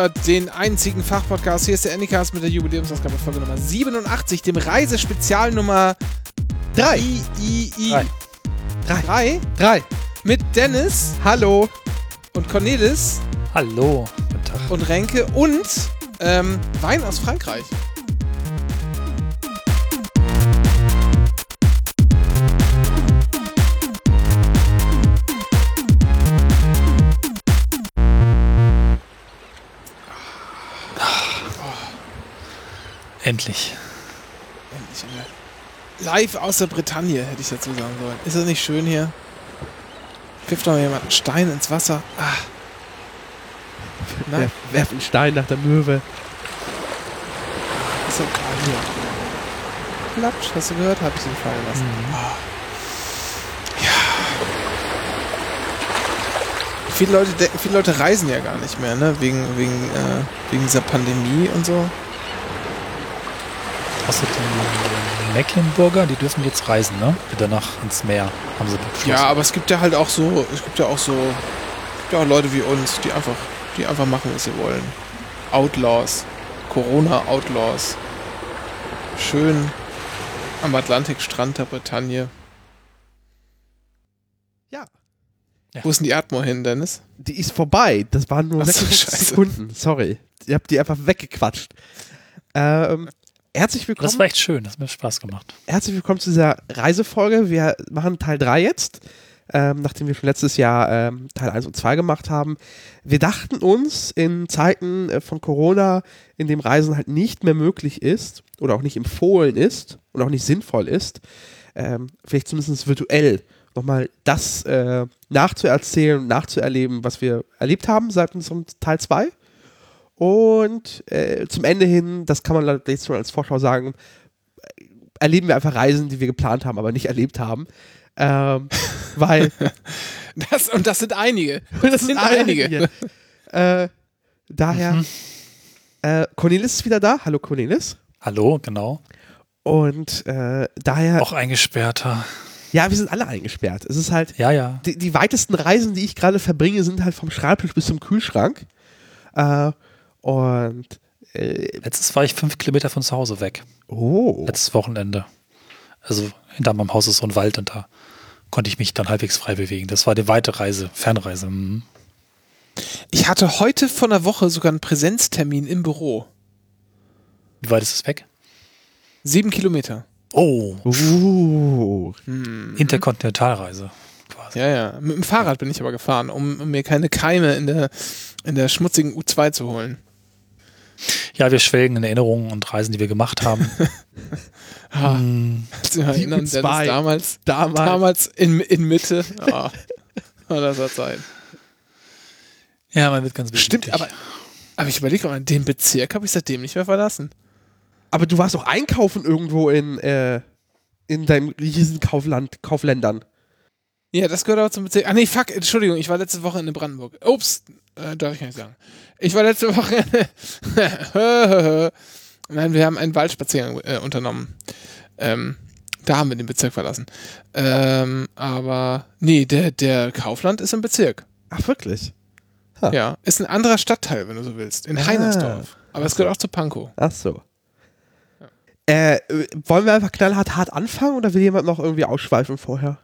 Hört den einzigen Fachpodcast. Hier ist der Anycast mit der Jubiläumsausgabe Folge Nummer 87, dem Reisespezial Nummer 3. I, I, I. 3. 3? 3. Mit Dennis. Hallo. Und Cornelis. Hallo. Guten Tag. Und Renke und ähm, Wein aus Frankreich. Endlich. Endlich. Live aus der Bretagne, hätte ich dazu sagen sollen. Ist das nicht schön hier? Wirft doch mal jemand einen Stein ins Wasser. Ah. Werf, werf einen Stein nach der Möwe. Ist so geil hier. Platsch, hast du gehört? Hab ich ihn fallen lassen. Mhm. Oh. Ja. Viele Leute, viele Leute reisen ja gar nicht mehr, ne? Wegen, wegen, äh, wegen dieser Pandemie und so. Außer die Mecklenburger, die dürfen jetzt reisen, ne? Wieder nach ins Meer, haben sie beschlossen. Ja, aber es gibt ja halt auch so, es gibt ja auch so, gibt ja auch Leute wie uns, die einfach, die einfach machen, was sie wollen. Outlaws. Corona-Outlaws. Schön am Atlantikstrand der Bretagne. Ja. ja. Wo ist denn die Atmo hin, Dennis? Die ist vorbei. Das waren nur so, Sekunden. Sorry. Ihr habt die einfach weggequatscht. Ähm, Herzlich willkommen. Das war echt schön, das hat mir Spaß gemacht. Herzlich willkommen zu dieser Reisefolge. Wir machen Teil 3 jetzt, ähm, nachdem wir schon letztes Jahr ähm, Teil 1 und 2 gemacht haben. Wir dachten uns in Zeiten äh, von Corona, in dem Reisen halt nicht mehr möglich ist oder auch nicht empfohlen ist und auch nicht sinnvoll ist, ähm, vielleicht zumindest virtuell nochmal das äh, nachzuerzählen, nachzuerleben, was wir erlebt haben seit unserem Teil 2. Und äh, zum Ende hin, das kann man jetzt schon als Vorschau sagen, erleben wir einfach Reisen, die wir geplant haben, aber nicht erlebt haben. Ähm, weil. das, und das sind einige. Das, das sind einige. einige. äh, daher. Mhm. Äh, Cornelis ist wieder da. Hallo Cornelis. Hallo, genau. Und äh, daher. Auch eingesperrter. Ja, wir sind alle eingesperrt. Es ist halt. Ja, ja. Die, die weitesten Reisen, die ich gerade verbringe, sind halt vom Schreibtisch bis zum Kühlschrank. Äh, und äh, letztes war ich fünf Kilometer von zu Hause weg. Oh. Letztes Wochenende. Also hinter meinem Haus ist so ein Wald und da konnte ich mich dann halbwegs frei bewegen. Das war die weite Reise, Fernreise. Mhm. Ich hatte heute von der Woche sogar einen Präsenztermin im Büro. Wie weit ist es weg? Sieben Kilometer. Oh. Uh. Hm. Interkontinentalreise. Quasi. Ja, ja. Mit dem Fahrrad bin ich aber gefahren, um, um mir keine Keime in der, in der schmutzigen U2 zu holen. Ja, wir schwelgen in Erinnerungen und Reisen, die wir gemacht haben. ah, hm. Sie erinnern, Dennis, damals, damals, damals in, in Mitte. Oh, das hat Zeit. Ja, man wird ganz Stimmt, aber, aber ich überlege mal, den Bezirk habe ich seitdem nicht mehr verlassen. Aber du warst auch einkaufen irgendwo in, äh, in deinem riesen Kaufland, Kaufländern. Ja, das gehört auch zum Bezirk. Ah nee, fuck, Entschuldigung, ich war letzte Woche in Brandenburg. Ups, äh, darf ich gar nicht sagen. Ich war letzte Woche. Nein, wir haben einen Waldspaziergang äh, unternommen. Ähm, da haben wir den Bezirk verlassen. Ähm, aber nee, der, der Kaufland ist im Bezirk. Ach, wirklich? Ha. Ja, ist ein anderer Stadtteil, wenn du so willst. In ah. Heinersdorf. Aber es gehört auch zu Pankow. Ach so. Ja. Äh, wollen wir einfach knallhart hart anfangen oder will jemand noch irgendwie ausschweifen vorher?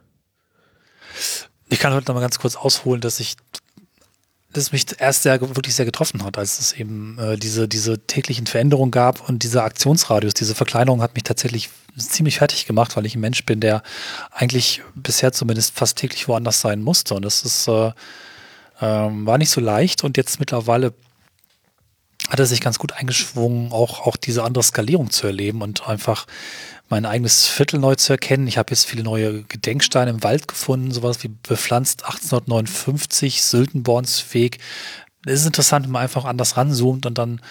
Ich kann heute noch mal ganz kurz ausholen, dass ich das mich erst sehr, wirklich sehr getroffen hat, als es eben äh, diese, diese täglichen Veränderungen gab und dieser Aktionsradius, diese Verkleinerung hat mich tatsächlich ziemlich fertig gemacht, weil ich ein Mensch bin, der eigentlich bisher zumindest fast täglich woanders sein musste. Und das ist, äh, äh, war nicht so leicht und jetzt mittlerweile hat er sich ganz gut eingeschwungen, auch, auch diese andere Skalierung zu erleben und einfach mein eigenes Viertel neu zu erkennen. Ich habe jetzt viele neue Gedenksteine im Wald gefunden, sowas wie bepflanzt 1859, Syltenbornsweg. Es ist interessant, wenn man einfach anders ranzoomt und dann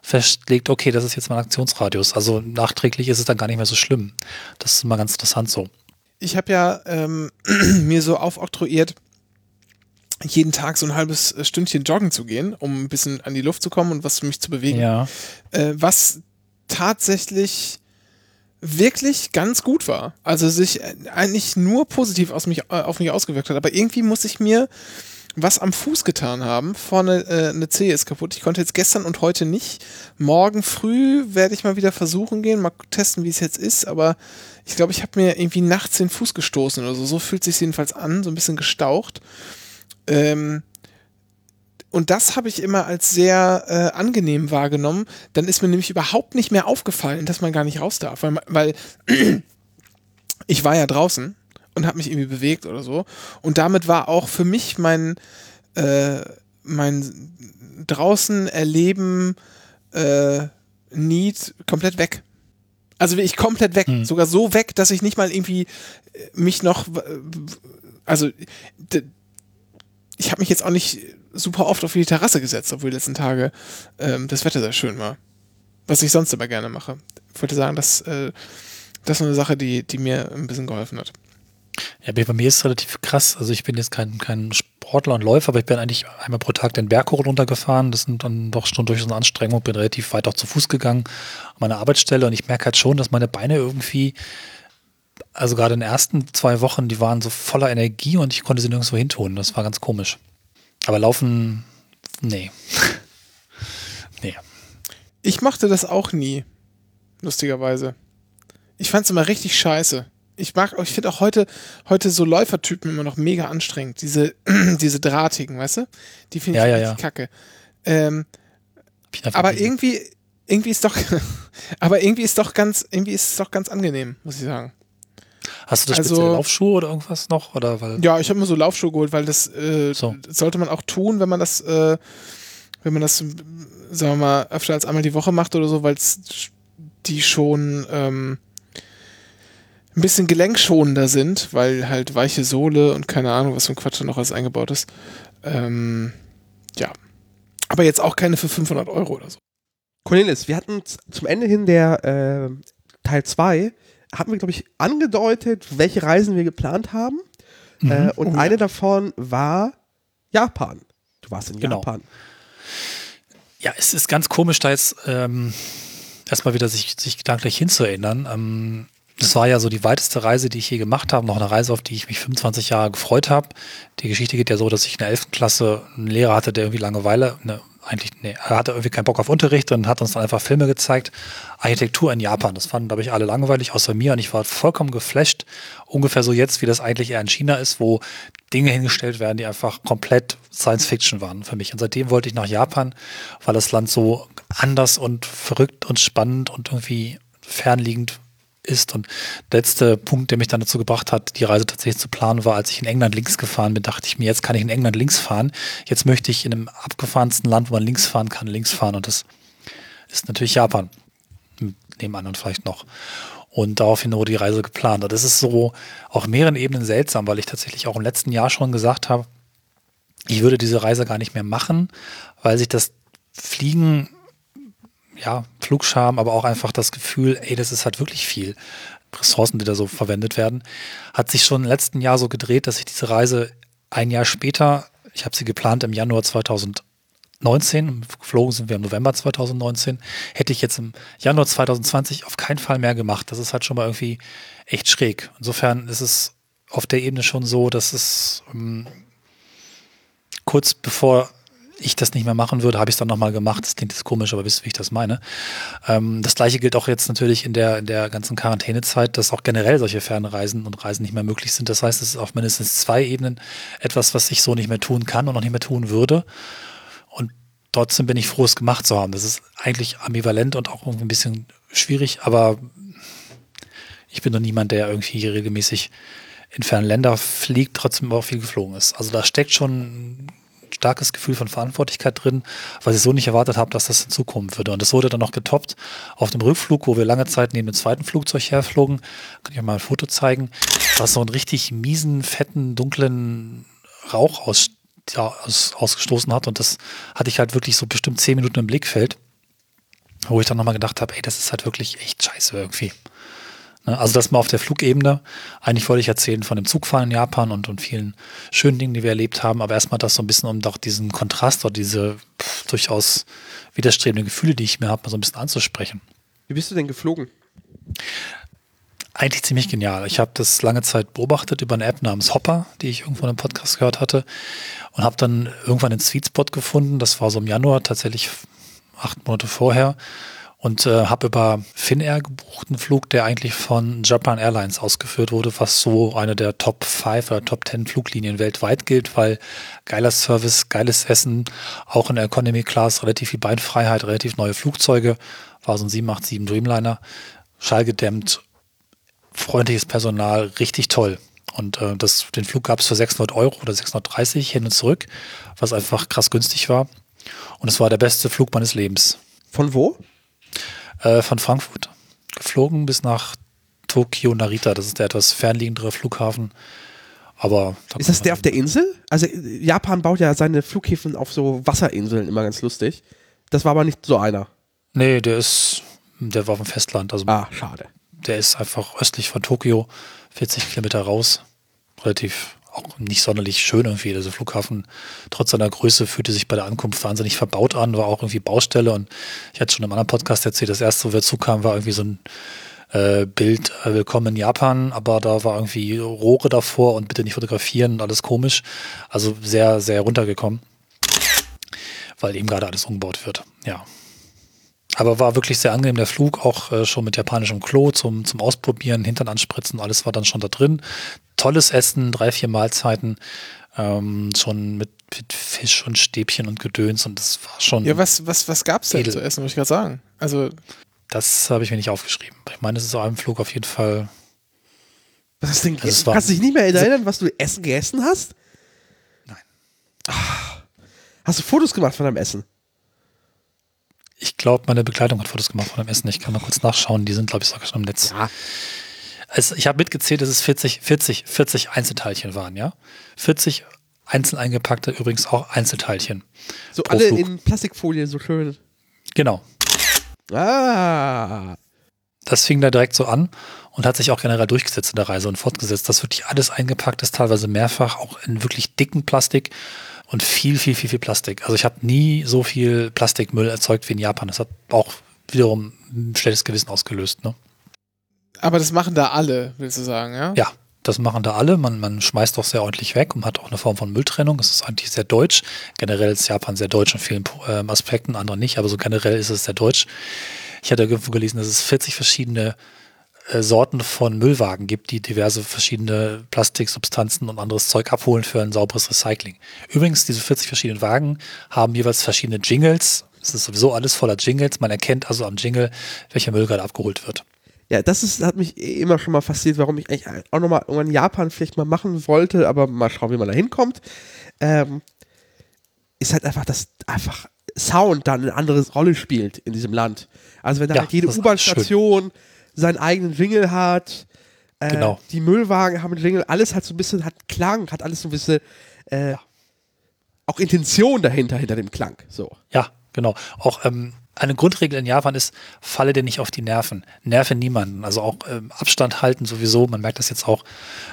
festlegt, okay, das ist jetzt mein Aktionsradius. Also nachträglich ist es dann gar nicht mehr so schlimm. Das ist immer ganz interessant so. Ich habe ja ähm, mir so aufoktroyiert, jeden Tag so ein halbes Stündchen joggen zu gehen, um ein bisschen an die Luft zu kommen und was für mich zu bewegen. Ja. Äh, was tatsächlich wirklich ganz gut war. Also sich eigentlich nur positiv aus mich, äh, auf mich ausgewirkt hat. Aber irgendwie muss ich mir was am Fuß getan haben. Vorne äh, eine Zehe ist kaputt. Ich konnte jetzt gestern und heute nicht. Morgen früh werde ich mal wieder versuchen gehen, mal testen, wie es jetzt ist. Aber ich glaube, ich habe mir irgendwie nachts den Fuß gestoßen oder so. So fühlt sich jedenfalls an, so ein bisschen gestaucht. Ähm, und das habe ich immer als sehr äh, angenehm wahrgenommen. Dann ist mir nämlich überhaupt nicht mehr aufgefallen, dass man gar nicht raus darf. Weil, weil ich war ja draußen und habe mich irgendwie bewegt oder so. Und damit war auch für mich mein, äh, mein draußen erleben äh, Need komplett weg. Also ich komplett weg, hm. sogar so weg, dass ich nicht mal irgendwie äh, mich noch, also ich habe mich jetzt auch nicht super oft auf die Terrasse gesetzt, obwohl die letzten Tage ähm, das Wetter sehr schön war. Was ich sonst immer gerne mache. Ich wollte sagen, dass äh, das ist eine Sache, die, die mir ein bisschen geholfen hat. Ja, bei mir ist es relativ krass. Also ich bin jetzt kein, kein Sportler und Läufer, aber ich bin eigentlich einmal pro Tag den Berg hoch und runter gefahren. Das sind dann doch schon durch so eine Anstrengung, bin relativ weit auch zu Fuß gegangen an meine Arbeitsstelle und ich merke halt schon, dass meine Beine irgendwie, also gerade in den ersten zwei Wochen, die waren so voller Energie und ich konnte sie nirgendwo hin tun. Das war ganz komisch. Aber laufen, nee. nee. Ich mochte das auch nie, lustigerweise. Ich fand es immer richtig scheiße ich mag, ich finde auch heute, heute so Läufertypen immer noch mega anstrengend. Diese, diese drahtigen, weißt du? Die finde ich ja, ja, ja. kacke. Ähm, aber irgendwie, irgendwie ist doch, aber irgendwie ist doch ganz, irgendwie ist es doch ganz angenehm, muss ich sagen. Hast du das also, spezielle Laufschuhe oder irgendwas noch? Oder weil ja, ich habe mir so Laufschuhe geholt, weil das äh, so. sollte man auch tun, wenn man das, äh, wenn man das, sagen wir mal, öfter als einmal die Woche macht oder so, weil es die schon ähm, ein bisschen gelenkschonender sind, weil halt weiche Sohle und keine Ahnung, was für ein Quatsch da noch alles eingebaut ist. Ähm, ja. Aber jetzt auch keine für 500 Euro oder so. Cornelis, wir hatten zum Ende hin der äh, Teil 2, hatten wir, glaube ich, angedeutet, welche Reisen wir geplant haben. Mhm. Äh, und oh, eine ja. davon war Japan. Du warst in genau. Japan. Ja, es ist ganz komisch, da jetzt ähm, erstmal wieder sich, sich gedanklich hinzuerinnern. Ähm, das war ja so die weiteste Reise, die ich je gemacht habe. Noch eine Reise, auf die ich mich 25 Jahre gefreut habe. Die Geschichte geht ja so, dass ich in der 11. Klasse einen Lehrer hatte, der irgendwie Langeweile, ne, eigentlich, nee, er hatte irgendwie keinen Bock auf Unterricht und hat uns dann einfach Filme gezeigt. Architektur in Japan. Das fanden, glaube ich, alle langweilig, außer mir. Und ich war vollkommen geflasht. Ungefähr so jetzt, wie das eigentlich eher in China ist, wo Dinge hingestellt werden, die einfach komplett Science Fiction waren für mich. Und seitdem wollte ich nach Japan, weil das Land so anders und verrückt und spannend und irgendwie fernliegend ist. Und der letzte Punkt, der mich dann dazu gebracht hat, die Reise tatsächlich zu planen, war, als ich in England links gefahren bin, dachte ich mir, jetzt kann ich in England links fahren. Jetzt möchte ich in einem abgefahrensten Land, wo man links fahren kann, links fahren. Und das ist natürlich Japan. Neben anderen vielleicht noch. Und daraufhin wurde die Reise geplant. Und das ist so auf mehreren Ebenen seltsam, weil ich tatsächlich auch im letzten Jahr schon gesagt habe, ich würde diese Reise gar nicht mehr machen, weil sich das Fliegen ja, Flugscham, aber auch einfach das Gefühl, ey, das ist halt wirklich viel Ressourcen, die da so verwendet werden, hat sich schon im letzten Jahr so gedreht, dass ich diese Reise ein Jahr später, ich habe sie geplant im Januar 2019, geflogen sind wir im November 2019, hätte ich jetzt im Januar 2020 auf keinen Fall mehr gemacht. Das ist halt schon mal irgendwie echt schräg. Insofern ist es auf der Ebene schon so, dass es ähm, kurz bevor ich das nicht mehr machen würde, habe ich es dann nochmal gemacht. Das klingt jetzt komisch, aber wisst, wie ich das meine. Ähm, das gleiche gilt auch jetzt natürlich in der, in der ganzen Quarantänezeit, dass auch generell solche Fernreisen und Reisen nicht mehr möglich sind. Das heißt, es ist auf mindestens zwei Ebenen etwas, was ich so nicht mehr tun kann und auch nicht mehr tun würde. Und trotzdem bin ich froh, es gemacht zu haben. Das ist eigentlich ambivalent und auch irgendwie ein bisschen schwierig, aber ich bin doch niemand, der irgendwie regelmäßig in fernen Länder fliegt, trotzdem auch viel geflogen ist. Also da steckt schon starkes Gefühl von Verantwortlichkeit drin, weil ich so nicht erwartet habe, dass das hinzukommen würde. Und das wurde dann noch getoppt auf dem Rückflug, wo wir lange Zeit neben dem zweiten Flugzeug herflogen. Kann ich euch mal ein Foto zeigen, was so einen richtig miesen, fetten, dunklen Rauch aus, ja, aus, ausgestoßen hat. Und das hatte ich halt wirklich so bestimmt zehn Minuten im Blickfeld, wo ich dann nochmal gedacht habe, ey, das ist halt wirklich echt scheiße irgendwie. Ne? Also das mal auf der Flugebene. Eigentlich wollte ich erzählen von dem Zugfahren in Japan und, und vielen schönen Dingen, die wir erlebt haben, aber erstmal das so ein bisschen, um doch diesen Kontrast oder diese pff, durchaus widerstrebenden Gefühle, die ich mir habe, mal so ein bisschen anzusprechen. Wie bist du denn geflogen? eigentlich ziemlich genial. Ich habe das lange Zeit beobachtet über eine App namens Hopper, die ich irgendwo in einem Podcast gehört hatte und habe dann irgendwann einen Sweet Spot gefunden. Das war so im Januar, tatsächlich acht Monate vorher und äh, habe über Finnair gebucht einen Flug, der eigentlich von Japan Airlines ausgeführt wurde, was so eine der Top 5 oder Top 10 Fluglinien weltweit gilt, weil geiler Service, geiles Essen, auch in der Economy Class relativ viel Beinfreiheit, relativ neue Flugzeuge, war so ein 787 Dreamliner, schallgedämmt freundliches Personal, richtig toll. Und äh, das, den Flug gab es für 600 Euro oder 630 hin und zurück, was einfach krass günstig war. Und es war der beste Flug meines Lebens. Von wo? Äh, von Frankfurt. Geflogen bis nach Tokio Narita. Das ist der etwas fernliegendere Flughafen. Aber da ist das der auf der Insel? Also Japan baut ja seine Flughäfen auf so Wasserinseln immer ganz lustig. Das war aber nicht so einer. Nee, der ist, der war auf dem Festland. Also ah, schade der ist einfach östlich von Tokio, 40 Kilometer raus. Relativ auch nicht sonderlich schön irgendwie. Also Flughafen, trotz seiner Größe, fühlte sich bei der Ankunft wahnsinnig verbaut an, war auch irgendwie Baustelle. Und ich hatte schon im anderen Podcast erzählt, das erste, wo wir zukamen, war irgendwie so ein äh, Bild, äh, willkommen in Japan, aber da war irgendwie Rohre davor und bitte nicht fotografieren und alles komisch. Also sehr, sehr runtergekommen, weil eben gerade alles umgebaut wird. Ja, aber war wirklich sehr angenehm der Flug, auch äh, schon mit japanischem Klo zum, zum Ausprobieren, Hintern anspritzen, alles war dann schon da drin. Tolles Essen, drei, vier Mahlzeiten, ähm, schon mit, mit, Fisch und Stäbchen und Gedöns und das war schon. Ja, was, was, was gab's denn edel. zu essen, muss ich gerade sagen? Also. Das habe ich mir nicht aufgeschrieben. Ich meine, es ist auf einem Flug auf jeden Fall. Was hast du denn also Kannst du dich nicht mehr erinnern, was du Essen gegessen hast? Nein. Ach, hast du Fotos gemacht von deinem Essen? Ich glaube, meine Begleitung hat Fotos gemacht von dem Essen. Ich kann mal kurz nachschauen. Die sind, glaube ich, sogar schon im Netz. Ja. Also ich habe mitgezählt, dass es 40, 40, 40 Einzelteilchen waren, ja. 40 einzeln eingepackte, übrigens auch Einzelteilchen. So alle Flug. in Plastikfolie, so schön. Genau. Ah. Das fing da direkt so an und hat sich auch generell durchgesetzt in der Reise und fortgesetzt, dass wirklich alles eingepackt ist, teilweise mehrfach, auch in wirklich dicken Plastik und viel, viel, viel, viel Plastik. Also ich habe nie so viel Plastikmüll erzeugt wie in Japan. Das hat auch wiederum ein schlechtes Gewissen ausgelöst. Ne? Aber das machen da alle, willst du sagen, ja? Ja, das machen da alle. Man, man schmeißt doch sehr ordentlich weg und hat auch eine Form von Mülltrennung. Das ist eigentlich sehr deutsch. Generell ist Japan sehr deutsch in vielen äh, Aspekten, andere nicht, aber so generell ist es sehr deutsch. Ich hatte irgendwo gelesen, dass es 40 verschiedene äh, Sorten von Müllwagen gibt, die diverse verschiedene Plastiksubstanzen und anderes Zeug abholen für ein sauberes Recycling. Übrigens, diese 40 verschiedenen Wagen haben jeweils verschiedene Jingles. Es ist sowieso alles voller Jingles. Man erkennt also am Jingle, welcher Müll gerade abgeholt wird. Ja, das ist, hat mich immer schon mal fasziniert, warum ich eigentlich auch nochmal in Japan vielleicht mal machen wollte, aber mal schauen, wie man da hinkommt. Ähm, ist halt einfach, dass einfach Sound dann eine andere Rolle spielt in diesem Land. Also wenn da ja, halt jede U-Bahn-Station seinen eigenen Jingle hat. Äh, genau. Die Müllwagen haben einen Jingle, alles hat so ein bisschen, hat Klang, hat alles so ein bisschen äh, auch Intention dahinter, hinter dem Klang. So. Ja, genau. Auch ähm, eine Grundregel in Japan ist, falle dir nicht auf die Nerven. Nerve niemanden. Also auch ähm, Abstand halten sowieso. Man merkt das jetzt auch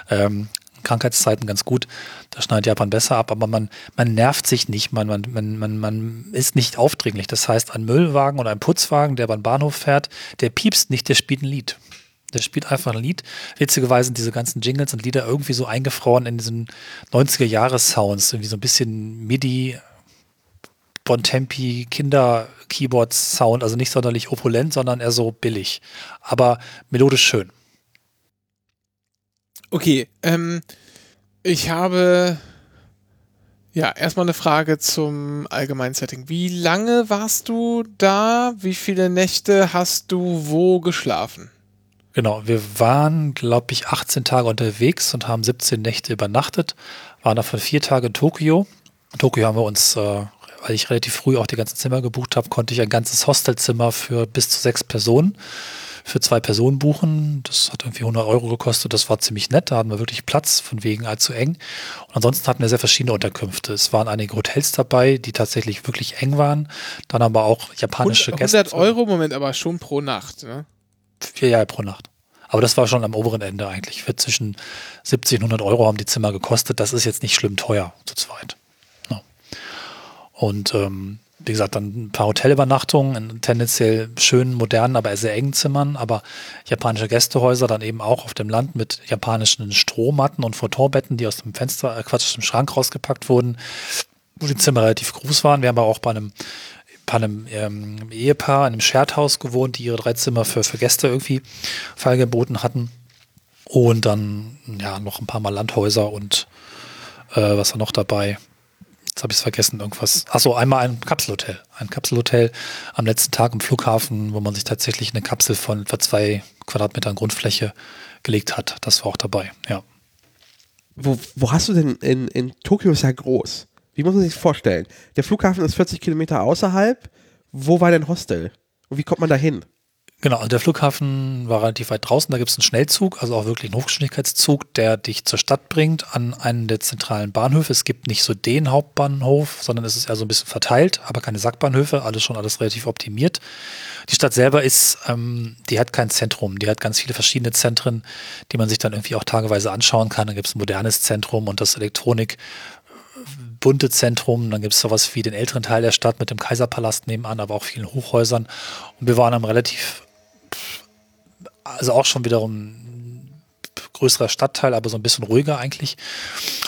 ähm, Krankheitszeiten ganz gut. Da schneidet Japan besser ab, aber man, man nervt sich nicht, man, man, man, man, man ist nicht aufdringlich. Das heißt, ein Müllwagen oder ein Putzwagen, der beim Bahnhof fährt, der piepst nicht, der spielt ein Lied. Der spielt einfach ein Lied. Witzigerweise sind diese ganzen Jingles und Lieder irgendwie so eingefroren in diesen 90er-Jahres-Sounds, irgendwie so ein bisschen MIDI, Bontempi, Kinder-Keyboard-Sound, also nicht sonderlich opulent, sondern eher so billig, aber melodisch schön. Okay, ähm, ich habe ja erstmal eine Frage zum allgemeinen Setting. Wie lange warst du da? Wie viele Nächte hast du wo geschlafen? Genau, wir waren, glaube ich, 18 Tage unterwegs und haben 17 Nächte übernachtet, waren davon vier Tage in Tokio. In Tokio haben wir uns, äh, weil ich relativ früh auch die ganzen Zimmer gebucht habe, konnte ich ein ganzes Hostelzimmer für bis zu sechs Personen für zwei Personen buchen. Das hat irgendwie 100 Euro gekostet. Das war ziemlich nett. Da hatten wir wirklich Platz, von wegen allzu eng. Und ansonsten hatten wir sehr verschiedene Unterkünfte. Es waren einige Hotels dabei, die tatsächlich wirklich eng waren. Dann aber auch japanische 100, Gäste. 100 Euro, Moment, aber schon pro Nacht, ne? Ja, ja, pro Nacht. Aber das war schon am oberen Ende eigentlich. Für zwischen 70 und 100 Euro haben die Zimmer gekostet. Das ist jetzt nicht schlimm teuer zu zweit. Und ähm, wie gesagt, dann ein paar Hotelübernachtungen in tendenziell schönen, modernen, aber sehr engen Zimmern, aber japanische Gästehäuser dann eben auch auf dem Land mit japanischen Strohmatten und Photonbetten, die aus dem Fenster, äh, Quatsch, aus dem Schrank rausgepackt wurden, wo die Zimmer relativ groß waren. Wir haben aber auch bei einem, bei einem ähm, Ehepaar in einem Shared-Haus gewohnt, die ihre drei Zimmer für, für Gäste irgendwie feilgeboten hatten. Und dann, ja, noch ein paar Mal Landhäuser und äh, was war noch dabei? Jetzt habe ich es vergessen, irgendwas. Achso, einmal ein Kapselhotel. Ein Kapselhotel am letzten Tag im Flughafen, wo man sich tatsächlich eine Kapsel von etwa zwei Quadratmetern Grundfläche gelegt hat. Das war auch dabei, ja. Wo, wo hast du denn in, in Tokio ist ja groß. Wie muss man sich das vorstellen? Der Flughafen ist 40 Kilometer außerhalb. Wo war dein Hostel? Und wie kommt man da hin? Genau, also der Flughafen war relativ weit draußen. Da gibt es einen Schnellzug, also auch wirklich einen Hochgeschwindigkeitszug, der dich zur Stadt bringt, an einen der zentralen Bahnhöfe. Es gibt nicht so den Hauptbahnhof, sondern es ist eher so ein bisschen verteilt, aber keine Sackbahnhöfe, alles schon alles relativ optimiert. Die Stadt selber ist, ähm, die hat kein Zentrum, die hat ganz viele verschiedene Zentren, die man sich dann irgendwie auch tageweise anschauen kann. Da gibt es ein modernes Zentrum und das Elektronik bunte Zentrum. Dann gibt es sowas wie den älteren Teil der Stadt mit dem Kaiserpalast nebenan, aber auch vielen Hochhäusern. Und wir waren am relativ also auch schon wiederum größerer Stadtteil, aber so ein bisschen ruhiger eigentlich.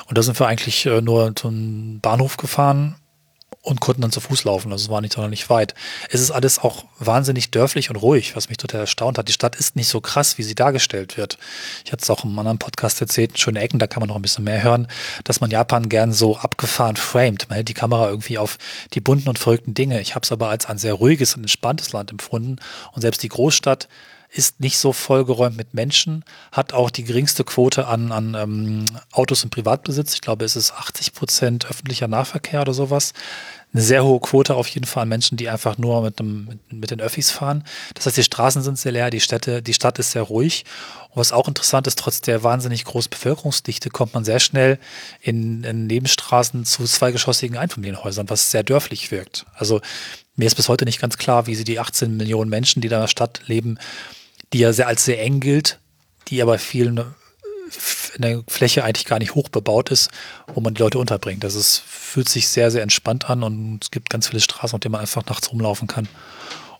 Und da sind wir eigentlich äh, nur zum Bahnhof gefahren und konnten dann zu Fuß laufen. Also es war nicht sonderlich weit. Es ist alles auch wahnsinnig dörflich und ruhig, was mich total erstaunt hat. Die Stadt ist nicht so krass, wie sie dargestellt wird. Ich hatte es auch im anderen Podcast erzählt, schöne Ecken, da kann man noch ein bisschen mehr hören, dass man Japan gern so abgefahren framed. Man hält die Kamera irgendwie auf die bunten und verrückten Dinge. Ich habe es aber als ein sehr ruhiges und entspanntes Land empfunden. Und selbst die Großstadt ist nicht so vollgeräumt mit Menschen, hat auch die geringste Quote an, an ähm, Autos im Privatbesitz. Ich glaube, es ist 80 Prozent öffentlicher Nahverkehr oder sowas. Eine sehr hohe Quote auf jeden Fall an Menschen, die einfach nur mit, dem, mit, mit den Öffis fahren. Das heißt, die Straßen sind sehr leer, die Städte, die Stadt ist sehr ruhig. Und was auch interessant ist, trotz der wahnsinnig großen Bevölkerungsdichte kommt man sehr schnell in, in Nebenstraßen zu zweigeschossigen Einfamilienhäusern, was sehr dörflich wirkt. Also mir ist bis heute nicht ganz klar, wie sie die 18 Millionen Menschen, die da in der Stadt leben, die ja sehr, als sehr eng gilt, die aber vielen in der Fläche eigentlich gar nicht hoch bebaut ist, wo man die Leute unterbringt. Das ist, fühlt sich sehr, sehr entspannt an und es gibt ganz viele Straßen, auf denen man einfach nachts rumlaufen kann,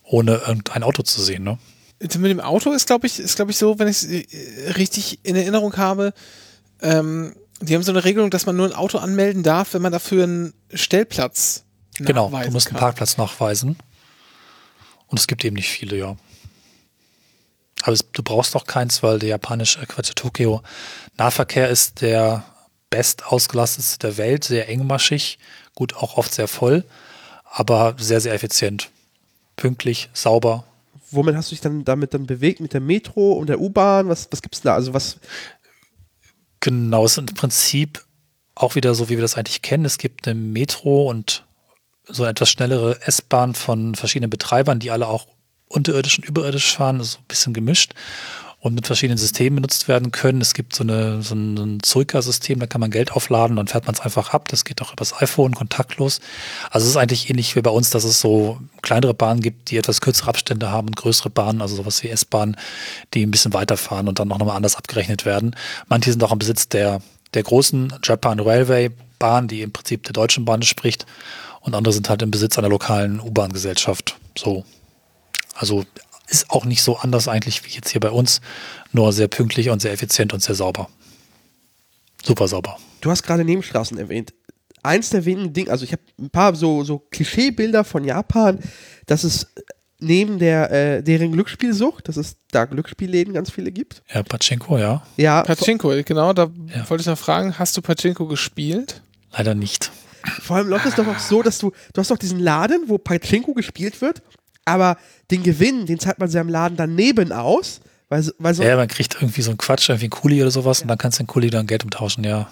ohne irgendein Auto zu sehen. Ne? Mit dem Auto ist, glaube ich, ist, glaube ich, so, wenn ich es äh, richtig in Erinnerung habe, ähm, die haben so eine Regelung, dass man nur ein Auto anmelden darf, wenn man dafür einen Stellplatz Genau, du musst einen Parkplatz nachweisen. Und es gibt eben nicht viele, ja. Aber es, du brauchst doch keins, weil der japanische, Quatsch, Tokio Nahverkehr ist der best ausgelastetste der Welt, sehr engmaschig, gut, auch oft sehr voll, aber sehr, sehr effizient. Pünktlich, sauber. Womit hast du dich dann damit dann bewegt? Mit der Metro und der U-Bahn? Was, was es da? Also was? Genau, es ist im Prinzip auch wieder so, wie wir das eigentlich kennen. Es gibt eine Metro und so eine etwas schnellere S-Bahn von verschiedenen Betreibern, die alle auch unterirdisch und überirdisch fahren, so ein bisschen gemischt und mit verschiedenen Systemen benutzt werden können. Es gibt so, eine, so ein, Zoika-System, da kann man Geld aufladen, dann fährt man es einfach ab. Das geht auch übers iPhone, kontaktlos. Also es ist eigentlich ähnlich wie bei uns, dass es so kleinere Bahnen gibt, die etwas kürzere Abstände haben und größere Bahnen, also sowas wie S-Bahnen, die ein bisschen weiterfahren und dann noch nochmal anders abgerechnet werden. Manche sind auch im Besitz der, der großen Japan Railway Bahn, die im Prinzip der Deutschen Bahn spricht. Und andere sind halt im Besitz einer lokalen U-Bahn-Gesellschaft. So also ist auch nicht so anders eigentlich wie jetzt hier bei uns, nur sehr pünktlich und sehr effizient und sehr sauber. Super sauber. Du hast gerade Nebenstraßen erwähnt. Eins der wenigen Dinge, also ich habe ein paar so, so Klischeebilder von Japan, dass es neben der äh, deren Glücksspielsucht, dass es da Glücksspielläden ganz viele gibt. Ja, Pachinko, ja. Ja. Pachinko, genau, da ja. wollte ich noch fragen, hast du Pachinko gespielt? Leider nicht. Vor allem läuft es doch auch so, dass du, du hast doch diesen Laden, wo Pachinko gespielt wird aber den Gewinn, den zahlt man seinem Laden daneben aus. Weil, weil so ja, man kriegt irgendwie so einen Quatsch, irgendwie einen Kuli oder sowas ja. und dann kannst du den Kuli dann Geld umtauschen, ja.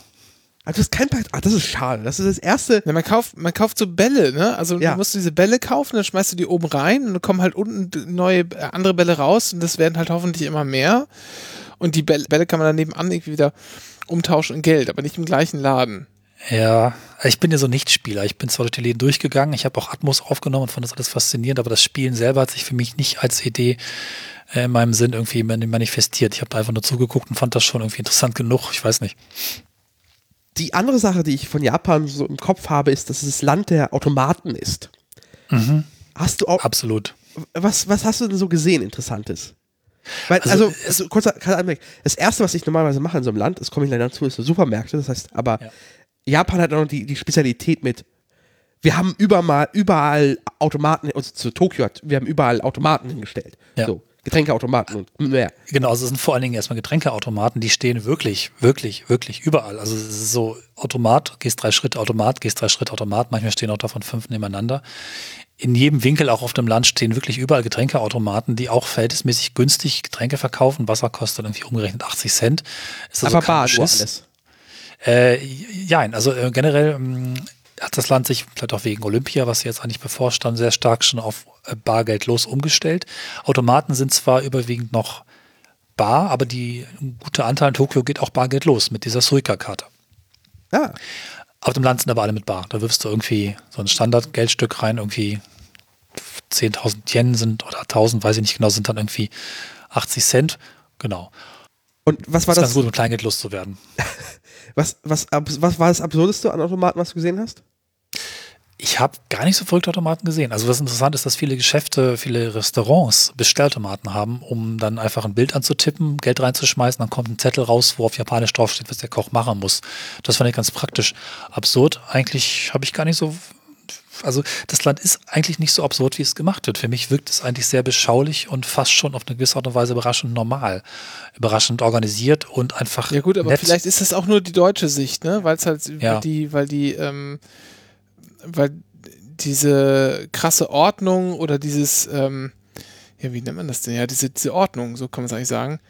Also das ist kein Ach, das ist schade. Das ist das erste. Ja, man kauft, man kauft so Bälle, ne? Also ja. du musst diese Bälle kaufen, dann schmeißt du die oben rein und dann kommen halt unten neue äh, andere Bälle raus und das werden halt hoffentlich immer mehr. Und die Bälle, Bälle kann man dann nebenan irgendwie wieder umtauschen in Geld, aber nicht im gleichen Laden. Ja, ich bin ja so Nichtspieler. Ich bin zwar durch die Läden durchgegangen, ich habe auch Atmos aufgenommen und fand das alles faszinierend, aber das Spielen selber hat sich für mich nicht als Idee äh, in meinem Sinn irgendwie manifestiert. Ich habe einfach nur zugeguckt und fand das schon irgendwie interessant genug. Ich weiß nicht. Die andere Sache, die ich von Japan so im Kopf habe, ist, dass es das Land der Automaten ist. Hast du auch, Absolut. was, was hast du denn so gesehen, Interessantes? Weil, also, Also, also, kurzer, kurzer Anmerk. Das erste, was ich normalerweise mache in so einem Land, das komme ich leider zu, ist so Supermärkte. Das heißt, aber Ja. Japan hat auch noch die, die Spezialität mit, wir haben überall, überall Automaten, also zu Tokio hat, wir haben überall Automaten hingestellt. Ja. So, Getränkeautomaten und mehr. Genau, also es sind vor allen Dingen erstmal Getränkeautomaten, die stehen wirklich, wirklich, wirklich überall. Also es ist so Automat, gehst drei Schritte, Automat, gehst drei Schritte, Automat. Manchmal stehen auch davon fünf nebeneinander. In jedem Winkel, auch auf dem Land, stehen wirklich überall Getränkeautomaten, die auch verhältnismäßig günstig Getränke verkaufen. Wasser kostet irgendwie umgerechnet 80 Cent. Ist also aber bar nur alles. Äh, ja, also äh, generell ähm, hat das Land sich vielleicht auch wegen Olympia, was jetzt eigentlich bevorstand, sehr stark schon auf äh, bargeldlos umgestellt. Automaten sind zwar überwiegend noch bar, aber die ein guter Anteil in Tokio geht auch bargeldlos mit dieser Suica-Karte. Ah, Auf dem Land sind aber alle mit bar. Da wirfst du irgendwie so ein Standardgeldstück rein, irgendwie 10.000 Yen sind oder 1.000, weiß ich nicht genau, sind dann irgendwie 80 Cent. Genau. Und was war Das ist ganz das, gut, mit Kleingeld loszuwerden. was, was, abs- was war das Absurdeste an Automaten, was du gesehen hast? Ich habe gar nicht so verrückte Automaten gesehen. Also was interessant ist, dass viele Geschäfte, viele Restaurants Bestellautomaten haben, um dann einfach ein Bild anzutippen, Geld reinzuschmeißen, dann kommt ein Zettel raus, wo auf Japanisch draufsteht, was der Koch machen muss. Das fand ich ganz praktisch. Absurd, eigentlich habe ich gar nicht so. Also das Land ist eigentlich nicht so absurd, wie es gemacht wird. Für mich wirkt es eigentlich sehr beschaulich und fast schon auf eine gewisse Art und Weise überraschend normal. Überraschend organisiert und einfach. Ja gut, aber nett. vielleicht ist das auch nur die deutsche Sicht, ne? Weil es halt, Ja. weil die, weil die, ähm, weil diese krasse Ordnung oder dieses, ähm, ja, wie nennt man das denn? Ja, diese, diese Ordnung, so kann man es eigentlich sagen,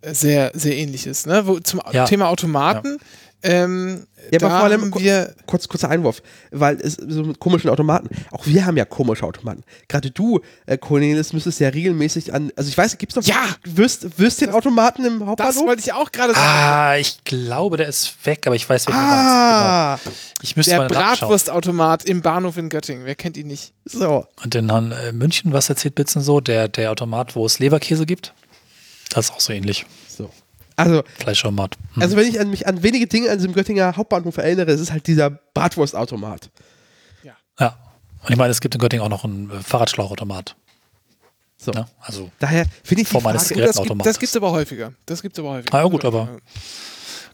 äh, sehr, sehr ähnlich ist, ne? Wo, zum Ja. Thema Automaten, ähm, Ja, da aber vor allem- wir, Kurz, kurzer Einwurf, weil es so mit komischen Automaten, auch wir haben ja komische Automaten. Gerade du, äh, Cornelis, müsstest ja regelmäßig an, also ich weiß, gibt es noch Ja! Würst, Würstchenautomaten im das Hauptbahnhof? wollte ich auch gerade sagen. Ah, ich glaube, der ist weg, aber ich weiß, meinst. Ah, Genau. Ich müsste Der. Bratwurstautomat im Bahnhof in Göttingen, wer kennt ihn nicht? so. Und in äh, München, was erzählt Bitzen so? Der, der Automat, wo es Leberkäse gibt? Das ist auch so ähnlich. So. Also, Fleischautomat. Hm. also wenn ich an mich an wenige Dinge an diesem Göttinger Hauptbahnhof erinnere, es ist halt dieser Bratwurstautomat. ja. Und ich meine, es gibt in Göttingen auch noch einen äh, Fahrradschlauchautomat. So. Ne? Also, Daher finde ich die Frage, Das, gibt, das gibt's aber häufiger. Das gibt's aber häufiger. Ah, ja, gut, aber-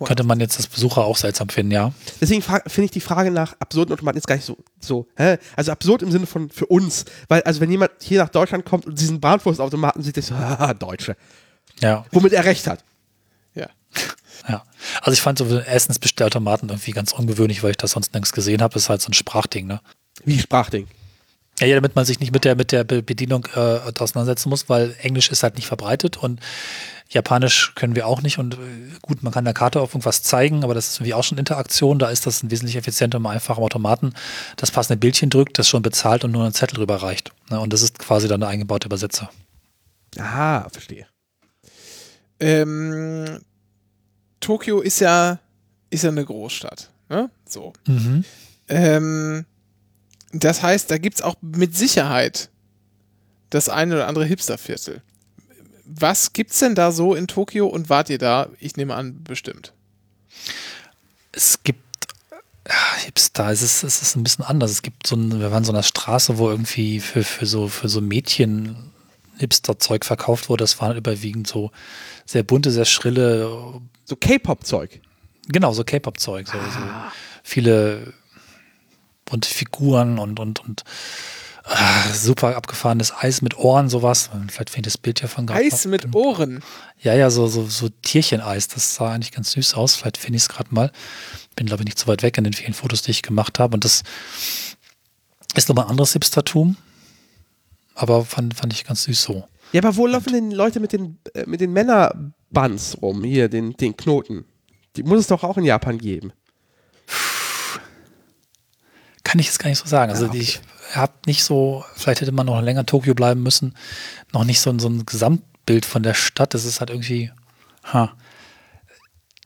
könnte man jetzt als Besucher auch seltsam finden, ja. deswegen finde ich die Frage nach absurden Automaten jetzt gar nicht so, so hä? also absurd im Sinne von für uns, weil also wenn jemand hier nach Deutschland kommt und diesen Bratwurstautomaten sieht, ist so, ah, Deutsche, Ja, womit er recht hat. Ja. Also ich fand so Essensbestellautomaten irgendwie ganz ungewöhnlich, weil ich das sonst nirgends gesehen habe. Das ist halt so ein Sprachding, ne? Wie Sprachding. Ja, ja, damit man sich nicht mit der, mit der Be- Bedienung äh, auseinandersetzen muss, weil Englisch ist halt nicht verbreitet und Japanisch können wir auch nicht. Und äh, gut, man kann der Karte auf irgendwas zeigen, aber das ist irgendwie auch schon Interaktion. Da ist das ein wesentlich effizienter, wenn man einfach am Automaten das passende Bildchen drückt, das schon bezahlt und nur einen Zettel drüber reicht. Ne? Und das ist quasi dann der eingebaute Übersetzer. Ah, verstehe. Ähm, Tokio ist ja, ist ja eine Großstadt. Ne? So. Mhm. Ähm, das heißt, da gibt es auch mit Sicherheit das eine oder andere Hipsterviertel. Was gibt's denn da so in Tokio und wart ihr da? Ich nehme an, bestimmt. Es gibt ja, Hipster, es ist, es ist ein bisschen anders. Es gibt so ein, wir waren so einer Straße, wo irgendwie für, für so, für so Mädchen Hipster-Zeug verkauft wurde. Das waren überwiegend so sehr bunte, sehr schrille, So K-Pop-Zeug. genau, so K-Pop-Zeug. So, so viele bunte Figuren und, und, und ah, super abgefahrenes Eis mit Ohren, sowas. Vielleicht fängt das Bild ja von gerade Eis mit Ohren. Ja, ja, so, so, so Tiercheneis. Das sah eigentlich ganz süß aus. Vielleicht finde ich es gerade mal. Bin, glaube ich, nicht so weit weg in den vielen Fotos, die ich gemacht habe. Und das ist nochmal ein anderes Hipstertum. Aber fand, fand ich ganz süß so. Ja, aber wo laufen denn Leute mit den, äh, mit den Männerbands rum? Hier, den, den Knoten. Die muss es doch auch in Japan geben. Kann ich jetzt gar nicht so sagen. Also Ah, okay. ich habe nicht so, vielleicht hätte man noch länger in Tokio bleiben müssen, noch nicht so, ein- so ein Gesamtbild von der Stadt. Das ist halt irgendwie ha,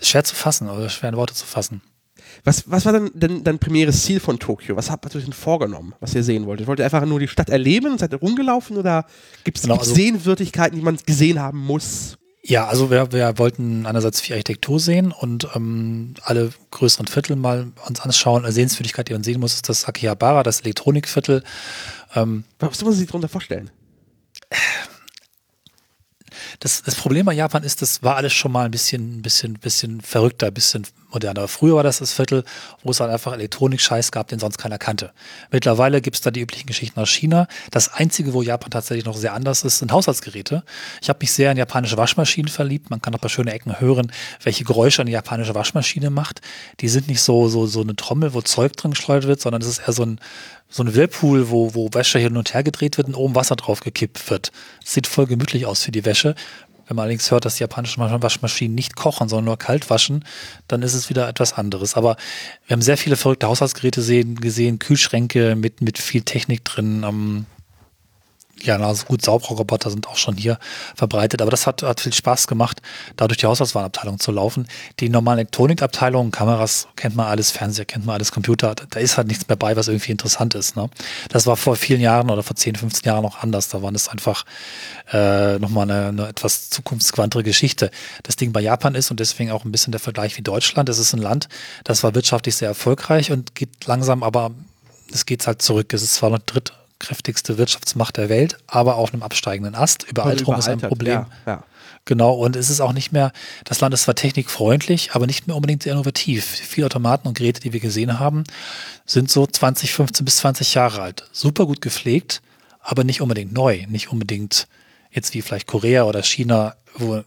schwer zu fassen oder schwer in Worte zu fassen. Was, was war denn, denn dein primäres Ziel von Tokio? Was habt ihr euch denn vorgenommen, was ihr sehen wolltet? Wollt ihr einfach nur die Stadt erleben und seid ihr rumgelaufen oder gibt es Genau, also- Sehenswürdigkeiten, die man gesehen haben muss? Ja, also wir, wir wollten einerseits viel Architektur sehen und ähm, alle größeren Viertel mal uns anschauen. Eine Sehenswürdigkeit, die man sehen muss, ist das Akihabara, das Elektronikviertel. Ähm, Was muss man sich darunter vorstellen? Das, das Problem bei Japan ist, das war alles schon mal ein bisschen, bisschen, bisschen verrückter, ein bisschen moderner. Früher war das das Viertel, wo es halt einfach Elektronik-Scheiß gab, den sonst keiner kannte. Mittlerweile gibt es da die üblichen Geschichten aus China. Das Einzige, wo Japan tatsächlich noch sehr anders ist, sind Haushaltsgeräte. Ich habe mich sehr in japanische Waschmaschinen verliebt. Man kann auch bei schönen Ecken hören, welche Geräusche eine japanische Waschmaschine macht. Die sind nicht so, so, so eine Trommel, wo Zeug drin geschleudert wird, sondern es ist eher so ein, so ein Whirlpool, wo, wo Wäsche hin und her gedreht wird und oben Wasser drauf gekippt wird. Das sieht voll gemütlich aus für die Wäsche. Wenn man allerdings hört, dass die japanischen Waschmaschinen nicht kochen, sondern nur kalt waschen, dann ist es wieder etwas anderes. Aber wir haben sehr viele verrückte Haushaltsgeräte sehen, gesehen, Kühlschränke mit, mit viel Technik drin. Ähm, ja, also gut, Saugroboter sind auch schon hier verbreitet, aber das hat, hat viel Spaß gemacht, da durch die Haushaltswarenabteilung zu laufen. Die normalen Elektronikabteilungen, Kameras kennt man alles, Fernseher kennt man alles, Computer, da ist halt nichts mehr bei, was irgendwie interessant ist. Ne? Das war vor vielen Jahren oder vor 10, 15 Jahren noch anders. Da war das einfach äh, nochmal eine, eine etwas zukunftsquantere Geschichte. Das Ding bei Japan ist und deswegen auch ein bisschen der Vergleich wie Deutschland. Es ist ein Land, das war wirtschaftlich sehr erfolgreich und geht langsam, aber es geht halt zurück. Es ist zwar noch dritt kräftigste Wirtschaftsmacht der Welt, aber auf einem absteigenden Ast. Überalterung ist ein Problem. Ja, ja. Genau, und es ist auch nicht mehr, das Land ist zwar technikfreundlich, aber nicht mehr unbedingt sehr innovativ. Viele Automaten und Geräte, die wir gesehen haben, sind so 20, 15 bis 20 Jahre alt. Super gut gepflegt, aber nicht unbedingt neu, nicht unbedingt jetzt wie vielleicht Korea oder China, wo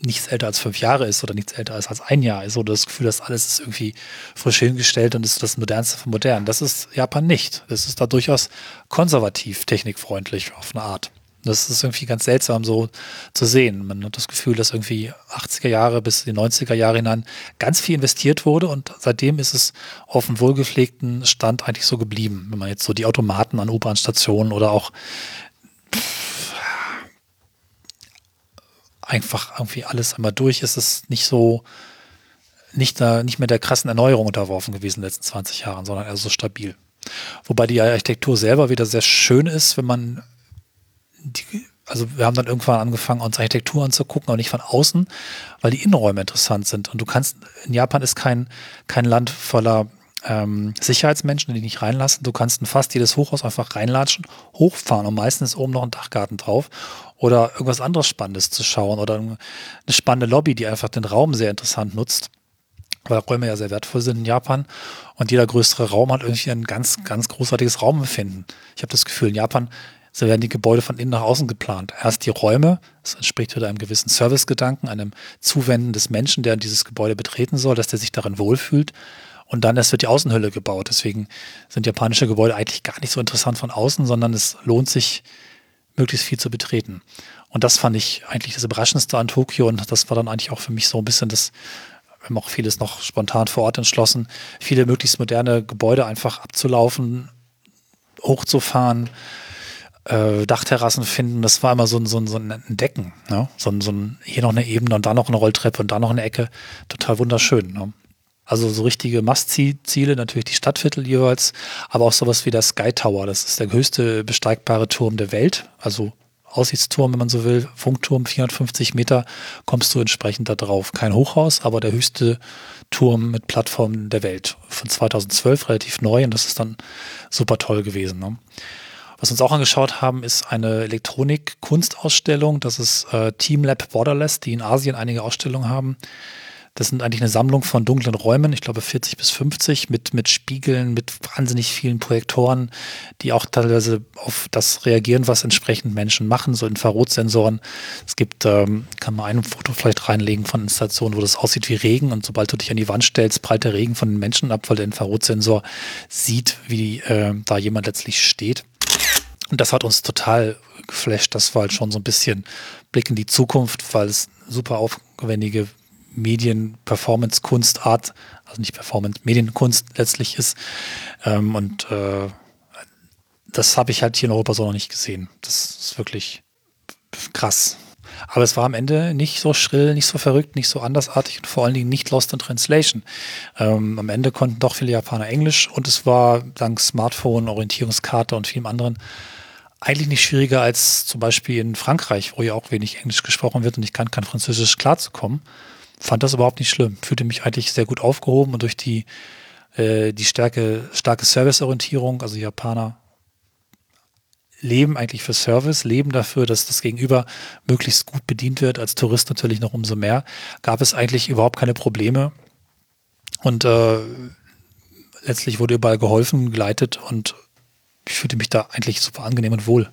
nichts älter als fünf Jahre ist oder nichts älter als, als ein Jahr ist oder das Gefühl, dass alles ist irgendwie frisch hingestellt und ist das Modernste von modern. Das ist Japan nicht. Das ist da durchaus konservativ, technikfreundlich auf eine Art. Das ist irgendwie ganz seltsam so zu sehen. Man hat das Gefühl, dass irgendwie 80er Jahre bis die 90er Jahre hinein ganz viel investiert wurde und seitdem ist es auf einem wohlgepflegten Stand eigentlich so geblieben. Wenn man jetzt so die Automaten an U-Bahn-Stationen oder auch einfach irgendwie alles einmal durch ist, es nicht so, nicht, da, nicht mehr der krassen Erneuerung unterworfen gewesen in den letzten 20 Jahren, sondern eher so stabil. Wobei die Architektur selber wieder sehr schön ist, wenn man die, also wir haben dann irgendwann angefangen, uns Architektur anzugucken, aber nicht von außen, weil die Innenräume interessant sind. Und du kannst, in Japan ist kein, kein Land voller ähm, Sicherheitsmenschen, die nicht reinlassen. Du kannst fast jedes Hochhaus einfach reinlatschen, hochfahren und meistens ist oben noch ein Dachgarten drauf oder irgendwas anderes Spannendes zu schauen oder eine spannende Lobby, die einfach den Raum sehr interessant nutzt, weil Räume ja sehr wertvoll sind in Japan und jeder größere Raum hat irgendwie ein ganz, ganz großartiges Raumempfinden. Ich habe das Gefühl, in Japan so werden die Gebäude von innen nach außen geplant. Erst die Räume, das entspricht wieder einem gewissen Servicegedanken, einem Zuwenden des Menschen, der dieses Gebäude betreten soll, dass der sich darin wohlfühlt. Und dann erst wird die Außenhülle gebaut. Deswegen sind japanische Gebäude eigentlich gar nicht so interessant von außen, sondern es lohnt sich, möglichst viel zu betreten. Und das fand ich eigentlich das Überraschendste an Tokio und das war dann eigentlich auch für mich so ein bisschen das, wir haben auch vieles noch spontan vor Ort entschlossen, viele möglichst moderne Gebäude einfach abzulaufen, hochzufahren, äh, Dachterrassen finden. Das war immer so ein, so ein, so ein Decken. Ne? So, ein, so ein, hier noch eine Ebene und da noch eine Rolltreppe und da noch eine Ecke. Total wunderschön. Ne? Also so richtige Must-Ziele, natürlich die Stadtviertel jeweils, aber auch sowas wie der Sky Tower. Das ist der höchste besteigbare Turm der Welt. Also Aussichtsturm, wenn man so will, Funkturm, 450 Meter, kommst du entsprechend da drauf. Kein Hochhaus, aber der höchste Turm mit Plattform der Welt. Von 2012 relativ neu und das ist dann super toll gewesen. Ne? Was wir uns auch angeschaut haben, ist eine Elektronik-Kunstausstellung. Das ist äh, Team Lab Borderless, die in Asien einige Ausstellungen haben. Das sind eigentlich eine Sammlung von dunklen Räumen, ich glaube 40 bis 50, mit, mit Spiegeln, mit wahnsinnig vielen Projektoren, die auch teilweise auf das reagieren, was entsprechend Menschen machen, so Infrarotsensoren. Es gibt, ähm, kann man ein Foto vielleicht reinlegen von Installationen, wo das aussieht wie Regen und sobald du dich an die Wand stellst, prallt der Regen von den Menschen ab, weil der Infrarotsensor sieht, wie äh, da jemand letztlich steht. Und das hat uns total geflasht. Das war halt schon so ein bisschen Blick in die Zukunft, weil es super aufwendige Medien, Performance, Kunst, Art, also nicht Performance, Medienkunst letztlich ist. Ähm, und äh, das habe ich halt hier in Europa so noch nicht gesehen. Das ist wirklich krass. Aber es war am Ende nicht so schrill, nicht so verrückt, nicht so andersartig und vor allen Dingen nicht lost in translation. Ähm, am Ende konnten doch viele Japaner Englisch und es war dank Smartphone, Orientierungskarte und vielem anderen eigentlich nicht schwieriger als zum Beispiel in Frankreich, wo ja auch wenig Englisch gesprochen wird und ich kann kein Französisch klarzukommen. Fand das überhaupt nicht schlimm. Fühlte mich eigentlich sehr gut aufgehoben und durch die, äh, die starke, starke Serviceorientierung, also Japaner leben eigentlich für Service, leben dafür, dass das Gegenüber möglichst gut bedient wird, als Tourist natürlich noch umso mehr, gab es eigentlich überhaupt keine Probleme. Und äh, letztlich wurde überall geholfen, geleitet und ich fühlte mich da eigentlich super angenehm und wohl.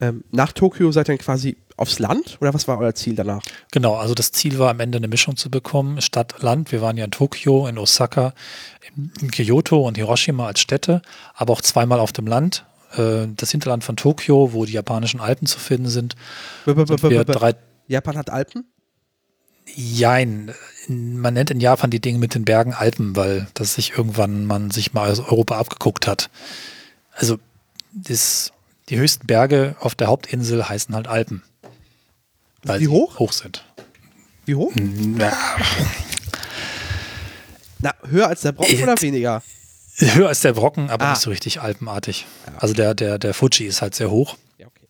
Ähm, nach Tokio seid ihr dann quasi aufs Land oder was war euer Ziel danach? Genau, also das Ziel war am Ende eine Mischung zu bekommen, Stadt, Land. Wir waren ja in Tokio, in Osaka, in Kyoto und Hiroshima als Städte, aber auch zweimal auf dem Land. Äh, das Hinterland von Tokio, wo die japanischen Alpen zu finden sind. Japan hat Alpen? Jein. Man nennt in Japan die Dinge mit den Bergen Alpen, weil das sich irgendwann man sich mal aus Europa abgeguckt hat. Also das, die höchsten Berge auf der Hauptinsel heißen halt Alpen. Weil Wie sie hoch? hoch sind. Wie hoch? Na, Na, höher als der Brocken Äh, oder weniger? höher als der Brocken, aber Ah. nicht so richtig alpenartig. Also der, der, der Fuji ist halt sehr hoch. Ja, okay.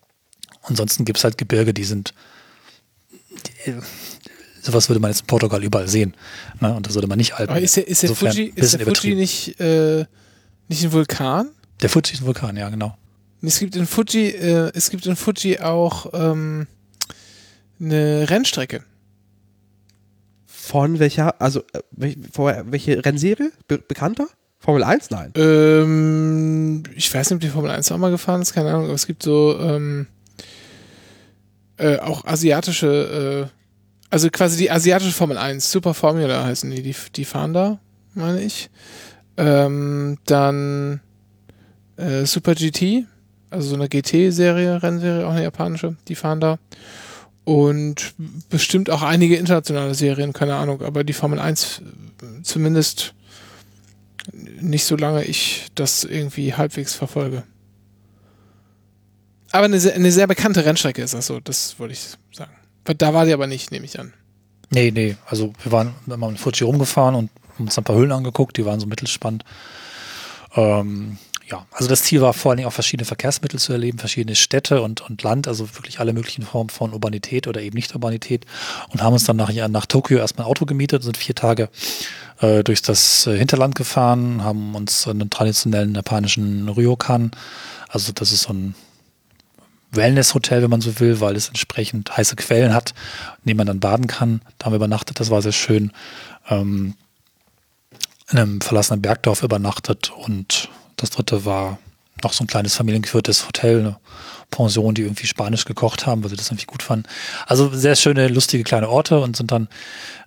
Ansonsten gibt es halt Gebirge, die sind. Die, sowas würde man jetzt in Portugal überall sehen. Ne? Und das würde man nicht Alpen. Aber ist der, ist der Fuji, ist der Fuji nicht, äh, nicht ein Vulkan? Der Fuji ist ein Vulkan, ja, genau. Es gibt in Fuji, äh, es gibt in Fuji auch ähm, eine Rennstrecke. Von welcher, also äh, welche Rennserie? Be bekannter? Formel 1? Nein. Ähm, ich weiß nicht, ob die Formel 1 auch mal gefahren ist, keine Ahnung, aber es gibt so ähm, äh, auch asiatische, äh, also quasi die asiatische Formel 1, Super Formula heißen die, die, die fahren da, meine ich. Ähm, dann äh, Super GT, also so eine GT-Serie, Rennserie, auch eine japanische, die fahren da. Und bestimmt auch einige internationale Serien, keine Ahnung, aber die Formel 1 äh, zumindest nicht so lange ich das irgendwie halbwegs verfolge. Aber eine sehr, eine sehr bekannte Rennstrecke ist das so, das wollte ich sagen. Da war die aber nicht, nehme ich an. Nee, nee. Also wir waren immer mit Fuji rumgefahren und haben uns ein paar Höhlen angeguckt, die waren so mittelspannend. Ähm, ja, also das Ziel war vor allen Dingen auch verschiedene Verkehrsmittel zu erleben, verschiedene Städte und, und Land, also wirklich alle möglichen Formen von Urbanität oder eben nicht Urbanität und haben uns dann nach, nach Tokio erstmal ein Auto gemietet, sind vier Tage äh, durch das äh, Hinterland gefahren, haben uns einen traditionellen japanischen Ryokan, also das ist so ein Wellness-Hotel, wenn man so will, weil es entsprechend heiße Quellen hat, in denen man dann baden kann. Da haben wir übernachtet, das war sehr schön. Ähm, in einem verlassenen Bergdorf übernachtet und das dritte war noch so ein kleines familiengeführtes Hotel, eine Pension, die irgendwie Spanisch gekocht haben, weil sie das irgendwie gut fanden. Also sehr schöne, lustige kleine Orte und sind dann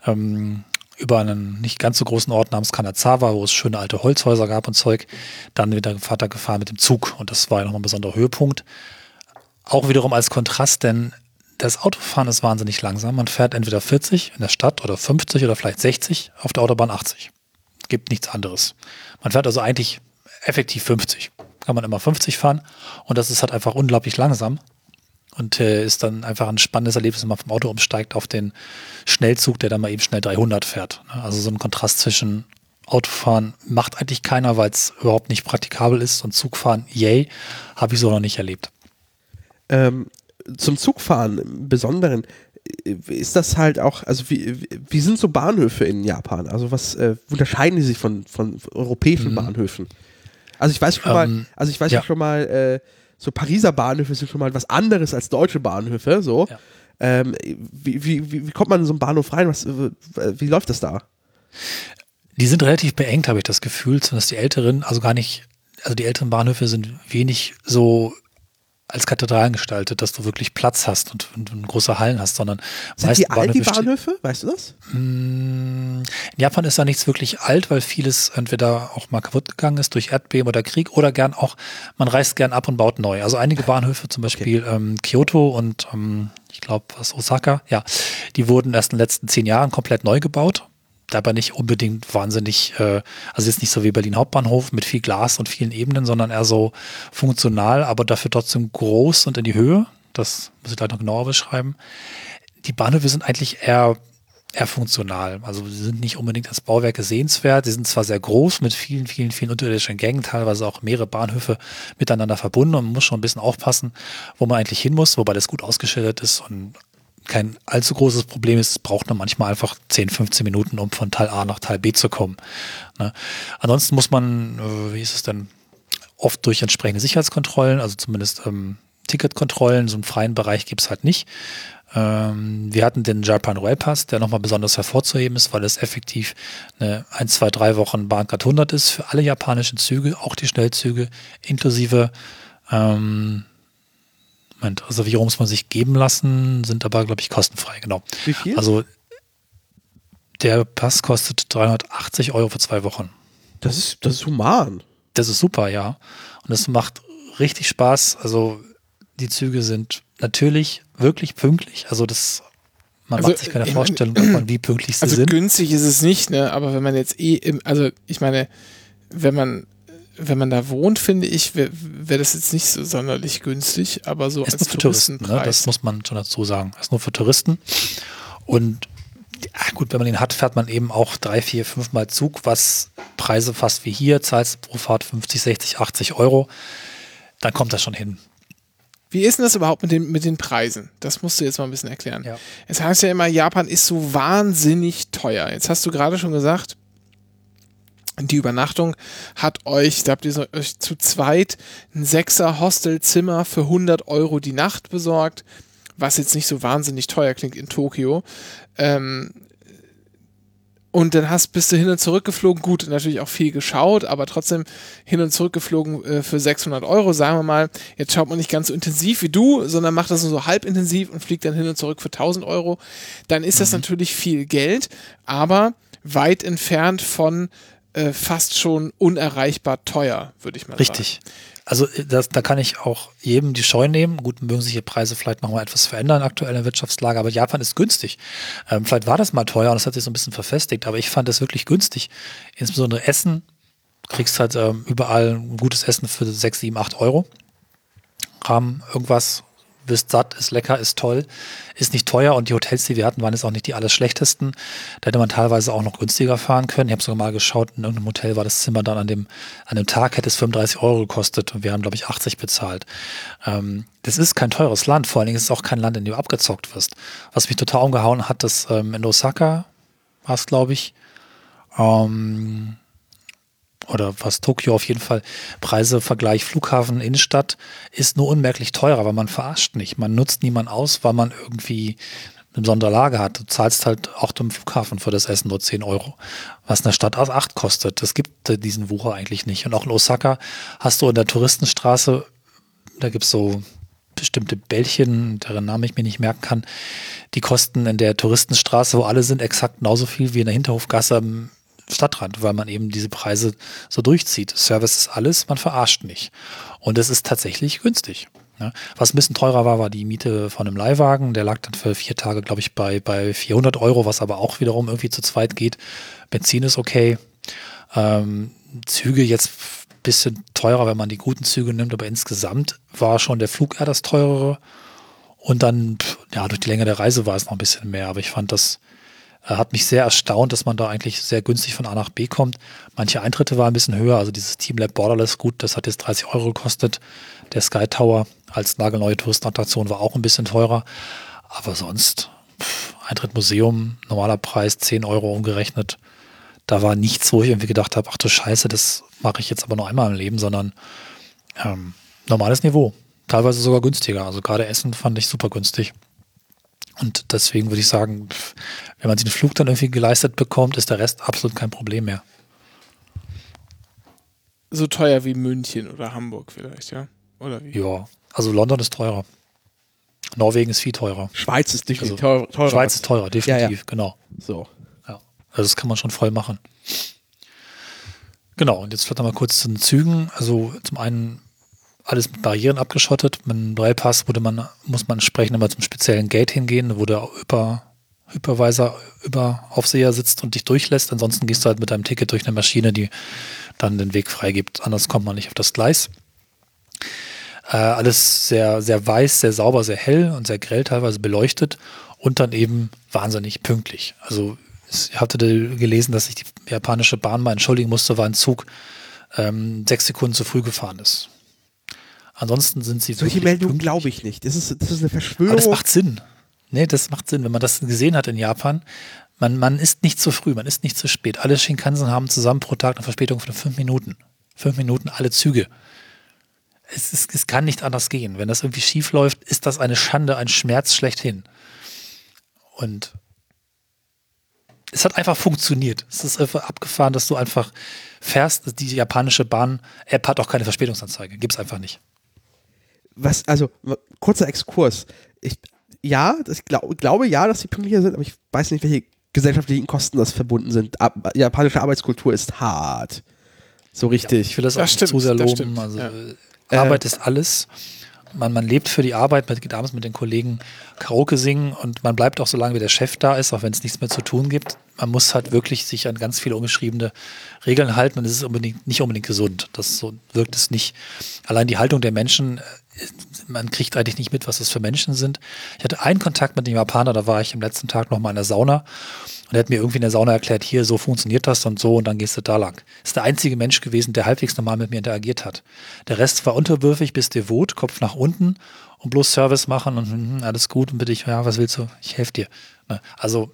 ähm, über einen nicht ganz so großen Ort namens Kanazawa, wo es schöne alte Holzhäuser gab und Zeug, dann mit dem Vater gefahren mit dem Zug und das war ja nochmal ein besonderer Höhepunkt. Auch wiederum als Kontrast, denn das Autofahren ist wahnsinnig langsam. Man fährt entweder 40 in der Stadt oder 50 oder vielleicht 60, auf der Autobahn 80. Gibt nichts anderes. Man fährt also eigentlich effektiv 50. Kann man immer 50 fahren und das ist halt einfach unglaublich langsam und äh, ist dann einfach ein spannendes Erlebnis, wenn man vom Auto umsteigt auf den Schnellzug, der dann mal eben schnell 300 fährt. ne? Also so ein Kontrast zwischen Autofahren macht eigentlich keiner, weil es überhaupt nicht praktikabel ist und Zugfahren, yay, habe ich so noch nicht erlebt. Ähm, zum Zugfahren im Besonderen äh, ist das halt auch, also wie, wie- sind so Bahnhöfe in Japan? Also was äh, unterscheiden die sich von, von europäischen Bahnhöfen? Also ich weiß schon mal, Ähm, also ich weiß ja. schon mal, äh, so Pariser Bahnhöfe sind schon mal was anderes als deutsche Bahnhöfe, so. Ja. Ähm, wie, wie, wie, wie kommt man in so einen Bahnhof rein? Was, wie läuft das da? Die sind relativ beengt, habe ich das Gefühl, zumindest die älteren, also gar nicht, also die älteren Bahnhöfe sind wenig so als Kathedralen gestaltet, dass du wirklich Platz hast und, und, und große Hallen hast, sondern Sind die alt, die Bahnhöfe? Weißt du das? In Japan ist da nichts wirklich alt, weil vieles entweder auch mal kaputt gegangen ist durch Erdbeben oder Krieg oder gern auch, man reist gern ab und baut neu. Also einige Bahnhöfe, zum Beispiel ähm, Kyoto und ähm, ich glaube was Osaka, ja, die wurden erst in den letzten zehn Jahren komplett neu gebaut. Dabei nicht unbedingt wahnsinnig, äh, also jetzt nicht so wie Berlin Hauptbahnhof mit viel Glas und vielen Ebenen, sondern eher so funktional, aber dafür trotzdem groß und in die Höhe. Das muss ich gleich noch genauer beschreiben. Die Bahnhöfe sind eigentlich eher eher funktional. Also sie sind nicht unbedingt als Bauwerke sehenswert. Sie sind zwar sehr groß mit vielen, vielen, vielen unterirdischen Gängen, teilweise auch mehrere Bahnhöfe miteinander verbunden und man muss schon ein bisschen aufpassen, wo man eigentlich hin muss, wobei das gut ausgeschildert ist und kein allzu großes Problem ist. Es braucht nur manchmal einfach 10, 15 Minuten, um von Teil A nach Teil B zu kommen. Ne? Ansonsten muss man, äh, wie ist es denn, oft durch entsprechende Sicherheitskontrollen, also zumindest ähm, Ticketkontrollen, so einen freien Bereich gibt es halt nicht. Ähm, wir hatten den Japan Rail Pass, der nochmal besonders hervorzuheben ist, weil es effektiv eine 1, 2, 3 Wochen Bahncard 100 ist für alle japanischen Züge, auch die Schnellzüge, inklusive ähm, Moment, Reservierung muss man sich geben lassen, sind aber, glaube ich, kostenfrei, genau. Wie viel? Also der Pass kostet 380 Euro für zwei Wochen. Das ist, das ist human. Das ist super, ja. Und es macht richtig Spaß. Also die Züge sind natürlich wirklich pünktlich. Also das, man Also, macht sich keine Vorstellung davon, wie pünktlich sie Also sind. günstig ist es nicht, ne? Aber wenn man jetzt eh im, also ich meine, wenn man wenn man da wohnt, finde ich, wäre wär das jetzt nicht so sonderlich günstig, aber so Ist als nur für Touristen, ne? Touristenpreis. das muss man schon dazu sagen. Ist nur für Touristen. Und ja, gut, wenn man ihn hat, fährt man eben auch drei, vier, fünf Mal Zug, was Preise fast wie hier, zahlst pro Fahrt 50, 60, 80 Euro. Dann kommt das schon hin. Wie ist denn das überhaupt mit den, mit den Preisen? Das musst du jetzt mal ein bisschen erklären. Ja. Es heißt ja immer, Japan ist so wahnsinnig teuer. Jetzt hast du gerade schon gesagt, die Übernachtung hat euch, da habt ihr euch zu zweit ein Sechser Hostelzimmer für 100 Euro die Nacht besorgt, was jetzt nicht so wahnsinnig teuer klingt in Tokio. Ähm, und dann hast, bist du hin und zurück geflogen, gut, natürlich auch viel geschaut, aber trotzdem hin und zurück geflogen äh, für 600 Euro, sagen wir mal. Jetzt schaut man nicht ganz so intensiv wie du, sondern macht das nur so halb intensiv und fliegt dann hin und zurück für 1000 Euro. Dann ist das natürlich viel Geld, aber weit entfernt von äh, fast schon unerreichbar teuer, würde ich mal sagen. Richtig. Also das, da kann ich auch jedem die Scheu nehmen. Gut, mögen sich die Preise vielleicht nochmal etwas verändern, aktuell in der Wirtschaftslage, aber Japan ist günstig. Ähm, vielleicht war das mal teuer und das hat sich so ein bisschen verfestigt, aber ich fand das wirklich günstig. Insbesondere Essen. Du kriegst halt ähm, überall gutes Essen für 6, 7, 8 Euro. Rahmen, irgendwas, bist satt, ist lecker, ist toll, ist nicht teuer und die Hotels, die wir hatten, waren jetzt auch nicht die alles schlechtesten. Da hätte man teilweise auch noch günstiger fahren können. Ich habe sogar mal geschaut, in irgendeinem Hotel war das Zimmer dann an dem, an dem Tag hätte es 35 Euro gekostet und wir haben, glaube ich, 80 bezahlt. Ähm, das ist kein teures Land, vor allen Dingen ist es auch kein Land, in dem du abgezockt wirst. Was mich total umgehauen hat, dass ähm, in Osaka war es, glaube ich, ähm, oder was Tokio auf jeden Fall, Preise, Vergleich Flughafen, Innenstadt, ist nur unmerklich teurer, weil man verarscht nicht. Man nutzt niemanden aus, weil man irgendwie eine besondere Lage hat. Du zahlst halt auch im Flughafen für das Essen nur 10 Euro, was in der Stadt aus 8 kostet. Das gibt äh, diesen Wucher eigentlich nicht. Und auch in Osaka hast du in der Touristenstraße, da gibt's so bestimmte Bällchen, deren Namen ich mir nicht merken kann, die kosten in der Touristenstraße, wo alle sind, exakt genauso viel wie in der Hinterhofgasse Stadtrand, weil man eben diese Preise so durchzieht. Service ist alles, man verarscht nicht. Und es ist tatsächlich günstig. Ne? Was ein bisschen teurer war, war die Miete von einem Leihwagen. Der lag dann für vier Tage, glaube ich, bei, bei 400 Euro, was aber auch wiederum irgendwie zu zweit geht. Benzin ist okay. Ähm, Züge jetzt ein bisschen teurer, wenn man die guten Züge nimmt, aber insgesamt war schon der Flug eher das teurere. Und dann, ja, durch die Länge der Reise war es noch ein bisschen mehr, aber ich fand das, hat mich sehr erstaunt, dass man da eigentlich sehr günstig von A nach B kommt. Manche Eintritte waren ein bisschen höher, also dieses Team Lab Borderless, gut, das hat jetzt 30 Euro gekostet. Der Sky Tower als nagelneue Touristenattraktion war auch ein bisschen teurer. Aber sonst, pff, Eintritt Museum, normaler Preis 10 Euro umgerechnet. Da war nichts, wo ich irgendwie gedacht habe, ach du Scheiße, das mache ich jetzt aber nur einmal im Leben, sondern ähm, normales Niveau. Teilweise sogar günstiger. Also gerade Essen fand ich super günstig. Und deswegen würde ich sagen, wenn man sich den Flug dann irgendwie geleistet bekommt, ist der Rest absolut kein Problem mehr. So teuer wie München oder Hamburg vielleicht, ja? Oder wie? Ja, also London ist teurer. Norwegen ist viel teurer. Schweiz ist definitiv Also, teurer. Schweiz ist teurer, definitiv, genau. So. Ja. Also das kann man schon voll machen. Genau, und jetzt vielleicht noch mal kurz zu den Zügen. Also zum einen alles mit Barrieren abgeschottet. Mit einem Railpass wurde man, muss man entsprechend immer zum speziellen Gate hingehen, wo der über Hypervisor über Aufseher sitzt und dich durchlässt. Ansonsten gehst du halt mit deinem Ticket durch eine Maschine, die dann den Weg freigibt. Anders kommt man nicht auf das Gleis. Äh, alles sehr, sehr weiß, sehr sauber, sehr hell und sehr grell teilweise beleuchtet und dann eben wahnsinnig pünktlich. Also ich hatte gelesen, dass sich die japanische Bahn mal entschuldigen musste, weil ein Zug ähm, sechs Sekunden zu früh gefahren ist. Ansonsten sind sie Solche Meldungen glaube ich nicht. Das ist, das ist eine Verschwörung. Aber das macht Sinn. Nee, das macht Sinn, wenn man das gesehen hat in Japan. Man, man ist nicht zu früh, man ist nicht zu spät. Alle Shinkansen haben zusammen pro Tag eine Verspätung von fünf Minuten. Fünf Minuten alle Züge. Es, ist, es kann nicht anders gehen. Wenn das irgendwie schief läuft, ist das eine Schande, ein Schmerz schlechthin. Und es hat einfach funktioniert. Es ist einfach abgefahren, dass du einfach fährst. Die japanische Bahn-App hat auch keine Verspätungsanzeige. Gibt es einfach nicht. Was, also, kurzer Exkurs. Ich, ja, ich glaub, glaube ja, dass sie pünktlicher sind, aber ich weiß nicht, welche gesellschaftlichen Kosten das verbunden sind. Ab, japanische Arbeitskultur ist hart. So richtig. Ja, ich will das, das auch stimmt, zu sehr loben. Also, ja. Arbeit äh, ist alles man, man lebt für die Arbeit, man geht abends mit den Kollegen Karaoke singen und man bleibt auch so lange, wie der Chef da ist, auch wenn es nichts mehr zu tun gibt. Man muss halt wirklich sich an ganz viele ungeschriebene Regeln halten und es ist unbedingt, nicht unbedingt gesund. Das so wirkt es nicht. Allein die Haltung der Menschen, äh, man kriegt eigentlich nicht mit, was das für Menschen sind. Ich hatte einen Kontakt mit dem Japaner, da war ich am letzten Tag nochmal in der Sauna und er hat mir irgendwie in der Sauna erklärt, hier, so funktioniert das und so und dann gehst du da lang. Ist der einzige Mensch gewesen, der halbwegs normal mit mir interagiert hat. Der Rest war unterwürfig bis devot, Kopf nach unten und bloß Service machen und hm, alles gut und bitte ich, ja, was willst du? Ich helfe dir. Ne? Also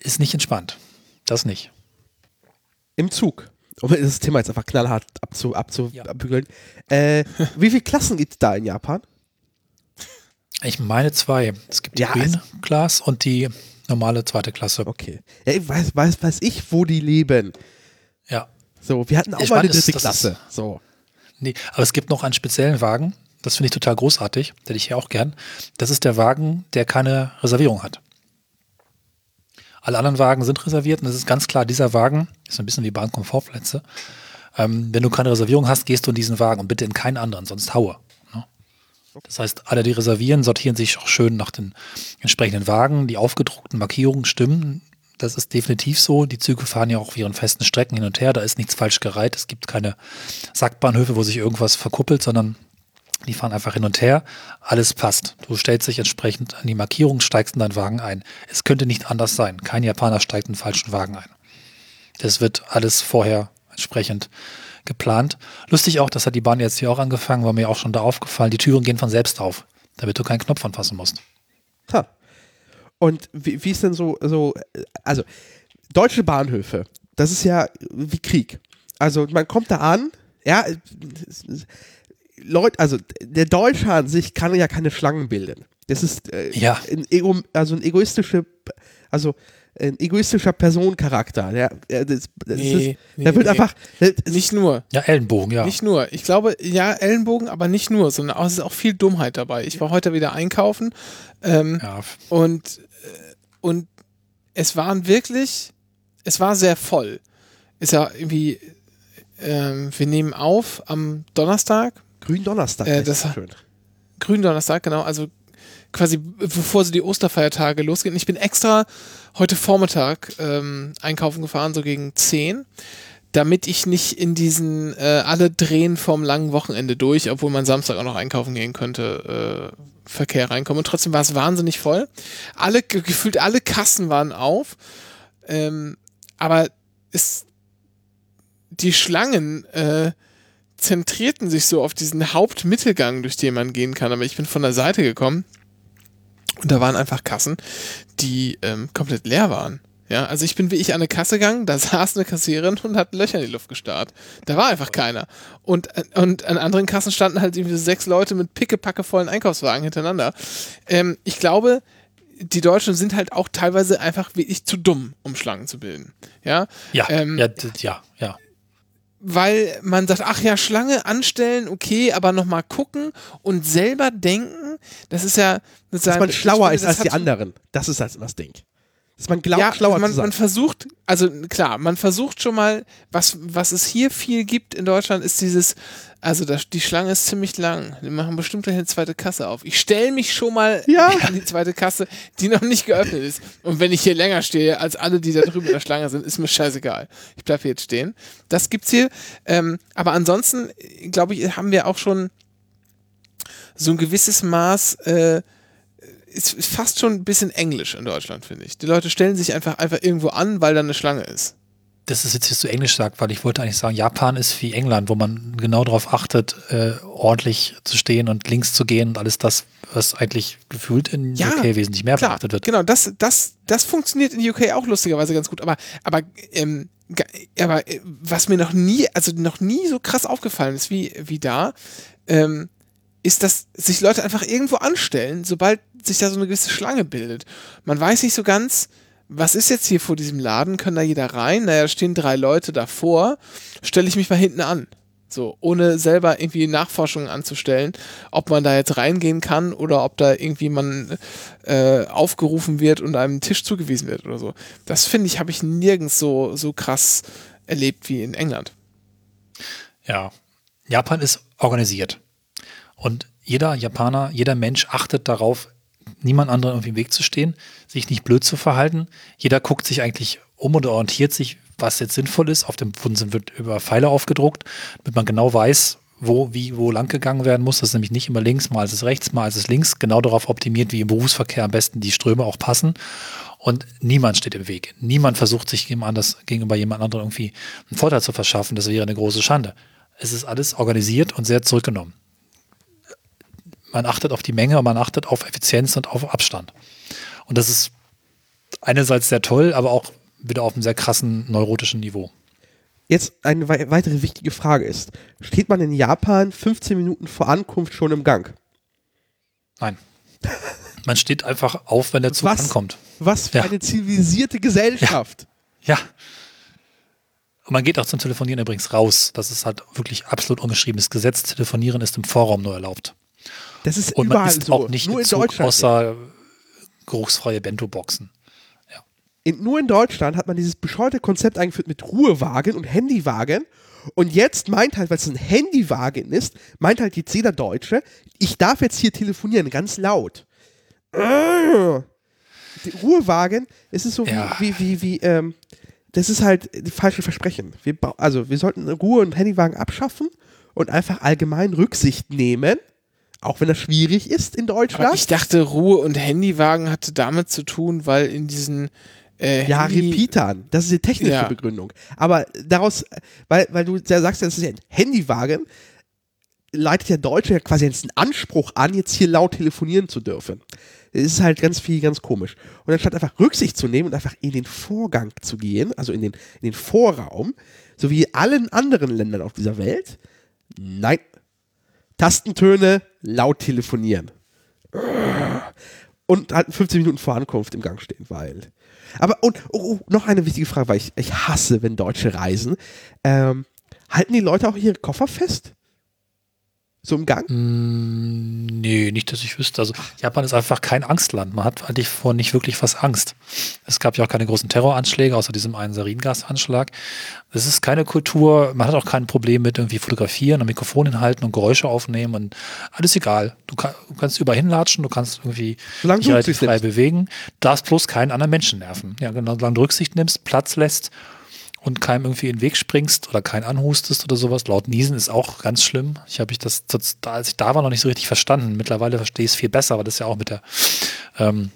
ist nicht entspannt. Das nicht. Im Zug. Um das Thema jetzt einfach knallhart abzu, abzubügeln. Ja. Äh, wie viele Klassen gibt es da in Japan? Ich meine zwei. Es gibt die ja, Green Class und die Normale zweite Klasse. Okay. Ja, ich weiß, weiß, weiß ich, wo die leben. Ja. So, wir hatten auch ich mal eine dritte das, Klasse. Das ist, so. Nee, aber es gibt noch einen speziellen Wagen, das finde ich total großartig, den ich hier auch gern. Das ist der Wagen, der keine Reservierung hat. Alle anderen Wagen sind reserviert und es ist ganz klar, dieser Wagen ist ein bisschen wie Bahnkomfortplätze. Ähm, wenn du keine Reservierung hast, gehst du in diesen Wagen und bitte in keinen anderen, sonst haue. Das heißt, alle, die reservieren, sortieren sich auch schön nach den entsprechenden Wagen. Die aufgedruckten Markierungen stimmen. Das ist definitiv so. Die Züge fahren ja auch auf ihren festen Strecken hin und her. Da ist nichts falsch gereiht. Es gibt keine Sackbahnhöfe, wo sich irgendwas verkuppelt, sondern die fahren einfach hin und her. Alles passt. Du stellst dich entsprechend an die Markierung, steigst in deinen Wagen ein. Es könnte nicht anders sein. Kein Japaner steigt in den falschen Wagen ein. Das wird alles vorher entsprechend geplant. Lustig auch, das hat die Bahn jetzt hier auch angefangen, war mir auch schon da aufgefallen. Die Türen gehen von selbst auf, damit du keinen Knopf anfassen musst. Ha. Und wie, wie ist denn so, so, also deutsche Bahnhöfe, das ist ja wie Krieg. Also man kommt da an, ja, Leute, also der Deutsche an sich kann ja keine Schlangen bilden. Das ist äh, ja. ein, Ego, also ein egoistische, also ein egoistischer Personencharakter. Der, das, das nee, ist, nee, der wird nee. einfach. Nicht nur. Ja, Ellenbogen, ja. Nicht nur. Ich glaube, ja, Ellenbogen, aber nicht nur, sondern es ist auch viel Dummheit dabei. Ich war heute wieder einkaufen ähm, ja. und, äh, und es waren wirklich, es war sehr voll. Ist ja irgendwie, ähm, wir nehmen auf am Donnerstag. Gründonnerstag, äh, das ist schön. Gründonnerstag, genau. Also quasi bevor so die Osterfeiertage losgehen. Ich bin extra heute Vormittag ähm, einkaufen gefahren, so gegen 10, damit ich nicht in diesen äh, alle drehen vom langen Wochenende durch, obwohl man Samstag auch noch einkaufen gehen könnte, äh, Verkehr reinkomme. Und trotzdem war es wahnsinnig voll. Alle, gefühlt alle Kassen waren auf. Ähm, aber es, die Schlangen äh, zentrierten sich so auf diesen Hauptmittelgang, durch den man gehen kann. Aber ich bin von der Seite gekommen und da waren einfach Kassen, die ähm, komplett leer waren. Ja, also ich bin wie ich an eine Kasse gegangen, da saß eine Kassiererin und hat Löcher in die Luft gestarrt. Da war einfach keiner. Und, und an anderen Kassen standen halt irgendwie sechs Leute mit pickepacke vollen Einkaufswagen hintereinander. Ähm, ich glaube, die Deutschen sind halt auch teilweise einfach wirklich zu dumm, um Schlangen zu bilden. Ja, ja, ähm, ja, ja, ja weil man sagt, ach ja, Schlange anstellen, okay, aber nochmal gucken und selber denken, das ist ja... Dass man schlauer ist als die anderen, das ist halt das Ding. Dass man glaubt, ja, schlauer man, zu sein. Man versucht, also klar, man versucht schon mal, was, was es hier viel gibt in Deutschland, ist dieses, also das, die Schlange ist ziemlich lang. Wir machen bestimmt gleich eine zweite Kasse auf. Ich stelle mich schon mal ja. an die zweite Kasse, die noch nicht geöffnet ist. Und wenn ich hier länger stehe als alle, die da drüben in der Schlange sind, ist mir scheißegal. Ich bleibe hier jetzt stehen. Das gibt's hier. Ähm, aber ansonsten, glaube ich, haben wir auch schon so ein gewisses Maß äh, ist, fast schon ein bisschen Englisch in Deutschland, finde ich. Die Leute stellen sich einfach, einfach irgendwo an, weil da eine Schlange ist. Das ist jetzt, dass du Englisch sagst, weil ich wollte eigentlich sagen, Japan ist wie England, wo man genau darauf achtet, äh, ordentlich zu stehen und links zu gehen und alles das, was eigentlich gefühlt in Ja, UK wesentlich mehr Klar, beachtet wird. genau, das, das, das funktioniert in UK auch lustigerweise ganz gut, aber, aber, ähm, aber äh, was mir noch nie, also noch nie so krass aufgefallen ist wie, wie da, ähm, ist, dass sich Leute einfach irgendwo anstellen, sobald sich da so eine gewisse Schlange bildet. Man weiß nicht so ganz, was ist jetzt hier vor diesem Laden? Können da jeder rein? Naja, da stehen drei Leute davor. Stelle ich mich mal hinten an. So, ohne selber irgendwie Nachforschungen anzustellen, ob man da jetzt reingehen kann oder ob da irgendwie man äh, aufgerufen wird und einem Tisch zugewiesen wird oder so. Das finde ich, habe ich nirgends so, so krass erlebt wie in England. Ja. Japan ist organisiert. Und jeder Japaner, jeder Mensch achtet darauf, niemand anderen irgendwie im Weg zu stehen, sich nicht blöd zu verhalten. Jeder guckt sich eigentlich um und orientiert sich, was jetzt sinnvoll ist. Auf dem Boden wird über Pfeile aufgedruckt, damit man genau weiß, wo, wie, wo lang gegangen werden muss. Das ist nämlich nicht immer links, mal ist es rechts, mal ist es links. Genau darauf optimiert, wie im Berufsverkehr am besten die Ströme auch passen. Und niemand steht im Weg. Niemand versucht sich anders, gegenüber jemand anderem irgendwie einen Vorteil zu verschaffen. Das wäre eine große Schande. Es ist alles organisiert und sehr zurückgenommen. Man achtet auf die Menge und man achtet auf Effizienz und auf Abstand. Und das ist einerseits sehr toll, aber auch wieder auf einem sehr krassen neurotischen Niveau. Jetzt eine wei weitere wichtige Frage ist, steht man in Japan 15 Minuten vor Ankunft schon im Gang? Nein. Man steht einfach auf, wenn der Zug Was? ankommt. Was für Ja. eine zivilisierte Gesellschaft. Ja. Und man geht auch zum Telefonieren übrigens raus. Das ist halt wirklich absolut ungeschriebenes Gesetz. Telefonieren ist im Vorraum nur erlaubt. Das ist Und man überall isst so. auch nicht nur in Zug, Deutschland. außer geruchsfreie Bento-Boxen. in, nur in Deutschland hat man dieses bescheuerte Konzept eingeführt mit Ruhewagen und Handywagen. Und jetzt meint halt, weil es ein Handywagen ist, meint halt jetzt jeder Deutsche, ich darf jetzt hier telefonieren, ganz laut. Die Ruhewagen, es ist so Ja. wie, wie, wie, wie, ähm, das ist halt die falsche Versprechen. Wir, also wir sollten Ruhe- und Handywagen abschaffen und einfach allgemein Rücksicht nehmen, auch wenn das schwierig ist in Deutschland. Aber ich dachte, Ruhe- und Handywagen hatte damit zu tun, weil in diesen äh, Ja, Handy Repeatern. Das ist die technische Ja. Begründung. Aber daraus, weil, weil du ja sagst, das ist ja ein Handywagen, leitet der Deutsche ja quasi jetzt einen Anspruch an, jetzt hier laut telefonieren zu dürfen. Das ist halt ganz viel, ganz komisch. Und anstatt einfach Rücksicht zu nehmen und einfach in den Vorgang zu gehen, also in den, in den Vorraum, so wie allen anderen Ländern auf dieser Welt, nein. Tastentöne, laut telefonieren. Und halt 15 Minuten vor Ankunft im Gang stehen, weil. Aber, und oh, oh, noch eine wichtige Frage, weil ich, ich hasse, wenn Deutsche reisen. Ähm, halten die Leute auch ihre Koffer fest? So im Gang? Mm, nee, nicht, dass ich wüsste. Also Japan ist einfach kein Angstland. Man hat eigentlich vor nicht wirklich was Angst. Es gab ja auch keine großen Terroranschläge, außer diesem einen Saringasanschlag. Es ist keine Kultur, man hat auch kein Problem mit irgendwie fotografieren und Mikrofon hinhalten und Geräusche aufnehmen und alles egal. Du, kann, du kannst überall hinlatschen, du kannst irgendwie Solange dich du relativ frei nimmst. bewegen. Du darfst bloß keinen anderen Menschen nerven. Ja, genau, solange du Rücksicht nimmst, Platz lässt und keinem irgendwie in den Weg springst oder keinen anhustest oder sowas. Laut Niesen ist auch ganz schlimm. Ich habe ich das, das, da, als ich da war, noch nicht so richtig verstanden. Mittlerweile verstehe ich es viel besser, aber das ja auch mit der ähm,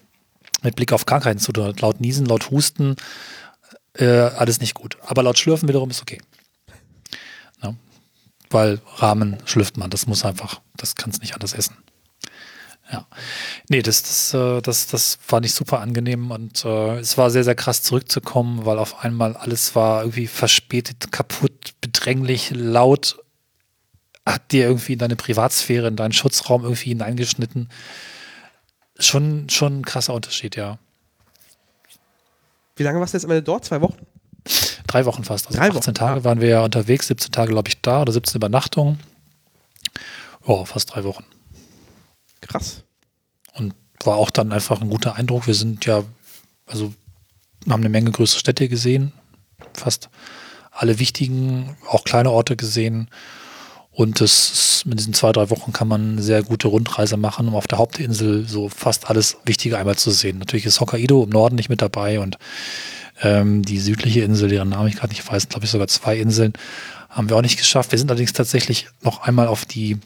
mit Blick auf Krankheiten zu tun hat. Laut Niesen, laut Husten, äh, alles nicht gut. Aber laut Schlürfen wiederum ist okay. Ja. Weil Rahmen schlürft man, das muss einfach, das kannst nicht anders essen. Ja. Nee, das, das, äh, das, das fand ich super angenehm und äh, es war sehr, sehr krass zurückzukommen, weil auf einmal alles war irgendwie verspätet, kaputt, bedränglich, laut, hat dir irgendwie in deine Privatsphäre, in deinen Schutzraum irgendwie hineingeschnitten. Schon, schon ein krasser Unterschied, ja. Wie lange warst du jetzt am Ende dort? Zwei Wochen? Drei Wochen fast. Also Drei 18 Wochen, Tage ja. waren wir ja unterwegs, 17 Tage, glaube ich, da oder 17 Übernachtungen. Oh, fast drei Wochen. Krass. Und war auch dann einfach ein guter Eindruck. Wir sind ja, also haben eine Menge größere Städte gesehen, fast alle wichtigen, auch kleine Orte gesehen. Und das ist, mit diesen zwei, drei Wochen kann man eine sehr gute Rundreise machen, um auf der Hauptinsel so fast alles Wichtige einmal zu sehen. Natürlich ist Hokkaido im Norden nicht mit dabei und ähm, die südliche Insel, deren Namen ich gerade nicht weiß, glaube ich sogar zwei Inseln, haben wir auch nicht geschafft. Wir sind allerdings tatsächlich noch einmal auf die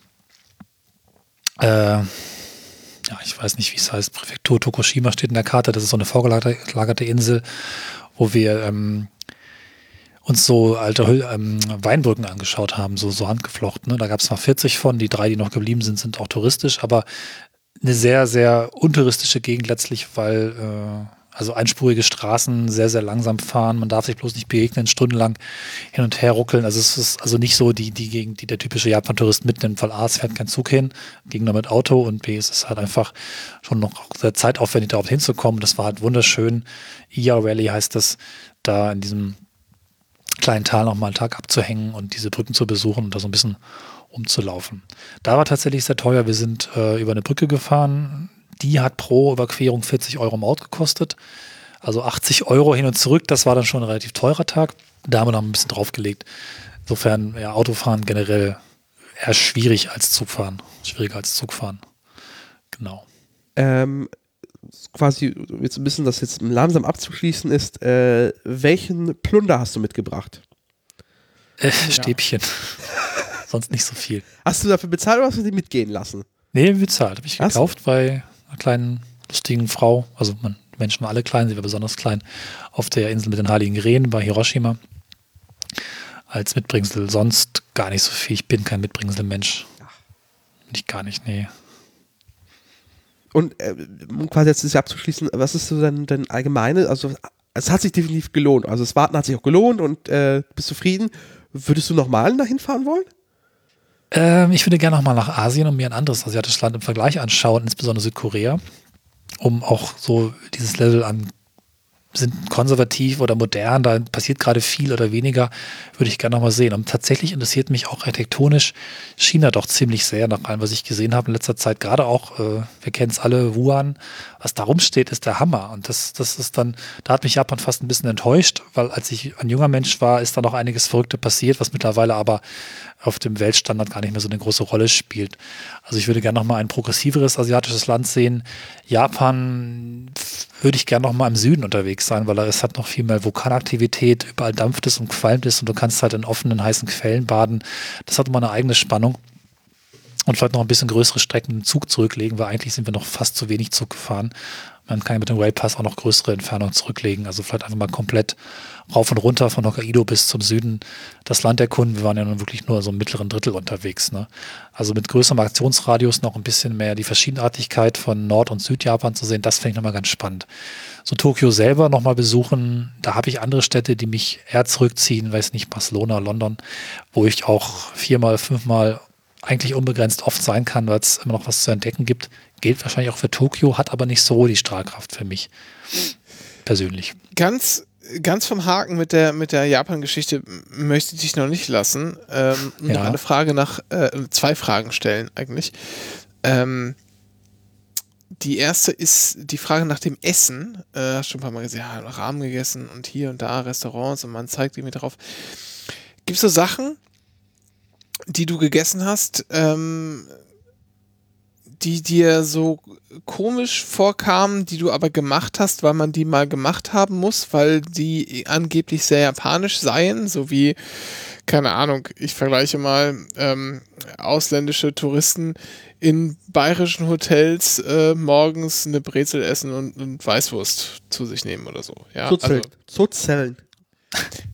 äh, ja, ich weiß nicht, wie es heißt, Präfektur Tokushima steht in der Karte, das ist so eine vorgelagerte Insel, wo wir ähm, uns so alte ähm, Weinbrücken angeschaut haben, so, so handgeflochten. Ne? Da gab es noch 40 von, die drei, die noch geblieben sind, sind auch touristisch, aber eine sehr, sehr untouristische Gegend letztlich, weil äh, also einspurige Straßen sehr, sehr langsam fahren. Man darf sich bloß nicht begegnen, stundenlang hin und her ruckeln. Also es ist also nicht so die, die Gegend, die der typische Japan-Tourist mitnimmt, weil A, es fährt kein Zug hin, ging mit Auto und B, es ist halt einfach schon noch sehr zeitaufwendig, darauf hinzukommen. Das war halt wunderschön. Ia Rally heißt das, da in diesem kleinen Tal nochmal einen Tag abzuhängen und diese Brücken zu besuchen und da so ein bisschen umzulaufen. Da war tatsächlich sehr teuer. Wir sind äh, über eine Brücke gefahren. Die hat pro Überquerung 40 Euro Maut gekostet. Also 80 Euro hin und zurück. Das war dann schon ein relativ teurer Tag. Da haben wir noch ein bisschen draufgelegt. Insofern, ja, Autofahren generell eher schwierig als Zugfahren. Schwieriger als Zugfahren. Genau. Ähm, quasi jetzt ein bisschen das jetzt langsam abzuschließen ist, äh, welchen Plunder hast du mitgebracht? Äh, Stäbchen. Sonst nicht so viel. Hast du dafür bezahlt oder hast du die mitgehen lassen? Nee, bezahlt. Habe ich gekauft so. bei einer kleinen, lustigen Frau. Also man, Menschen waren alle klein, sie war besonders klein. Auf der Insel mit den Heiligen Rehen bei Hiroshima. Als Mitbringsel. Sonst gar nicht so viel. Ich bin kein Mitbringsel-Mensch. Nicht gar nicht, nee. Und äh, um quasi jetzt das abzuschließen, was ist so dein, dein allgemeine, also es hat sich definitiv gelohnt. Also das Warten hat sich auch gelohnt und äh, bist zufrieden. Würdest du nochmal dahin fahren wollen? Ähm, ich würde gerne nochmal nach Asien und mir ein anderes asiatisches Land im Vergleich anschauen, insbesondere Südkorea, um auch so dieses Level an sind konservativ oder modern, da passiert gerade viel oder weniger, würde ich gerne nochmal sehen. Und tatsächlich interessiert mich auch architektonisch China doch ziemlich sehr, nach allem, was ich gesehen habe in letzter Zeit. Gerade auch, äh, wir kennen es alle, Wuhan, was da rumsteht, ist der Hammer. Und das, das ist dann, da hat mich Japan fast ein bisschen enttäuscht, weil als ich ein junger Mensch war, ist da noch einiges Verrückte passiert, was mittlerweile aber auf dem Weltstandard gar nicht mehr so eine große Rolle spielt. Also ich würde gerne noch mal ein progressiveres asiatisches Land sehen. Japan würde ich gerne noch mal im Süden unterwegs sein, weil es hat noch viel mehr Vulkanaktivität, überall dampft es und qualmt es und du kannst halt in offenen, heißen Quellen baden. Das hat immer eine eigene Spannung. Und vielleicht noch ein bisschen größere Strecken im Zug zurücklegen, weil eigentlich sind wir noch fast zu wenig Zug gefahren. Man kann ja mit dem Railpass auch noch größere Entfernungen zurücklegen. Also vielleicht einfach mal komplett rauf und runter von Hokkaido bis zum Süden das Land erkunden. Wir waren ja nun wirklich nur so im mittleren Drittel unterwegs. Ne? Also mit größerem Aktionsradius noch ein bisschen mehr die Verschiedenartigkeit von Nord- und Südjapan zu sehen, das finde ich nochmal ganz spannend. So Tokio selber nochmal besuchen, da habe ich andere Städte, die mich eher zurückziehen, weiß nicht, Barcelona, London, wo ich auch viermal, fünfmal eigentlich unbegrenzt oft sein kann, weil es immer noch was zu entdecken gibt. Gilt wahrscheinlich auch für Tokio, hat aber nicht so die Strahlkraft für mich persönlich. Ganz ganz vom Haken mit der mit der Japan-Geschichte möchte ich dich noch nicht lassen. Ähm, ja. Noch eine Frage nach äh, zwei Fragen stellen eigentlich. Ähm, die erste ist die Frage nach dem Essen. Äh, hast schon ein paar Mal gesehen, ja, Rahmen gegessen und hier und da Restaurants und man zeigt irgendwie drauf. Gibt es so Sachen, die du gegessen hast, ähm, die dir so komisch vorkamen, die du aber gemacht hast, weil man die mal gemacht haben muss, weil die angeblich sehr japanisch seien, so wie, keine Ahnung, ich vergleiche mal ähm, ausländische Touristen in bayerischen Hotels äh, morgens eine Brezel essen und, und Weißwurst zu sich nehmen oder so. Ja, Zuzellen. Also, Zuzellen.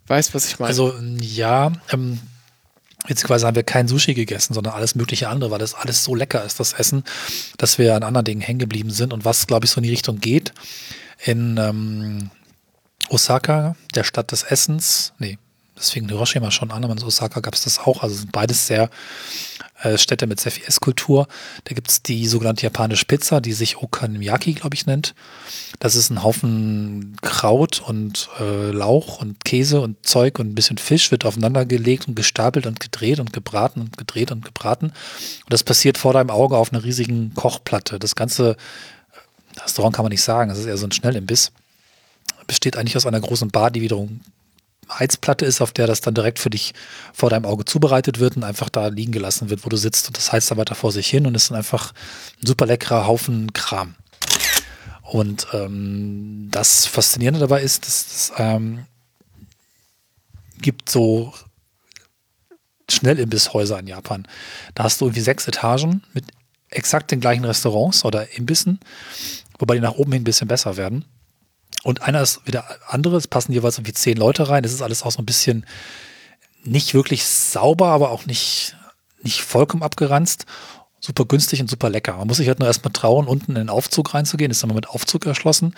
Weißt, was ich meine? Also ja, ähm, Witzigerweise haben wir kein Sushi gegessen, sondern alles mögliche andere, weil das alles so lecker ist, das Essen, dass wir an anderen Dingen hängen geblieben sind. Und was, glaube ich, so in die Richtung geht, in ähm, Osaka, der Stadt des Essens, nee, deswegen Hiroshima schon an, aber in Osaka gab es das auch. Also sind beides sehr äh, Städte mit sehr viel Esskultur. Da gibt es die sogenannte japanische Pizza, die sich Okonomiyaki, glaube ich, nennt. Das ist ein Haufen Kraut und äh, Lauch und Käse und Zeug und ein bisschen Fisch wird aufeinander gelegt und gestapelt und gedreht und gebraten und gedreht und gebraten. Und das passiert vor deinem Auge auf einer riesigen Kochplatte. Das ganze äh, Restaurant kann man nicht sagen, das ist eher so ein Schnellimbiss. Besteht eigentlich aus einer großen Bar, die wiederum Heizplatte ist, auf der das dann direkt für dich vor deinem Auge zubereitet wird und einfach da liegen gelassen wird, wo du sitzt und das heizt dann weiter vor sich hin und ist dann einfach ein super leckerer Haufen Kram. Und ähm, das Faszinierende dabei ist, dass es ähm, gibt so Schnellimbisshäuser in Japan. Da hast du irgendwie sechs Etagen mit exakt den gleichen Restaurants oder Imbissen, wobei die nach oben hin ein bisschen besser werden. Und einer ist wieder anderes, passen jeweils irgendwie zehn Leute rein. Das ist alles auch so ein bisschen nicht wirklich sauber, aber auch nicht, nicht vollkommen abgeranzt. Super günstig und super lecker. Man muss sich halt nur erstmal trauen, unten in den Aufzug reinzugehen. ist dann mal mit Aufzug erschlossen.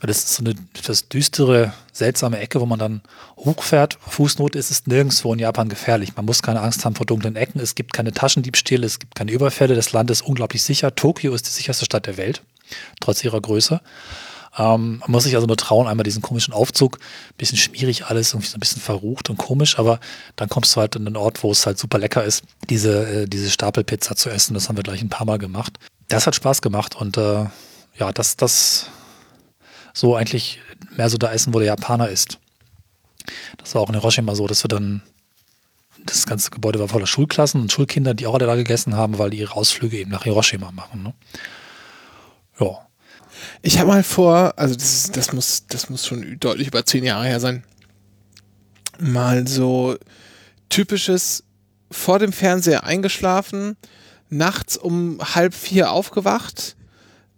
Das ist so eine etwas düstere, seltsame Ecke, wo man dann hochfährt. Fußnote ist es nirgendwo in Japan gefährlich. Man muss keine Angst haben vor dunklen Ecken. Es gibt keine Taschendiebstähle, es gibt keine Überfälle. Das Land ist unglaublich sicher. Tokio ist die sicherste Stadt der Welt, trotz ihrer Größe. Ähm, man muss sich also nur trauen, einmal diesen komischen Aufzug, bisschen schmierig alles, irgendwie so ein bisschen verrucht und komisch, aber dann kommst du halt in einen Ort, wo es halt super lecker ist, diese, äh, diese Stapelpizza zu essen. Das haben wir gleich ein paar Mal gemacht. Das hat Spaß gemacht und äh, ja, das, das so eigentlich mehr so da essen, wo der Japaner ist. Das war auch in Hiroshima so, dass wir dann das ganze Gebäude war voller Schulklassen und Schulkinder, die auch alle da gegessen haben, weil die ihre Ausflüge eben nach Hiroshima machen. Ne? Ja. Ich habe mal vor, also das, ist, das, muss, das muss schon deutlich über zehn Jahre her sein, mal so typisches vor dem Fernseher eingeschlafen, nachts um halb vier aufgewacht,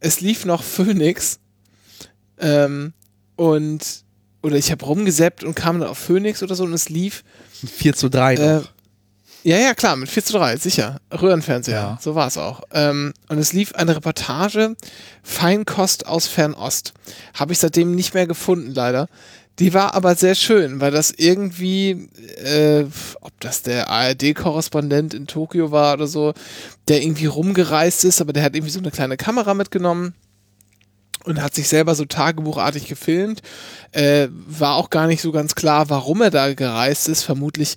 es lief noch Phoenix ähm, und oder ich habe rumgesäppt und kam dann auf Phoenix oder so und es lief 4 zu 3 äh, ja, ja, klar, mit 4 zu 3, sicher. Röhrenfernseher, Ja. so war es auch. Ähm, und es lief eine Reportage, Feinkost aus Fernost. Habe ich seitdem nicht mehr gefunden, leider. Die war aber sehr schön, weil das irgendwie, äh, ob das der ARD-Korrespondent in Tokio war oder so, der irgendwie rumgereist ist, aber der hat irgendwie so eine kleine Kamera mitgenommen und hat sich selber so tagebuchartig gefilmt. Äh, war auch gar nicht so ganz klar, warum er da gereist ist. Vermutlich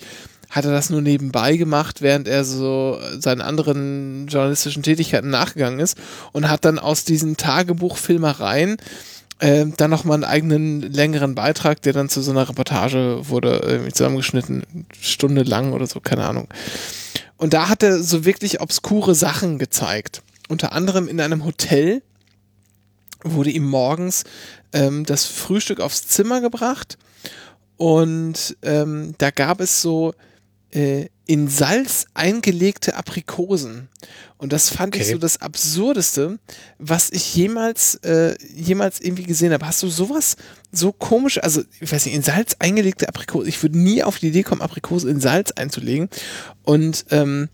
hat er das nur nebenbei gemacht, während er so seinen anderen journalistischen Tätigkeiten nachgegangen ist und hat dann aus diesen Tagebuchfilmereien äh, dann nochmal einen eigenen längeren Beitrag, der dann zu so einer Reportage wurde, irgendwie zusammengeschnitten, Stunde lang oder so, keine Ahnung. Und da hat er so wirklich obskure Sachen gezeigt. Unter anderem in einem Hotel wurde ihm morgens ähm, das Frühstück aufs Zimmer gebracht und ähm, da gab es so äh, in Salz eingelegte Aprikosen. Und das fand ich Okay. so das Absurdeste, was ich jemals, äh, jemals irgendwie gesehen habe. Hast du sowas so komisch, also ich weiß nicht, in Salz eingelegte Aprikosen, ich würde nie auf die Idee kommen, Aprikosen in Salz einzulegen. Und ähm,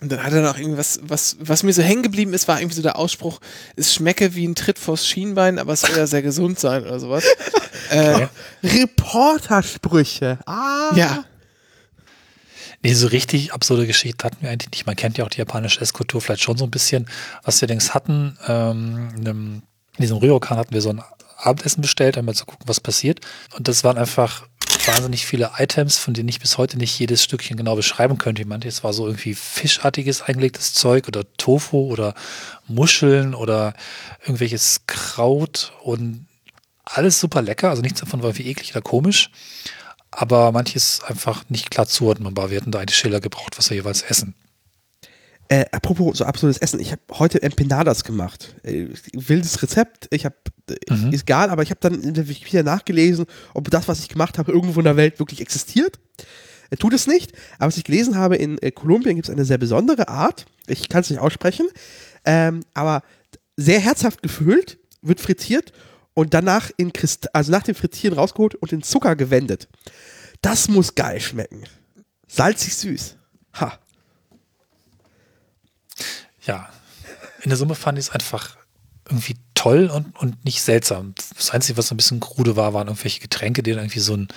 und dann hat er noch irgendwas, was, was mir so hängen geblieben ist, war irgendwie so der Ausspruch, es schmecke wie ein Tritt vors Schienbein, aber es soll ja sehr gesund sein oder sowas. Äh, Reportersprüche. Ah. ja, Nee, so richtig absurde Geschichte hatten wir eigentlich nicht. Man kennt ja auch die japanische Esskultur vielleicht schon so ein bisschen. Was wir allerdings hatten, ähm, in, diesem Ryokan hatten wir so ein Abendessen bestellt, einmal zu gucken, was passiert. Und das waren einfach wahnsinnig viele Items, von denen ich bis heute nicht jedes Stückchen genau beschreiben könnte. Ich meinte, es war so irgendwie fischartiges eingelegtes Zeug oder Tofu oder Muscheln oder irgendwelches Kraut und alles super lecker. Also nichts davon war irgendwie eklig oder komisch. Aber manches einfach nicht klar zuordnenbar. Wir hätten da eine Schiller gebraucht, was wir jeweils essen. Äh, apropos so absurdes Essen, ich habe heute Empanadas gemacht. Äh, wildes Rezept, ich habe, äh, Mhm. ist egal, aber ich habe dann in der Wikipedia nachgelesen, ob das, was ich gemacht habe, irgendwo in der Welt wirklich existiert. Er tut es nicht, aber was ich gelesen habe, in äh, Kolumbien gibt es eine sehr besondere Art, ich kann es nicht aussprechen, ähm, aber sehr herzhaft gefüllt, wird frittiert und danach in Christ also nach dem Frittieren rausgeholt und in Zucker gewendet. Das muss geil schmecken. Salzig süß. Ha. Ja, in der Summe fand ich es einfach irgendwie toll und, und nicht seltsam. Das Einzige, was ein bisschen krude war, waren irgendwelche Getränke, die dann irgendwie so ein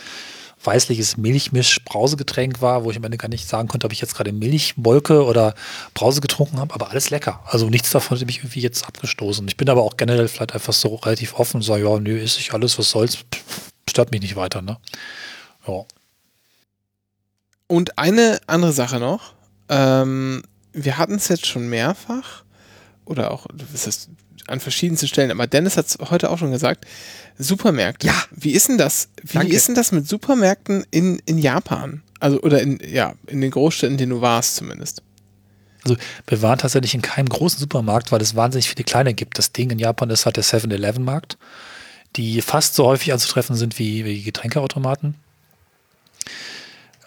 weißliches Milchmisch-Brausegetränk war, wo ich am Ende gar nicht sagen konnte, ob ich jetzt gerade Milchmolke oder Brause getrunken habe, aber alles lecker. Also nichts davon hat mich irgendwie jetzt abgestoßen. Ich bin aber auch generell vielleicht einfach so relativ offen und sage, ja, nö, ist ich alles, was soll's, stört mich nicht weiter, ne? Ja. Und eine andere Sache noch. Ähm, wir hatten es jetzt schon mehrfach oder auch was heißt, an verschiedensten Stellen, aber Dennis hat es heute auch schon gesagt. Supermärkte. Ja. Wie ist denn das? Wie Danke. ist denn das mit Supermärkten in, in Japan? Also, oder in, ja, in den Großstädten, in denen du warst zumindest. Also wir waren tatsächlich in keinem großen Supermarkt, weil es wahnsinnig viele kleine gibt. Das Ding in Japan ist halt der 7-Eleven-Markt, die fast so häufig anzutreffen sind wie, wie Getränkeautomaten.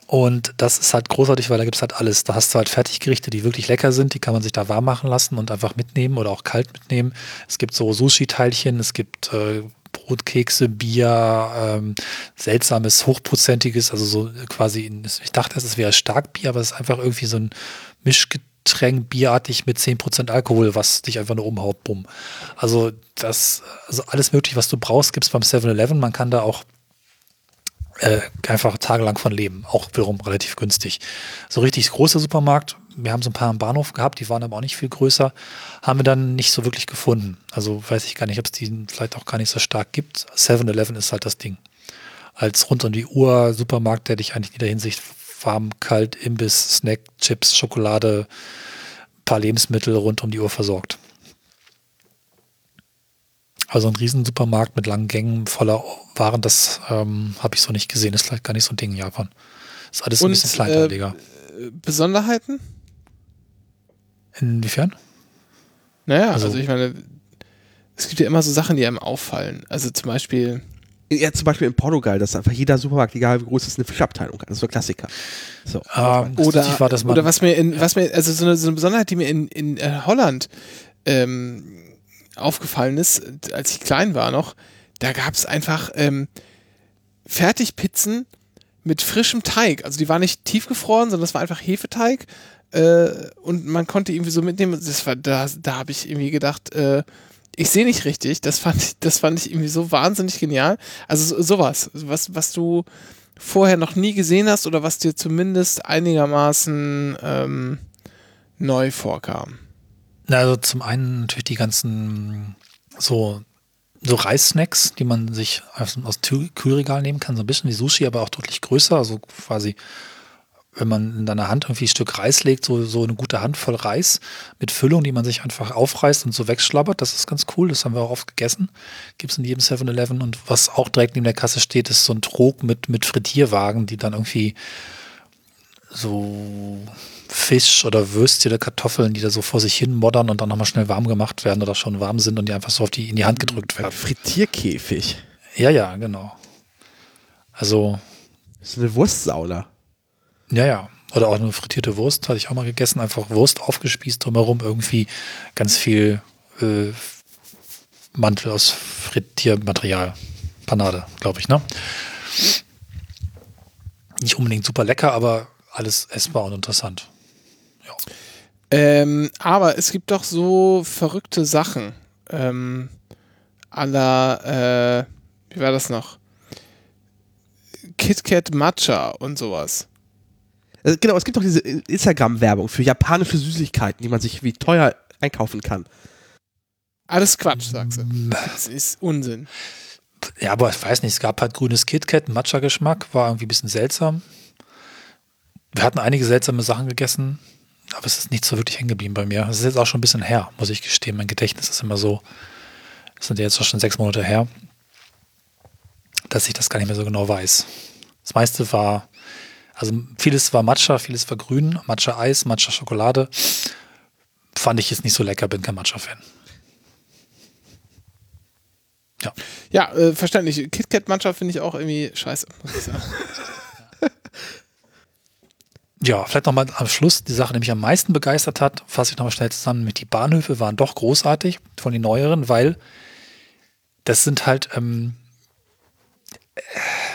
Und das ist halt großartig, weil da gibt es halt alles. Da hast du halt Fertiggerichte, die wirklich lecker sind, die kann man sich da warm machen lassen und einfach mitnehmen oder auch kalt mitnehmen. Es gibt so Sushi-Teilchen, es gibt äh, Brotkekse, Bier, ähm, seltsames, hochprozentiges, also so quasi, in, ich dachte, es wäre Starkbier, aber es ist einfach irgendwie so ein Mischgetränk, bierartig mit 10% Alkohol, was dich einfach nur umhaut, bumm. Also das, also alles mögliche, was du brauchst, gibt es beim 7-Eleven. Man kann da auch äh, einfach tagelang von leben. Auch wiederum relativ günstig. So richtig großer Supermarkt, wir haben so ein paar am Bahnhof gehabt, die waren aber auch nicht viel größer, haben wir dann nicht so wirklich gefunden. Also weiß ich gar nicht, ob es die vielleicht auch gar nicht so stark gibt. 7-Eleven ist halt das Ding. Als rund um die Uhr Supermarkt, der dich eigentlich in jeder Hinsicht warm, kalt, Imbiss, Snack, Chips, Schokolade, paar Lebensmittel rund um die Uhr versorgt. Also ein Riesensupermarkt mit langen Gängen voller Waren, das ähm, habe ich so nicht gesehen. Ist vielleicht gar nicht so ein Ding in Japan. Ist alles Und, ein bisschen kleinteiliger. Äh, Besonderheiten? Inwiefern? Naja, Also- also, ich meine, es gibt ja immer so Sachen, die einem auffallen. Also zum Beispiel, Ja, zum Beispiel in Portugal, dass einfach jeder Supermarkt, egal wie groß es ist, eine Fischabteilung hat. Das ist so ein Klassiker. So. Ähm, oder, war, dass man, oder was mir in, was mir, also so eine, so eine Besonderheit, die mir in, in äh, Holland ähm, aufgefallen ist, als ich klein war noch, da gab es einfach ähm, Fertigpizzen mit frischem Teig. Also die waren nicht tiefgefroren, sondern das war einfach Hefeteig. Äh, und man konnte irgendwie so mitnehmen. Das war, da, da habe ich irgendwie gedacht, äh, ich sehe nicht richtig. Das fand ich, das fand ich irgendwie so wahnsinnig genial. Also so, sowas, was, was du vorher noch nie gesehen hast oder was dir zumindest einigermaßen ähm, neu vorkam. Also zum einen natürlich die ganzen so, so Reissnacks, die man sich aus, aus Kühlregal nehmen kann, so ein bisschen wie Sushi, aber auch deutlich größer. Also quasi, wenn man in deiner Hand irgendwie ein Stück Reis legt, so, so eine gute Handvoll Reis mit Füllung, die man sich einfach aufreißt und so wegschlabbert. Das ist ganz cool. Das haben wir auch oft gegessen. Gibt es in jedem 7-Eleven. Und was auch direkt neben der Kasse steht, ist so ein Trog mit, mit Frittierwagen, die dann irgendwie so Fisch oder Würstchen oder Kartoffeln, die da so vor sich hin moddern und dann nochmal schnell warm gemacht werden oder schon warm sind und die einfach so auf die, in die Hand gedrückt werden. Frittierkäfig. Ja, ja, genau. Also, Das ist eine Wurstsauna. ja, ja. Oder auch eine frittierte Wurst hatte ich auch mal gegessen. Einfach Wurst aufgespießt drumherum. Irgendwie ganz viel äh, Mantel aus Frittiermaterial. Panade, glaube ich, ne? Nicht unbedingt super lecker, aber alles essbar und interessant. Ähm, aber es gibt doch so verrückte Sachen. Ähm, aller, äh, wie war das noch? KitKat Matcha und sowas. Äh, Genau, es gibt doch diese Instagram-Werbung für japanische Süßigkeiten, die man sich wie teuer einkaufen kann. Alles Quatsch, sagst du. Das ist Unsinn. Ja, aber ich weiß nicht, es gab halt grünes KitKat, Matcha-Geschmack, war irgendwie ein bisschen seltsam. Wir hatten einige seltsame Sachen gegessen, aber es ist nicht so wirklich hängen geblieben bei mir. Es ist jetzt auch schon ein bisschen her, muss ich gestehen. Mein Gedächtnis ist immer so, es sind ja jetzt auch schon sechs Monate her, dass ich das gar nicht mehr so genau weiß. Das meiste war, also vieles war Matcha, vieles war grün, Matcha-Eis, Matcha-Schokolade. Fand ich jetzt nicht so lecker, bin kein Matcha-Fan. Ja, äh, verständlich. KitKat Matcha finde ich auch irgendwie scheiße, muss ich sagen. Ja, vielleicht nochmal am Schluss die Sache, die mich am meisten begeistert hat, fasse ich nochmal schnell zusammen. Mit die Bahnhöfe waren doch großartig von den neueren, weil das sind halt, ähm, äh,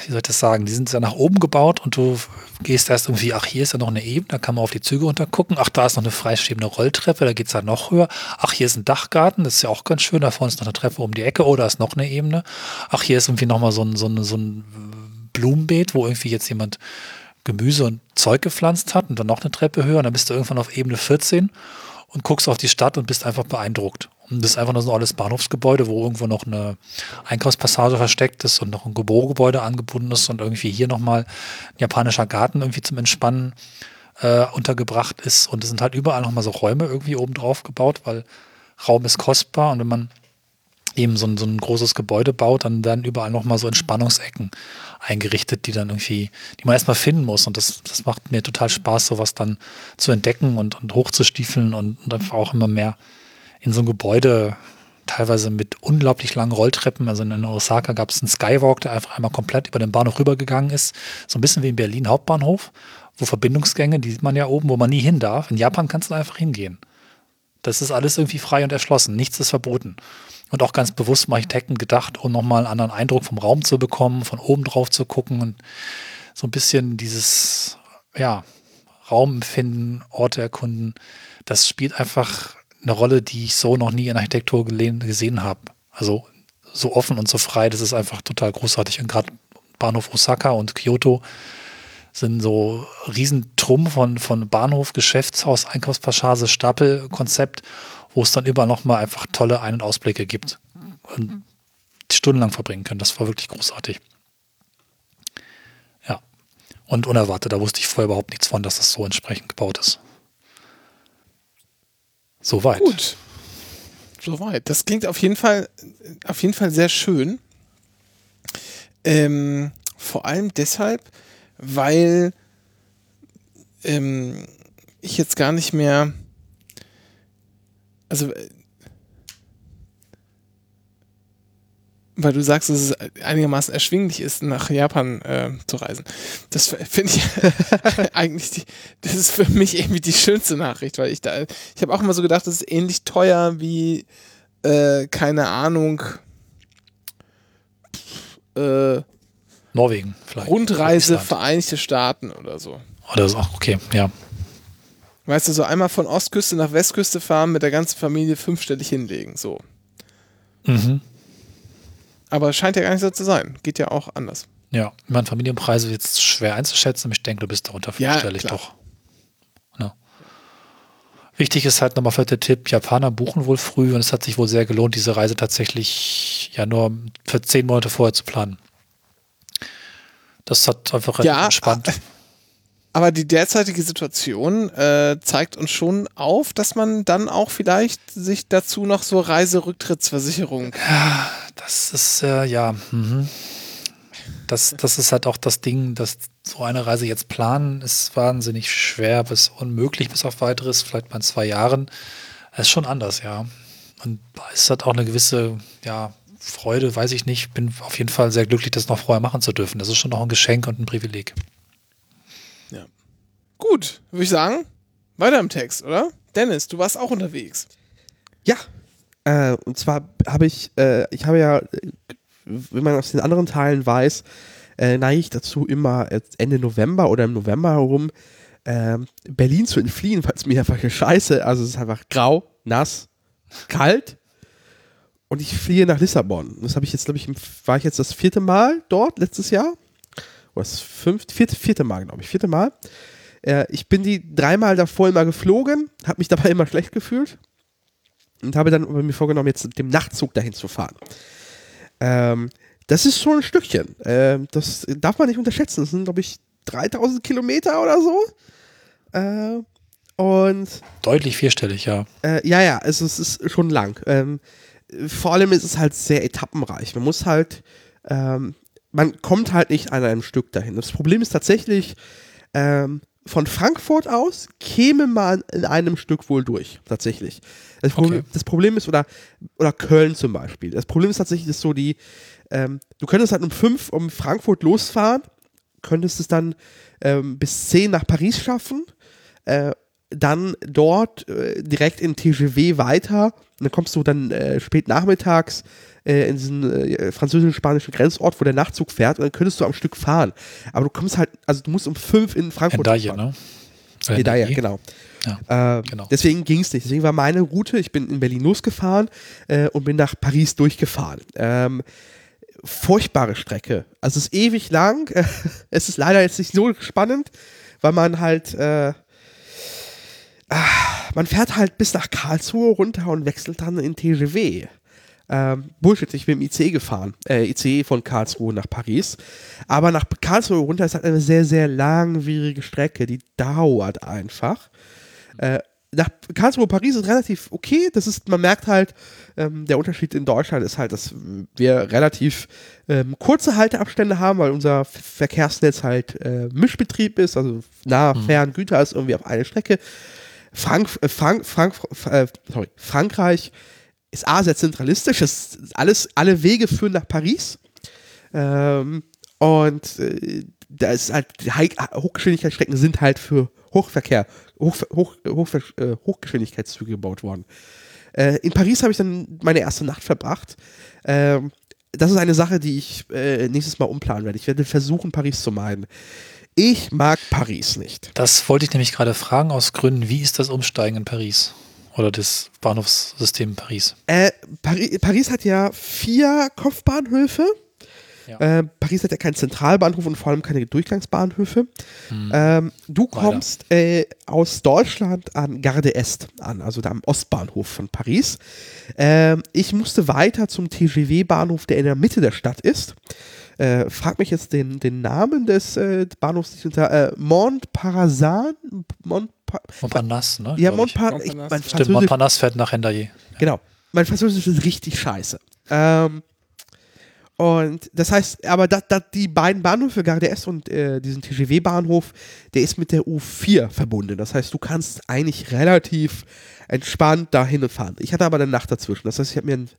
wie soll ich das sagen, die sind ja nach oben gebaut und du gehst erst irgendwie, ach, hier ist ja noch eine Ebene, da kann man auf die Züge runter gucken, ach, da ist noch eine freistehende Rolltreppe, da geht's ja noch höher, ach, hier ist ein Dachgarten, das ist ja auch ganz schön, da vorne ist noch eine Treppe um die Ecke, oh, da ist noch eine Ebene, ach, hier ist irgendwie nochmal so ein, so ein, so ein Blumenbeet, wo irgendwie jetzt jemand Gemüse und Zeug gepflanzt hat und dann noch eine Treppe höher und dann bist du irgendwann auf Ebene 14 und guckst auf die Stadt und bist einfach beeindruckt. Und das ist einfach nur so ein altes Bahnhofsgebäude, wo irgendwo noch eine Einkaufspassage versteckt ist und noch ein Bürogebäude angebunden ist und irgendwie hier nochmal ein japanischer Garten irgendwie zum Entspannen äh, untergebracht ist. Und es sind halt überall nochmal so Räume irgendwie oben drauf gebaut, weil Raum ist kostbar und wenn man eben so ein, so ein großes Gebäude baut, dann werden überall nochmal so Entspannungsecken eingerichtet, die dann irgendwie, die man erstmal finden muss. Und das, das macht mir total Spaß, sowas dann zu entdecken und, und hochzustiefeln und, und einfach auch immer mehr in so ein Gebäude teilweise mit unglaublich langen Rolltreppen. Also in Osaka gab es einen Skywalk, der einfach einmal komplett über den Bahnhof rübergegangen ist. So ein bisschen wie in Berlin Hauptbahnhof, wo Verbindungsgänge, die sieht man ja oben, wo man nie hin darf. In Japan kannst du einfach hingehen. Das ist alles irgendwie frei und erschlossen. Nichts ist verboten. Und auch ganz bewusst vom Architekten gedacht, um nochmal einen anderen Eindruck vom Raum zu bekommen, von oben drauf zu gucken und so ein bisschen dieses, ja, Raumempfinden, Orte erkunden. Das spielt einfach eine Rolle, die ich so noch nie in Architektur gesehen habe. Also so offen und so frei, das ist einfach total großartig. Und gerade Bahnhof Osaka und Kyoto sind so Riesentrumm von, von Bahnhof, Geschäftshaus, Einkaufspassage, Stapelkonzept, wo es dann überall nochmal einfach tolle Ein- und Ausblicke gibt und stundenlang verbringen können. Das war wirklich großartig. Ja. Und unerwartet, da wusste ich vorher überhaupt nichts von, dass das so entsprechend gebaut ist. Soweit. Gut. Soweit. Das klingt auf jeden Fall, auf jeden Fall sehr schön. Ähm, vor allem deshalb, weil ähm, ich jetzt gar nicht mehr, also äh, weil du sagst, dass es einigermaßen erschwinglich ist, nach Japan äh, zu reisen. Das finde ich eigentlich, die, das ist für mich irgendwie die schönste Nachricht, weil ich da, ich habe auch immer so gedacht, das ist ähnlich teuer wie, äh, keine Ahnung, äh, Norwegen vielleicht. Rundreise Vereinigte Staaten oder so. Oder so, okay, ja. Weißt du, so einmal von Ostküste nach Westküste fahren, mit der ganzen Familie fünfstellig hinlegen, so. Mhm. Aber scheint ja gar nicht so zu sein. Geht ja auch anders. Ja, ich meine, Familienpreise jetzt schwer einzuschätzen, aber ich denke, du bist darunter fünfstellig ja, doch. Ja. Wichtig ist halt nochmal für der Tipp, Japaner buchen wohl früh und es hat sich wohl sehr gelohnt, diese Reise tatsächlich ja nur für zehn Monate vorher zu planen. Das hat einfach ja, entspannt. Aber die derzeitige Situation äh, zeigt uns schon auf, dass man dann auch vielleicht sich dazu noch so Reiserücktrittsversicherung. Ja, das ist äh, ja. Mhm. Das, das ist halt auch das Ding, dass so eine Reise jetzt planen ist wahnsinnig schwer bis unmöglich bis auf weiteres, vielleicht mal in zwei Jahren. Es ist schon anders, ja. Und es hat auch eine gewisse, ja, Freude, weiß ich nicht. Bin auf jeden Fall sehr glücklich, das noch vorher machen zu dürfen. Das ist schon noch ein Geschenk und ein Privileg. Gut, würde ich sagen, weiter im Text, oder? Dennis, du warst auch unterwegs. Ja. Äh, und zwar habe ich, äh, ich habe ja, wie man aus den anderen Teilen weiß, äh, neige ich dazu immer Ende November oder im November herum äh, Berlin zu entfliehen, weil es mir einfach scheiße, also es ist einfach grau, nass, kalt und ich fliehe nach Lissabon. Das habe ich jetzt, glaube ich, war ich jetzt das vierte Mal dort letztes Jahr. Oder das fünfte, vierte, vierte Mal, glaube ich, vierte Mal. Äh, ich bin die dreimal davor immer geflogen, habe mich dabei immer schlecht gefühlt und habe dann mir vorgenommen, jetzt mit dem Nachtzug dahin zu fahren. Ähm, das ist schon ein Stückchen. Ähm, das darf man nicht unterschätzen. Das sind, glaube ich, 3000 Kilometer oder so. Äh, und deutlich vierstellig, ja. Äh, ja, ja, also es ist schon lang. Ähm, vor allem ist es halt sehr etappenreich. Man muss halt, ähm, man kommt halt nicht an einem Stück dahin. Das Problem ist tatsächlich, ähm, von Frankfurt aus käme man in einem Stück wohl durch, tatsächlich. Das, Problem, okay. das Problem ist, oder, oder Köln zum Beispiel. Das Problem ist tatsächlich dass so, die, ähm, du könntest halt um fünf um Frankfurt losfahren, könntest es dann ähm, bis zehn nach Paris schaffen, äh, dann dort äh, direkt in TGV weiter und dann kommst du dann äh, spät nachmittags äh, in diesen äh, französisch-spanischen Grenzort, wo der Nachtzug fährt und dann könntest du am Stück fahren. Aber du kommst halt, also du musst um fünf in Frankfurt Endaye, fahren. ne? Endaye, genau. Ja, äh, genau. Deswegen ging es nicht. Deswegen war meine Route, ich bin in Berlin losgefahren äh, und bin nach Paris durchgefahren. Ähm, furchtbare Strecke. Also es ist ewig lang. es ist leider jetzt nicht so spannend, weil man halt äh, man fährt halt bis nach Karlsruhe runter und wechselt dann in TGW. Ähm, Bullshit, ich bin im IC gefahren. Äh, ICE von Karlsruhe nach Paris. Aber nach Karlsruhe runter ist halt eine sehr, sehr langwierige Strecke. Die dauert einfach. Äh, nach Karlsruhe, Paris ist relativ okay. Das ist, man merkt halt, ähm, der Unterschied in Deutschland ist halt, dass wir relativ ähm, kurze Halteabstände haben, weil unser Verkehrsnetz halt äh, Mischbetrieb ist, also nah, mhm. fern, Güter ist irgendwie auf eine Strecke. Frank, äh, Frank, Frank, äh, sorry, Frankreich ist A, sehr zentralistisch, ist alles, alle Wege führen nach Paris. Ähm, und äh, da ist halt, Hochgeschwindigkeitsstrecken sind halt für Hochverkehr, Hoch, Hoch, Hoch, äh, Hochgeschwindigkeitszüge gebaut worden. Äh, in Paris habe ich dann meine erste Nacht verbracht. Ähm, das ist eine Sache, die ich nächstes Mal umplanen werde. Ich werde versuchen, Paris zu meiden. Ich mag Paris nicht. Das wollte ich nämlich gerade fragen aus Gründen, wie ist das Umsteigen in Paris? Oder das Bahnhofssystem Paris? Äh, Pari Paris hat ja vier Kopfbahnhöfe. Ja. Äh, Paris hat ja keinen Zentralbahnhof und vor allem keine Durchgangsbahnhöfe. Ähm, du kommst äh, aus Deutschland an Gare d'Est an, also da am Ostbahnhof von Paris. Ähm, ich musste weiter zum TGV-Bahnhof, der in der Mitte der Stadt ist. Äh, frag mich jetzt den, den Namen des äh, Bahnhofs nicht unter. Äh, Montparnasse? Montpa Montparnasse, ne? ja. Montparnasse. Ich, mein Stimmt, Montparnasse fährt nach Rendayer. Genau. Mein Französisch ist richtig scheiße. Ähm, und das heißt, aber dat, dat, die beiden Bahnhöfe, Gare d'Est und äh, diesen TGW-Bahnhof, der ist mit der U4 verbunden. Das heißt, du kannst eigentlich relativ entspannt dahin und fahren. Ich hatte aber eine Nacht dazwischen. Das heißt, ich habe mir ein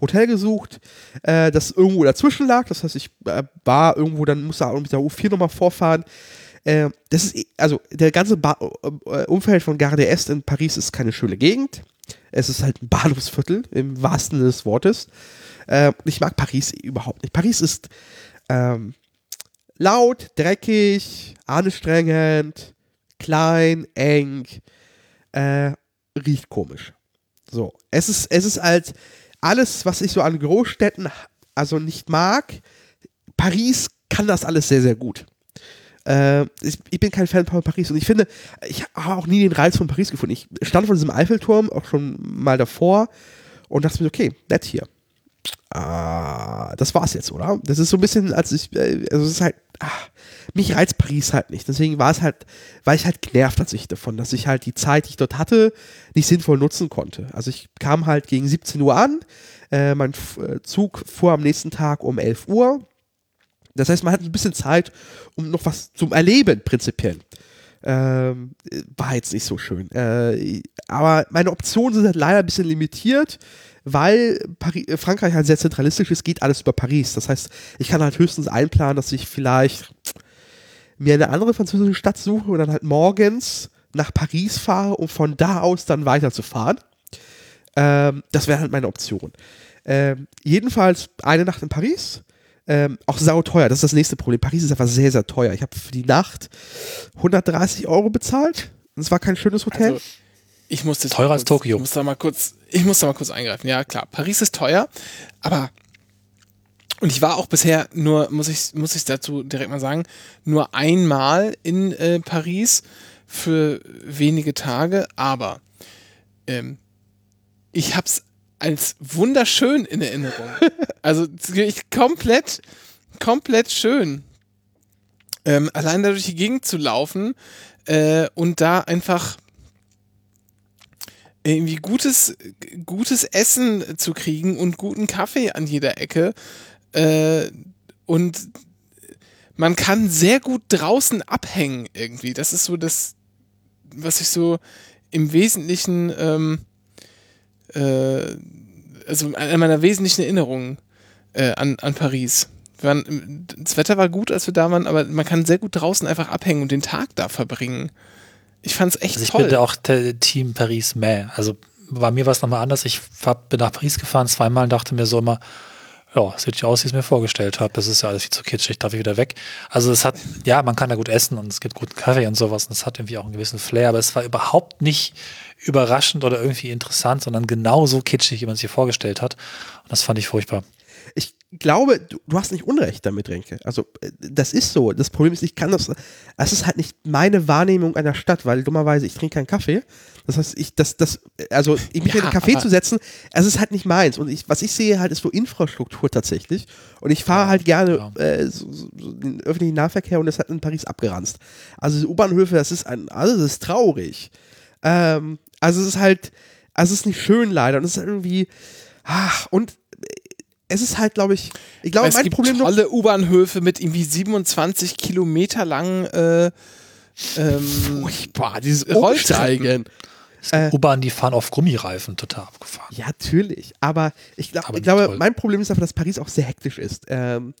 Hotel gesucht, äh, das irgendwo dazwischen lag. Das heißt, ich äh, war irgendwo, dann musste mit der U4 nochmal vorfahren. Äh, das ist, also der ganze ba äh, Umfeld von Gare d'Est in Paris ist keine schöne Gegend. Es ist halt ein Bahnhofsviertel, im wahrsten Sinne des Wortes. Äh, ich mag Paris überhaupt nicht. Paris ist ähm, laut, dreckig, anstrengend, klein, eng, äh, riecht komisch. So, es ist, es ist halt alles, was ich so an Großstädten also nicht mag. Paris kann das alles sehr, sehr gut. Äh, ich, ich bin kein Fan von Paris und ich finde, ich habe auch nie den Reiz von Paris gefunden. Ich stand von diesem Eiffelturm auch schon mal davor und dachte mir, okay, nett hier. Ah, das war's jetzt, oder? Das ist so ein bisschen, als ich, äh, also es ist halt, ah, mich reizt Paris halt nicht. Deswegen war es halt, war ich halt genervt tatsächlich davon, dass ich halt die Zeit, die ich dort hatte, nicht sinnvoll nutzen konnte. Also ich kam halt gegen 17 Uhr an, äh, mein äh, Zug fuhr am nächsten Tag um 11 Uhr. Das heißt, man hat ein bisschen Zeit, um noch was zum Erleben, prinzipiell. Ähm, war jetzt nicht so schön. Äh, aber meine Optionen sind halt leider ein bisschen limitiert, weil Pari äh, Frankreich halt sehr zentralistisch ist, geht alles über Paris. Das heißt, ich kann halt höchstens einplanen, dass ich vielleicht mir eine andere französische Stadt suche und dann halt morgens nach Paris fahre, um von da aus dann weiterzufahren. Ähm, das wäre halt meine Option. Ähm, jedenfalls eine Nacht in Paris. Ähm, auch sauteuer, das ist das nächste Problem. Paris ist einfach sehr, sehr teuer. Ich habe für die Nacht 130 Euro bezahlt. Es war kein schönes Hotel. Also, ich muss das Teurer als kurz, Tokio. Ich muss da mal kurz, ich muss da mal kurz eingreifen. Ja, klar. Paris ist teuer, aber und ich war auch bisher nur, muss ich, muss ich dazu direkt mal sagen, nur einmal in äh, Paris für wenige Tage, aber ähm, ich hab's als wunderschön in Erinnerung. Also ich komplett, komplett schön. Ähm, allein da durch die Gegend zu laufen äh, und da einfach irgendwie gutes, gutes Essen zu kriegen und guten Kaffee an jeder Ecke. Äh, und man kann sehr gut draußen abhängen irgendwie. Das ist so das, was ich so im Wesentlichen, ähm, äh, also eine meiner wesentlichen Erinnerungen äh, an, an Paris. Waren, das Wetter war gut, als wir da waren, aber man kann sehr gut draußen einfach abhängen und den Tag da verbringen. Ich fand's echt Also ich toll. bin da auch der Team Paris mehr. Also bei mir war es nochmal anders. Ich war, bin nach Paris gefahren zweimal und dachte mir so immer, ja, sieht nicht aus, wie ich es mir vorgestellt habe. Das ist ja alles viel zu kitschig, darf ich wieder weg. Also es hat, ja, man kann da gut essen und es gibt guten Kaffee und sowas und es hat irgendwie auch einen gewissen Flair, aber es war überhaupt nicht überraschend oder irgendwie interessant, sondern genauso kitschig, wie man es sich vorgestellt hat. Und das fand ich furchtbar. ich glaube, du, du hast nicht Unrecht damit, Renke. Also, äh, das ist so. Das Problem ist, ich kann das. Es ist halt nicht meine Wahrnehmung einer Stadt, weil dummerweise ich trinke keinen Kaffee. Das heißt, ich, das, das, also, ich mich Ja, in einen Kaffee zu setzen, es ist halt nicht meins. Und ich, was ich sehe halt, ist so Infrastruktur tatsächlich. Und ich fahre halt gerne ja. äh, so, so, so den öffentlichen Nahverkehr und das hat in Paris abgeranzt. Also, U-Bahnhöfe, das ist ein, also, das ist traurig. Ähm, also, es ist halt, also, es ist nicht schön leider. Und es ist irgendwie, ach, und es ist halt, glaube ich, ich glaube, es mein gibt Problem tolle U-Bahnhöfe mit irgendwie 27 Kilometer langen äh, ähm, Furchtbar, dieses Rollstrecken. Umsteigen. Äh, U-Bahn, die fahren auf Gummireifen, total abgefahren. Ja, natürlich. Aber ich, glaub, Aber ich glaube, toll. mein Problem ist einfach, dass Paris auch sehr hektisch ist. Ähm,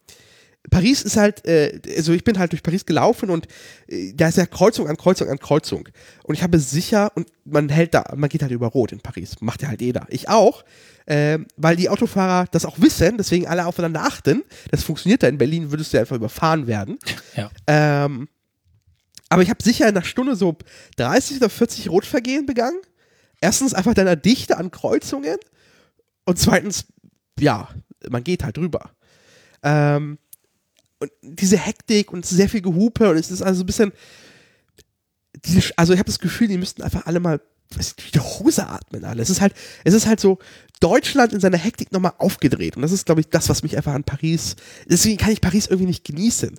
Paris ist halt, äh, also ich bin halt durch Paris gelaufen und äh, da ist ja Kreuzung an Kreuzung an Kreuzung. Und ich habe sicher, und man hält da, man geht halt über Rot in Paris. Macht ja halt jeder. Ich auch. Ähm, weil die Autofahrer das auch wissen, deswegen alle aufeinander achten. Das funktioniert da in Berlin, würdest du ja einfach überfahren werden. Ja. Ähm, aber ich habe sicher in einer Stunde so 30 oder 40 Rotvergehen begangen. Erstens einfach deiner Dichte an Kreuzungen und zweitens, ja, man geht halt drüber. Ähm, und diese Hektik und sehr viel Gehupe und es ist also ein bisschen, also ich habe das Gefühl, die müssten einfach alle mal die Hose atmen alle. Es ist halt, es ist halt so Deutschland in seiner Hektik nochmal aufgedreht und das ist, glaube ich, das, was mich einfach an Paris, deswegen kann ich Paris irgendwie nicht genießen.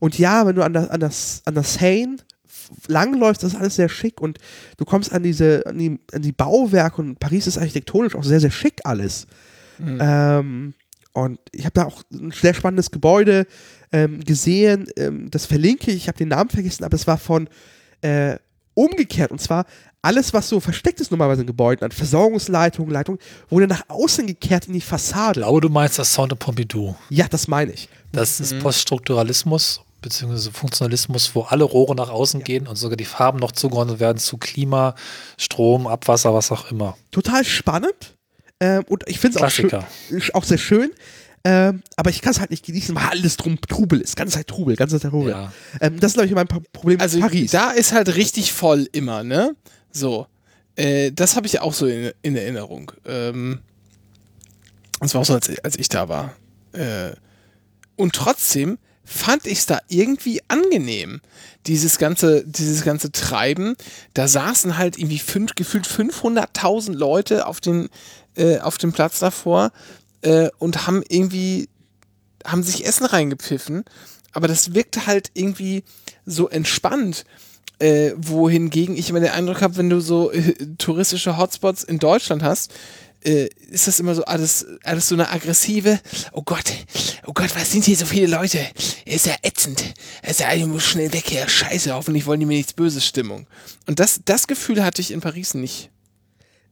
Und ja, wenn du an der, an das, an der Seine langläufst, das ist alles sehr schick und du kommst an diese, an die, an die Bauwerke und Paris ist architektonisch auch sehr, sehr schick alles. Ähm, und ich habe da auch ein sehr spannendes Gebäude ähm, gesehen, ähm, das verlinke ich, ich habe den Namen vergessen, aber es war von äh, umgekehrt und zwar alles, was so versteckt ist normalerweise in Gebäuden, an Versorgungsleitungen, Leitungen, wurde nach außen gekehrt in die Ich Fassade. glaube, du meinst das Centre Pompidou. Ja, das meine ich. Das ist Poststrukturalismus beziehungsweise Funktionalismus, wo alle Rohre nach außen gehen und sogar die Farben noch zugeordnet werden zu Klima, Strom, Abwasser, was auch immer. total spannend ähm, und ich finde es auch, schön- auch sehr schön. Ähm, aber ich kann es halt nicht genießen, weil alles drum Trubel ist. Ganze Zeit Trubel, ganze Zeit Trubel. Ja. Ähm, das ist, glaube ich, mein Pro- Problem Also mit Paris. da ist halt richtig voll immer, ne? So. Äh, das habe ich auch so in, in Erinnerung. Ähm, das war auch so, als, als ich da war. Äh, und trotzdem fand ich es da irgendwie angenehm. Dieses ganze, dieses ganze Treiben. Da saßen halt irgendwie fünf, gefühlt 500.000 Leute auf, den, äh, auf dem Platz davor äh, und haben irgendwie haben sich Essen reingepfiffen, aber das wirkte halt irgendwie so entspannt. Äh, wohingegen ich immer den Eindruck habe, wenn du so äh, touristische Hotspots in Deutschland hast, äh, ist das immer so alles, alles so eine aggressive, oh Gott, oh Gott, was sind hier so viele Leute? Ist ja ätzend. Ist ja, ich muss schnell weg hier. Scheiße, hoffentlich wollen die mir nichts Böses Stimmung. Und das, das Gefühl hatte ich in Paris nicht.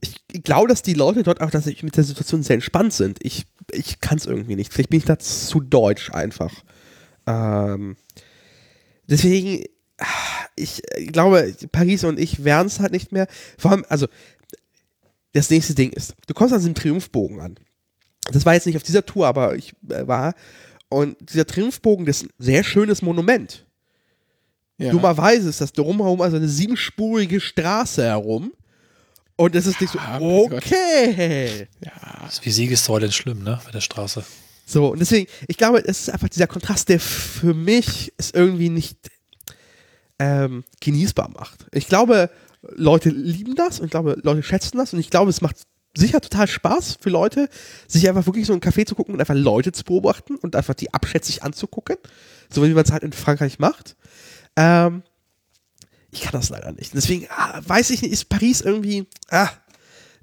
Ich glaube, dass die Leute dort auch dass sie mit der Situation sehr entspannt sind. Ich, ich kann es irgendwie nicht. Vielleicht bin ich da zu deutsch einfach. Ähm, deswegen, ich glaube, Paris und ich werden es halt nicht mehr. Vor allem, also, das nächste Ding ist, du kommst an diesem Triumphbogen an. Das war jetzt nicht auf dieser Tour, aber ich äh, war. Und dieser Triumphbogen, das ist ein sehr schönes Monument. Ja. Dummerweise ist das drumherum also eine siebenspurige Straße herum. Und es ist nicht so, Ja, okay. Das ist wie Siegessäule in schlimm, ne? Mit der Straße. So, und deswegen, ich glaube, es ist einfach dieser Kontrast, der für mich es irgendwie nicht ähm, genießbar macht. Ich glaube, Leute lieben das und ich glaube, Leute schätzen das und ich glaube, es macht sicher total Spaß für Leute, sich einfach wirklich so ein Café zu gucken und einfach Leute zu beobachten und einfach die abschätzig anzugucken. So wie man es halt in Frankreich macht. Ähm, ich kann das leider nicht. Deswegen ah, weiß ich nicht, ist Paris irgendwie ah,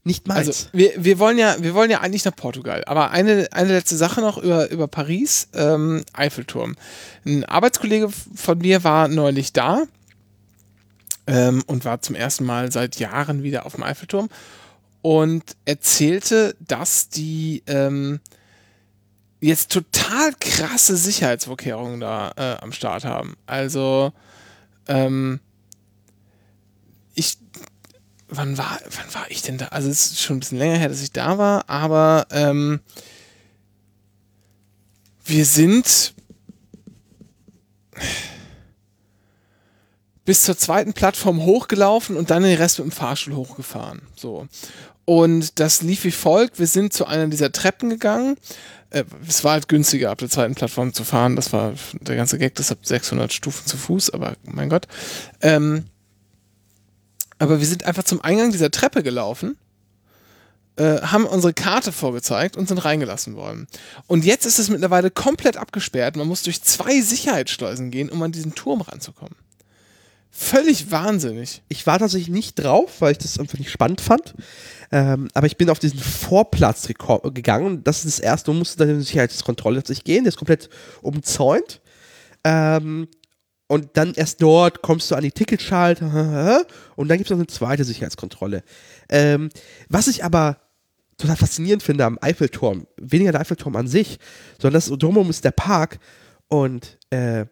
nicht meins. Also wir, wir wollen ja, wir wollen ja eigentlich nach Portugal. Aber eine, eine letzte Sache noch über, über Paris, ähm, Eiffelturm. Ein Arbeitskollege von mir war neulich da ähm, und war zum ersten Mal seit Jahren wieder auf dem Eiffelturm und erzählte, dass die ähm, jetzt total krasse Sicherheitsvorkehrungen da äh, am Start haben. Also ähm, ich wann war, wann war ich denn da? Also es ist schon ein bisschen länger her, dass ich da war, aber ähm, wir sind bis zur zweiten Plattform hochgelaufen und dann den Rest mit dem Fahrstuhl hochgefahren. So. Und das lief wie folgt. Wir sind zu einer dieser Treppen gegangen. Äh, es war halt günstiger, ab der zweiten Plattform zu fahren. Das war der ganze Gag, deshalb 600 Stufen zu Fuß, aber mein Gott. Ähm, aber wir sind einfach zum Eingang dieser Treppe gelaufen, äh, haben unsere Karte vorgezeigt und sind reingelassen worden. Und jetzt ist es mittlerweile komplett abgesperrt. Man muss durch zwei Sicherheitsschleusen gehen, um an diesen Turm ranzukommen. Völlig wahnsinnig. ich war tatsächlich nicht drauf, weil ich das einfach nicht spannend fand. Ähm, aber ich bin auf diesen Vorplatz gegangen das ist das erste. Man musste dann in die Sicherheitskontrolle sich gehen, der ist komplett umzäunt. Ähm, und dann erst dort kommst du an die Ticketschalter und dann gibt es noch eine zweite Sicherheitskontrolle. Ähm, was ich aber total faszinierend finde am Eiffelturm, weniger der Eiffelturm an sich, sondern das drumherum ist der Park und äh,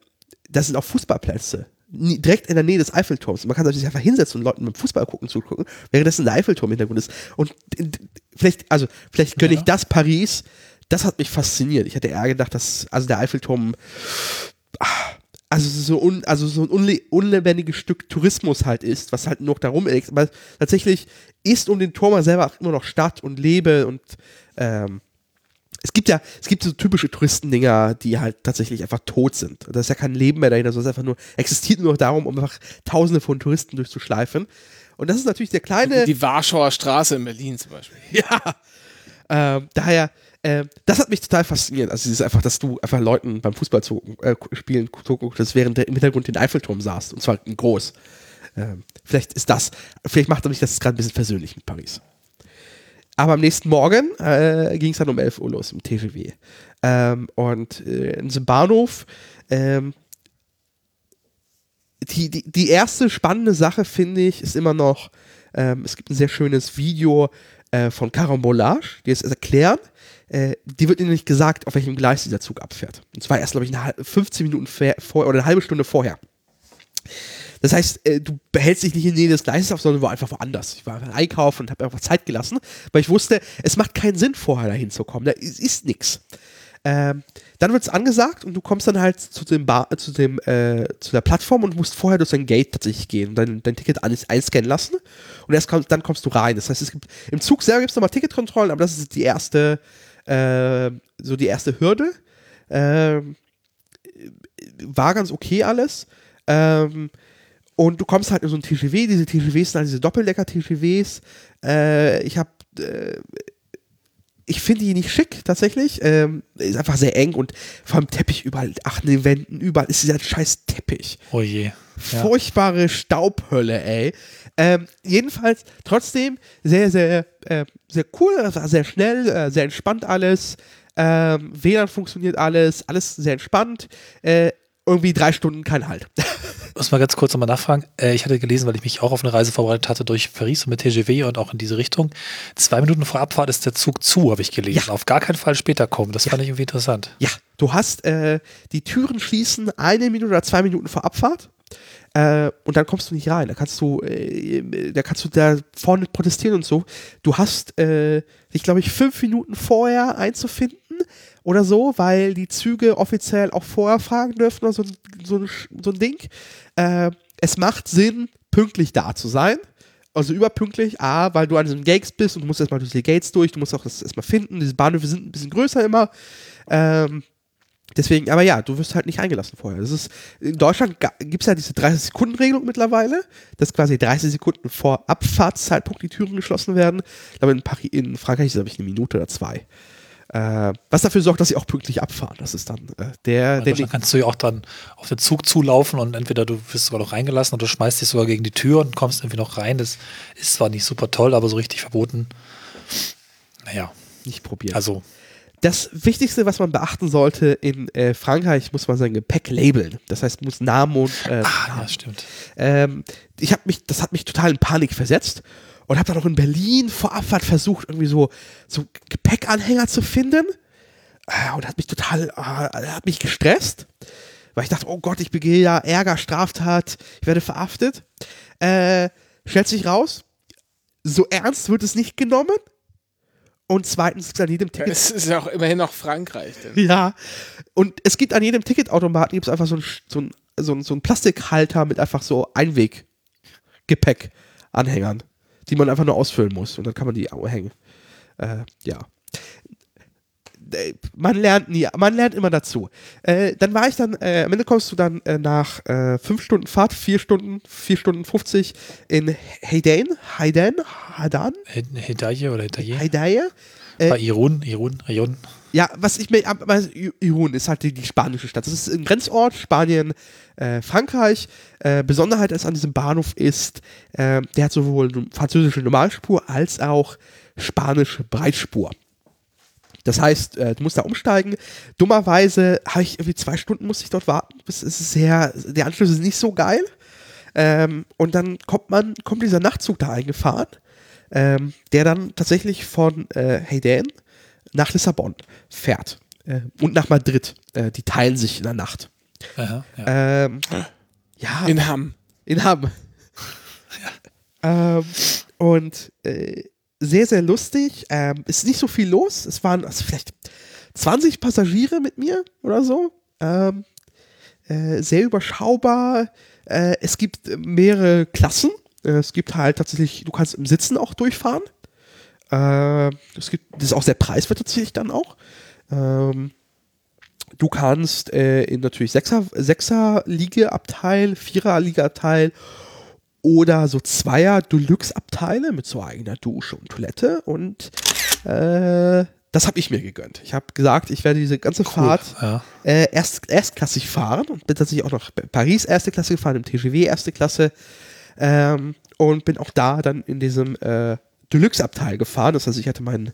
das sind auch Fußballplätze. Direkt in der Nähe des Eiffelturms. Man kann sich einfach hinsetzen und Leuten beim Fußball gucken zugucken, während das in der Eiffelturm im Hintergrund ist. Und vielleicht, also, vielleicht gönne ja. ich das Paris. Das hat mich fasziniert. Ich hätte eher gedacht, dass, also der Eiffelturm, also so, un, also so ein unle unlebendiges Stück Tourismus halt ist, was halt noch darum ist. Aber tatsächlich ist um den Turm selber auch immer noch Stadt und Lebe und ähm, es gibt ja, es gibt so typische Touristendinger, die halt tatsächlich einfach tot sind. Da ist ja kein Leben mehr dahinter, sondern es einfach nur, existiert nur noch darum, um einfach tausende von Touristen durchzuschleifen. Und das ist natürlich der kleine. Die Warschauer Straße in Berlin zum Beispiel. Ja. Ähm, daher, äh, das hat mich total fasziniert. Also, es ist einfach, dass du einfach Leuten beim Fußball zu, äh, spielen zuguckst, während der im Hintergrund den Eiffelturm saßt. Und zwar in groß. Ähm, vielleicht ist das, vielleicht macht er mich das gerade ein bisschen versöhnlich mit Paris. Aber am nächsten Morgen äh, ging es dann um 11 Uhr los im TGW. Ähm, und äh, in diesem Bahnhof, ähm, die, die, die erste spannende Sache, finde ich, ist immer noch, ähm, es gibt ein sehr schönes Video äh, von Carambolage, die es erklären. Äh, die wird ihnen nicht gesagt, auf welchem Gleis dieser Zug abfährt. Und zwar erst, glaube ich, eine, 15 Minuten vorher oder eine halbe Stunde vorher. Das heißt, äh, du behältst dich nicht in Nähe des Gleises auf, sondern war einfach woanders. Ich war einfach einkaufen und habe einfach Zeit gelassen, weil ich wusste, es macht keinen Sinn, vorher dahin zu kommen. Da ist, ist nichts. Ähm, dann wird es angesagt und du kommst dann halt zu dem Bar, zu dem, äh, zu der Plattform und musst vorher durch dein Gate tatsächlich gehen und dein, dein Ticket einscannen lassen und erst komm, dann kommst du rein. Das heißt, es gibt, im Zug selber gibt es nochmal Ticketkontrollen, aber das ist die erste, äh, so die erste Hürde. Ähm, war ganz okay alles. Ähm, und du kommst halt in so ein TGW, diese TGWs sind halt diese Doppeldecker-TGWs. Äh, ich habe, äh, ich finde die nicht schick, tatsächlich. Ähm, ist einfach sehr eng und vor allem Teppich überall, ach, den Wänden, überall ist dieser scheiß Teppich. Oh je. Ja. Furchtbare Staubhölle, ey. Ähm, jedenfalls trotzdem sehr, sehr, äh, sehr cool, sehr schnell, äh, sehr entspannt alles. Ähm, WLAN funktioniert alles, alles sehr entspannt. Äh, irgendwie drei Stunden kein Halt. muss mal ganz kurz nochmal nachfragen. Äh, ich hatte gelesen, weil ich mich auch auf eine Reise vorbereitet hatte durch Paris und mit TGV und auch in diese Richtung. Zwei Minuten vor Abfahrt ist der Zug zu, habe ich gelesen. Ja. Auf gar keinen Fall später kommen. Das ja. fand ich irgendwie interessant. Ja, du hast äh, die Türen schließen eine Minute oder zwei Minuten vor Abfahrt. Äh, und dann kommst du nicht rein. Da kannst du, äh, da kannst du da vorne protestieren und so. Du hast äh, dich, glaube ich, fünf Minuten vorher einzufinden oder so, weil die Züge offiziell auch vorher fahren dürfen oder so, so, so ein Ding. Äh, es macht Sinn, pünktlich da zu sein. Also überpünktlich, A, weil du an diesen Gates bist und du musst erstmal durch die Gates durch, du musst auch das erstmal finden. Diese Bahnhöfe sind ein bisschen größer immer. Ähm, Deswegen, aber ja, du wirst halt nicht eingelassen vorher. Das ist, in Deutschland gibt es ja diese 30-Sekunden-Regelung mittlerweile, dass quasi 30 Sekunden vor Abfahrtszeitpunkt die Türen geschlossen werden. Aber in, Paris, in Frankreich ist es, glaube ich, eine Minute oder zwei. Äh, was dafür sorgt, dass sie auch pünktlich abfahren. Das ist dann äh, der. der dann kannst du ja auch dann auf den Zug zulaufen und entweder du wirst sogar noch reingelassen oder du schmeißt dich sogar gegen die Tür und kommst irgendwie noch rein. Das ist zwar nicht super toll, aber so richtig verboten. Naja. Nicht probieren. Also. Das Wichtigste, was man beachten sollte in äh, Frankreich, muss man sein Gepäck labeln. Das heißt, muss Namen und. Äh, ah, ja, stimmt. Ähm, ich habe mich, das hat mich total in Panik versetzt und habe dann auch in Berlin vor Abfahrt versucht, irgendwie so, so Gepäckanhänger zu finden. Äh, und hat mich total, äh, hat mich gestresst, weil ich dachte, oh Gott, ich begehe ja Ärger, Straftat, ich werde verhaftet. Äh, stellt sich raus, so ernst wird es nicht genommen. Und zweitens gibt es an jedem Ticket. Es ist ja auch immerhin noch Frankreich. Denn. Ja. Und es gibt an jedem Ticketautomaten gibt's einfach so ein, so, ein, so, ein, so ein Plastikhalter mit einfach so Einweg-Gepäck-Anhängern die man einfach nur ausfüllen muss und dann kann man die hängen. Äh, ja. Äh, man lernt nie, man lernt immer dazu. Äh, dann war ich dann, äh, am Ende kommst du dann äh, nach äh, fünf Stunden Fahrt, vier Stunden, vier Stunden 50 in Hayden, Hayden, Hadan? Hedaye oder Hedaye? Hedaye. Äh, Irun, Irun, Irun. Ja, was ich mir, Irun ist halt die, die, spanische Stadt. Das ist ein Grenzort, Spanien, Frankreich. Besonderheit ist an diesem Bahnhof ist, der hat sowohl französische Normalspur als auch spanische Breitspur. Das heißt, äh, du musst da umsteigen. Dummerweise habe ich irgendwie zwei Stunden musste ich dort warten. Es ist sehr, der Anschluss ist nicht so geil. Ähm, und dann kommt man, kommt dieser Nachtzug da eingefahren, ähm, der dann tatsächlich von äh, Hayden nach Lissabon fährt. Äh, und nach Madrid. Äh, die teilen sich in der Nacht. Aha, ja. Ähm, ja, In Hamm. in Hamm. ähm, und äh, sehr, sehr lustig. Ähm, ist nicht so viel los. Es waren also vielleicht 20 Passagiere mit mir oder so. Ähm, äh, sehr überschaubar. Äh, es gibt mehrere Klassen. Äh, es gibt halt tatsächlich, du kannst im Sitzen auch durchfahren. Äh, es gibt, das ist auch sehr preiswert tatsächlich dann auch. Ähm, du kannst äh, in natürlich Sechser, Sechser-Liga-Abteil, Vierer-Liga-Abteil oder so Zweier Deluxe-Abteile mit so eigener Dusche und Toilette und äh, das habe ich mir gegönnt. Ich habe gesagt, ich werde diese ganze Fahrt ja. äh, erst, erstklassig fahren und bin tatsächlich auch nach Paris erste Klasse gefahren, im TGW erste Klasse ähm, und bin auch da dann in diesem äh, Deluxe-Abteil gefahren. Das heißt, ich hatte meinen,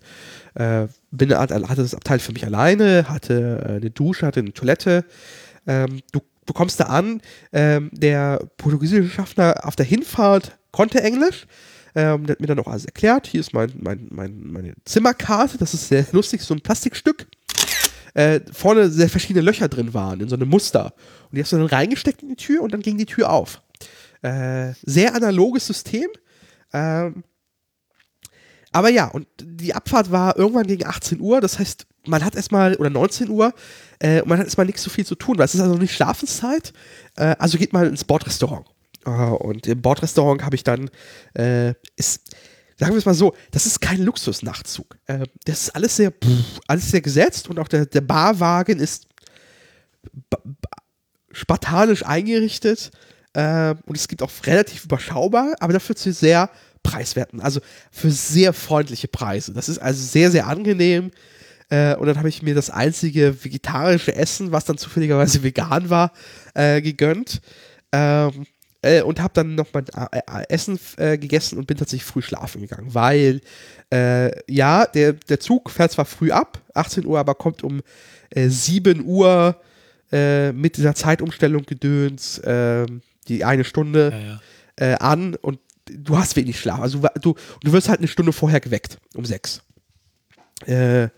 äh, bin, hatte das Abteil für mich alleine, hatte äh, eine Dusche, hatte eine Toilette. Ähm, du, du kommst da an, ähm, der portugiesische Schaffner auf der Hinfahrt konnte Englisch. Ähm, der hat mir dann auch alles erklärt. Hier ist mein, mein, mein, meine Zimmerkarte. Das ist sehr lustig, so ein Plastikstück. Äh, vorne sehr verschiedene Löcher drin waren, in so einem Muster. Und die hast du dann reingesteckt in die Tür und dann ging die Tür auf. Äh, sehr analoges System. Ähm, aber ja, und die Abfahrt war irgendwann gegen 18 Uhr. Das heißt, man hat erstmal, oder 19 Uhr, äh, und man hat erstmal nichts so viel zu tun, weil es ist also nicht Schlafenszeit. Äh, also geht mal ins Bordrestaurant. Äh, und im Bordrestaurant habe ich dann, äh, ist, sagen wir es mal so, das ist kein Luxusnachtzug. Äh, das ist alles sehr, pff, alles sehr gesetzt und auch der, der Barwagen ist spartanisch eingerichtet. Äh, und es gibt auch relativ überschaubar, aber dafür zu sehr preiswerten. Also für sehr freundliche Preise. Das ist also sehr, sehr angenehm. Äh, und dann habe ich mir das einzige vegetarische Essen, was dann zufälligerweise vegan war, äh, gegönnt. Ähm, äh, und habe dann noch mein äh, äh, Essen äh, gegessen und bin tatsächlich früh schlafen gegangen, weil ja, der, der Zug fährt zwar früh ab, 18 Uhr, aber kommt um äh, 7 Uhr mit dieser Zeitumstellung gedöns, äh, die eine Stunde Ja, ja. an und du hast wenig Schlaf. Also du, du wirst halt eine Stunde vorher geweckt, um sechs. Äh,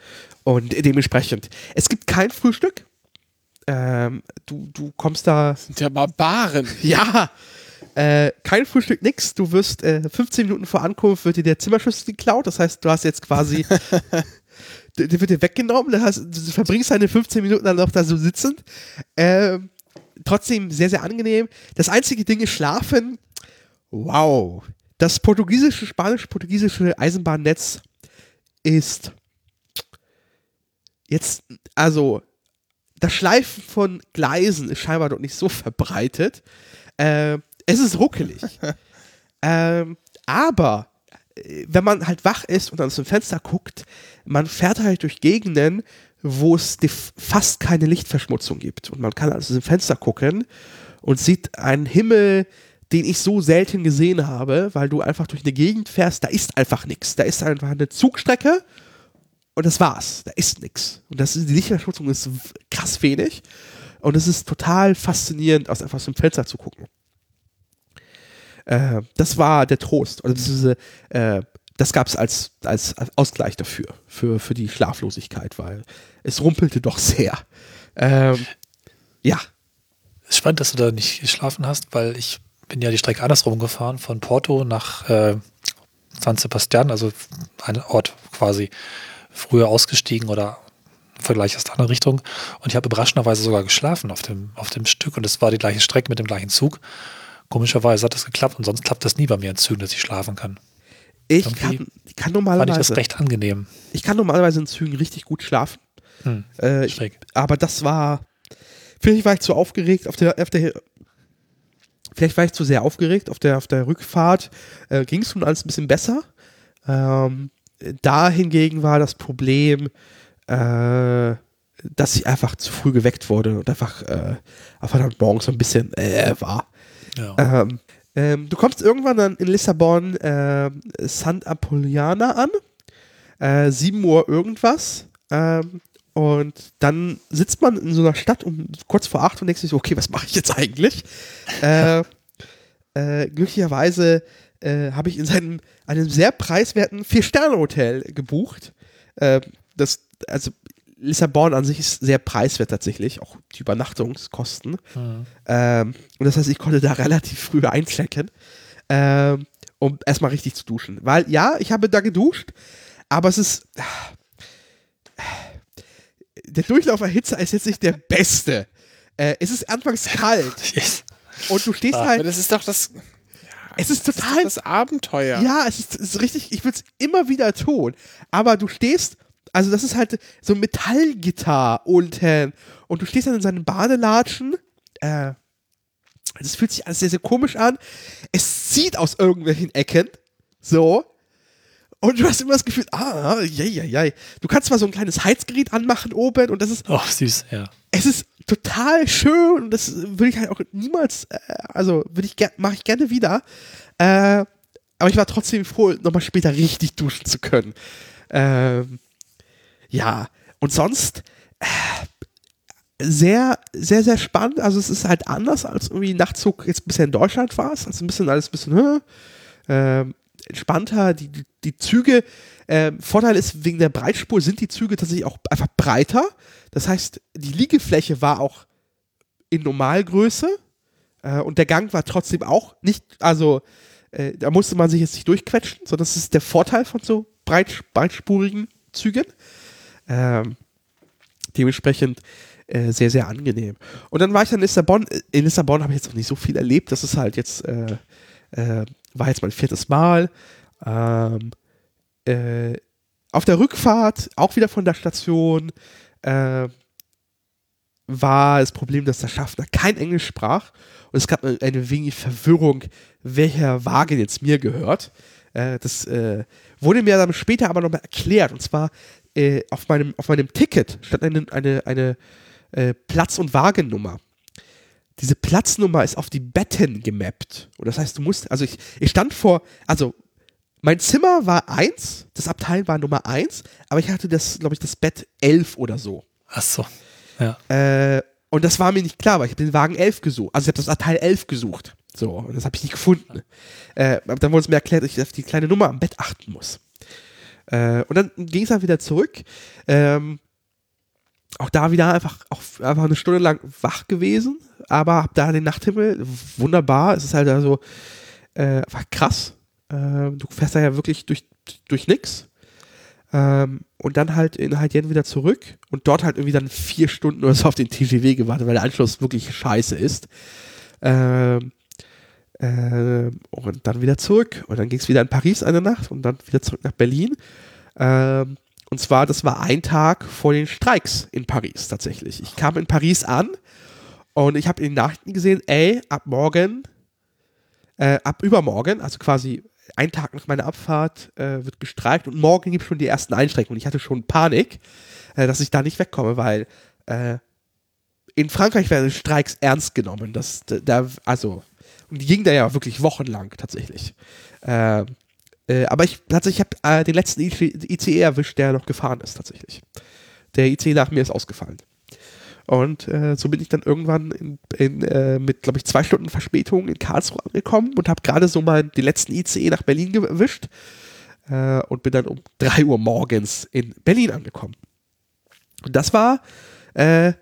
und dementsprechend. Es gibt kein Frühstück. Ähm, du, du kommst da, Sind ja Barbaren. ja, äh, kein Frühstück, nix. Du wirst äh, 15 Minuten vor Ankunft wird dir der Zimmerschlüssel geklaut. Das heißt, du hast jetzt quasi, der der wird dir weggenommen. Das heißt, du verbringst deine 15 Minuten dann noch da so sitzend. Ähm, trotzdem sehr, sehr angenehm. Das einzige Ding ist Schlafen. Wow. Das portugiesische, spanisch-portugiesische Eisenbahnnetz ist jetzt, also, das Schleifen von Gleisen ist scheinbar dort nicht so verbreitet. Äh, es ist ruckelig. ähm, aber äh, wenn man halt wach ist und aus dem Fenster guckt, man fährt halt durch Gegenden, wo es fast keine Lichtverschmutzung gibt. Und man kann aus dem Fenster gucken und sieht einen Himmel, den ich so selten gesehen habe, weil du einfach durch eine Gegend fährst, da ist einfach nichts. Da ist einfach eine Zugstrecke und das war's. Da ist nichts. Und das ist, die Lichtverschmutzung ist krass wenig. Und es ist total faszinierend, aus einfach aus dem Fenster zu gucken. Äh, das war der Trost. Also diese, äh, das gab es als, als Ausgleich dafür, für, für die Schlaflosigkeit, weil es rumpelte doch sehr. Ähm, ja, ist spannend, dass du da nicht geschlafen hast, weil ich bin ja die Strecke andersrum gefahren, von Porto nach äh, San Sebastian, also ein Ort quasi früher ausgestiegen oder im Vergleich aus der anderen Richtung. Und ich habe überraschenderweise sogar geschlafen auf dem, auf dem Stück und es war die gleiche Strecke mit dem gleichen Zug. Komischerweise hat das geklappt und sonst klappt das nie bei mir in Zügen, dass ich schlafen kann. ich kann, ich kann Fand ich das normalerweise, recht angenehm. ich kann normalerweise in Zügen richtig gut schlafen. Hm, Äh, ich, aber das war, vielleicht war ich zu aufgeregt auf der, auf der vielleicht war ich zu sehr aufgeregt auf der, auf der Rückfahrt, äh, ging es nun alles ein bisschen besser. Ähm, da hingegen war das Problem, äh, dass ich einfach zu früh geweckt wurde und einfach, äh, einfach dann morgens so ein bisschen äh, war. Ja. Ähm, ähm, du kommst irgendwann dann in Lissabon äh, Sant'Apolliana an. Äh, 7 Uhr irgendwas. Ähm, und dann sitzt man in so einer Stadt um kurz vor acht und denkt sich so, okay, was mache ich jetzt eigentlich? äh, äh, glücklicherweise äh, habe ich in seinem, einem sehr preiswerten Vier-Sterne-Hotel gebucht. Äh, das, also Lissabon an sich ist sehr preiswert tatsächlich, auch die Übernachtungskosten. Mhm. Ähm, und das heißt, ich konnte da relativ früh einchecken, ähm, um erstmal richtig zu duschen. Weil ja, ich habe da geduscht, aber es ist. Der Durchlauf der Hitze ist jetzt nicht der beste. Äh, es ist anfangs kalt Yes. und du stehst Aber halt. das ist doch das, Es ist das, ist total das Abenteuer. Ja, es ist, es ist richtig, ich würde es immer wieder tun. Aber du stehst, also das ist halt so ein Metallgitter unten und du stehst dann in seinen Badelatschen. Äh, das fühlt sich alles sehr, sehr komisch an. Es zieht aus irgendwelchen Ecken. So. Und du hast immer das Gefühl, ah, jei, jei, jei. Du kannst zwar so ein kleines Heizgerät anmachen oben und das ist Oh, süß, ja. es ist total schön und das würde ich halt auch niemals, äh, also würde ich mache ich gerne wieder. Äh, aber ich war trotzdem froh, nochmal später richtig duschen zu können. Ähm, ja, und sonst äh, sehr, sehr, sehr spannend. Also es ist halt anders als irgendwie Nachtzug jetzt bisher in Deutschland war es. Also ein bisschen alles ein bisschen äh, entspannter. Die, die, die Züge, äh, Vorteil ist, wegen der Breitspur sind die Züge tatsächlich auch einfach breiter. Das heißt, die Liegefläche war auch in Normalgröße äh, und der Gang war trotzdem auch nicht, also äh, da musste man sich jetzt nicht durchquetschen, so das ist der Vorteil von so breit, breitspurigen Zügen. Ähm, dementsprechend äh, sehr, sehr angenehm. Und dann war ich dann in Lissabon. In Lissabon habe ich jetzt noch nicht so viel erlebt. Das ist halt jetzt, äh, äh, war jetzt mein viertes Mal. Ähm, äh, auf der Rückfahrt, auch wieder von der Station, äh, war das Problem, dass der Schaffner kein Englisch sprach. Und es gab eine, eine wenig Verwirrung, welcher Wagen jetzt mir gehört. Äh, das äh, wurde mir dann später aber nochmal erklärt. Und zwar äh, auf, meinem, auf meinem Ticket stand eine, eine, eine äh, Platz- und Wagennummer. Diese Platznummer ist auf die Betten gemappt. Und das heißt, du musst, also ich, ich stand vor, also mein Zimmer war eins, das Abteil war Nummer eins, aber ich hatte das, glaube ich, das Bett elf oder so. Ach so. Ja. Äh, und das war mir nicht klar, weil ich habe den Wagen 11 gesucht. Also ich habe das Abteil 11 gesucht. So, und das habe ich nicht gefunden. Äh, dann wurde es mir erklärt, dass ich auf die kleine Nummer am Bett achten muss. Äh, und dann ging es dann wieder zurück. Ähm, auch da wieder einfach, auch einfach eine Stunde lang wach gewesen, aber hab da den Nachthimmel, wunderbar. Es ist halt also äh, einfach krass. Ähm, du fährst da ja wirklich durch, durch nix. Ähm, und dann halt in Haitien wieder zurück und dort halt irgendwie dann vier Stunden oder so auf den TGW gewartet, weil der Anschluss wirklich scheiße ist. Ähm, ähm, und dann wieder zurück. Und dann ging es wieder in Paris eine Nacht und dann wieder zurück nach Berlin. Ähm, und zwar, das war ein Tag vor den Streiks in Paris tatsächlich. Ich kam in Paris an und ich habe in den Nachrichten gesehen, ey, ab morgen, äh, ab übermorgen, also quasi ein Tag nach meiner Abfahrt, äh, wird gestreikt und morgen gibt es schon die ersten Einschränkungen. Ich hatte schon Panik, äh, dass ich da nicht wegkomme, weil äh, in Frankreich werden Streiks ernst genommen. Das, da, also, und die gingen da ja wirklich wochenlang tatsächlich. Äh, äh, aber ich tatsächlich habe den letzten ICE erwischt, der noch gefahren ist tatsächlich. Der ICE nach mir ist ausgefallen. Und äh, so bin ich dann irgendwann in, in, äh, mit, glaube ich, zwei Stunden Verspätung in Karlsruhe angekommen und habe gerade so mal den letzten ICE nach Berlin erwischt äh, und bin dann um 3 Uhr morgens in Berlin angekommen. Und das war äh,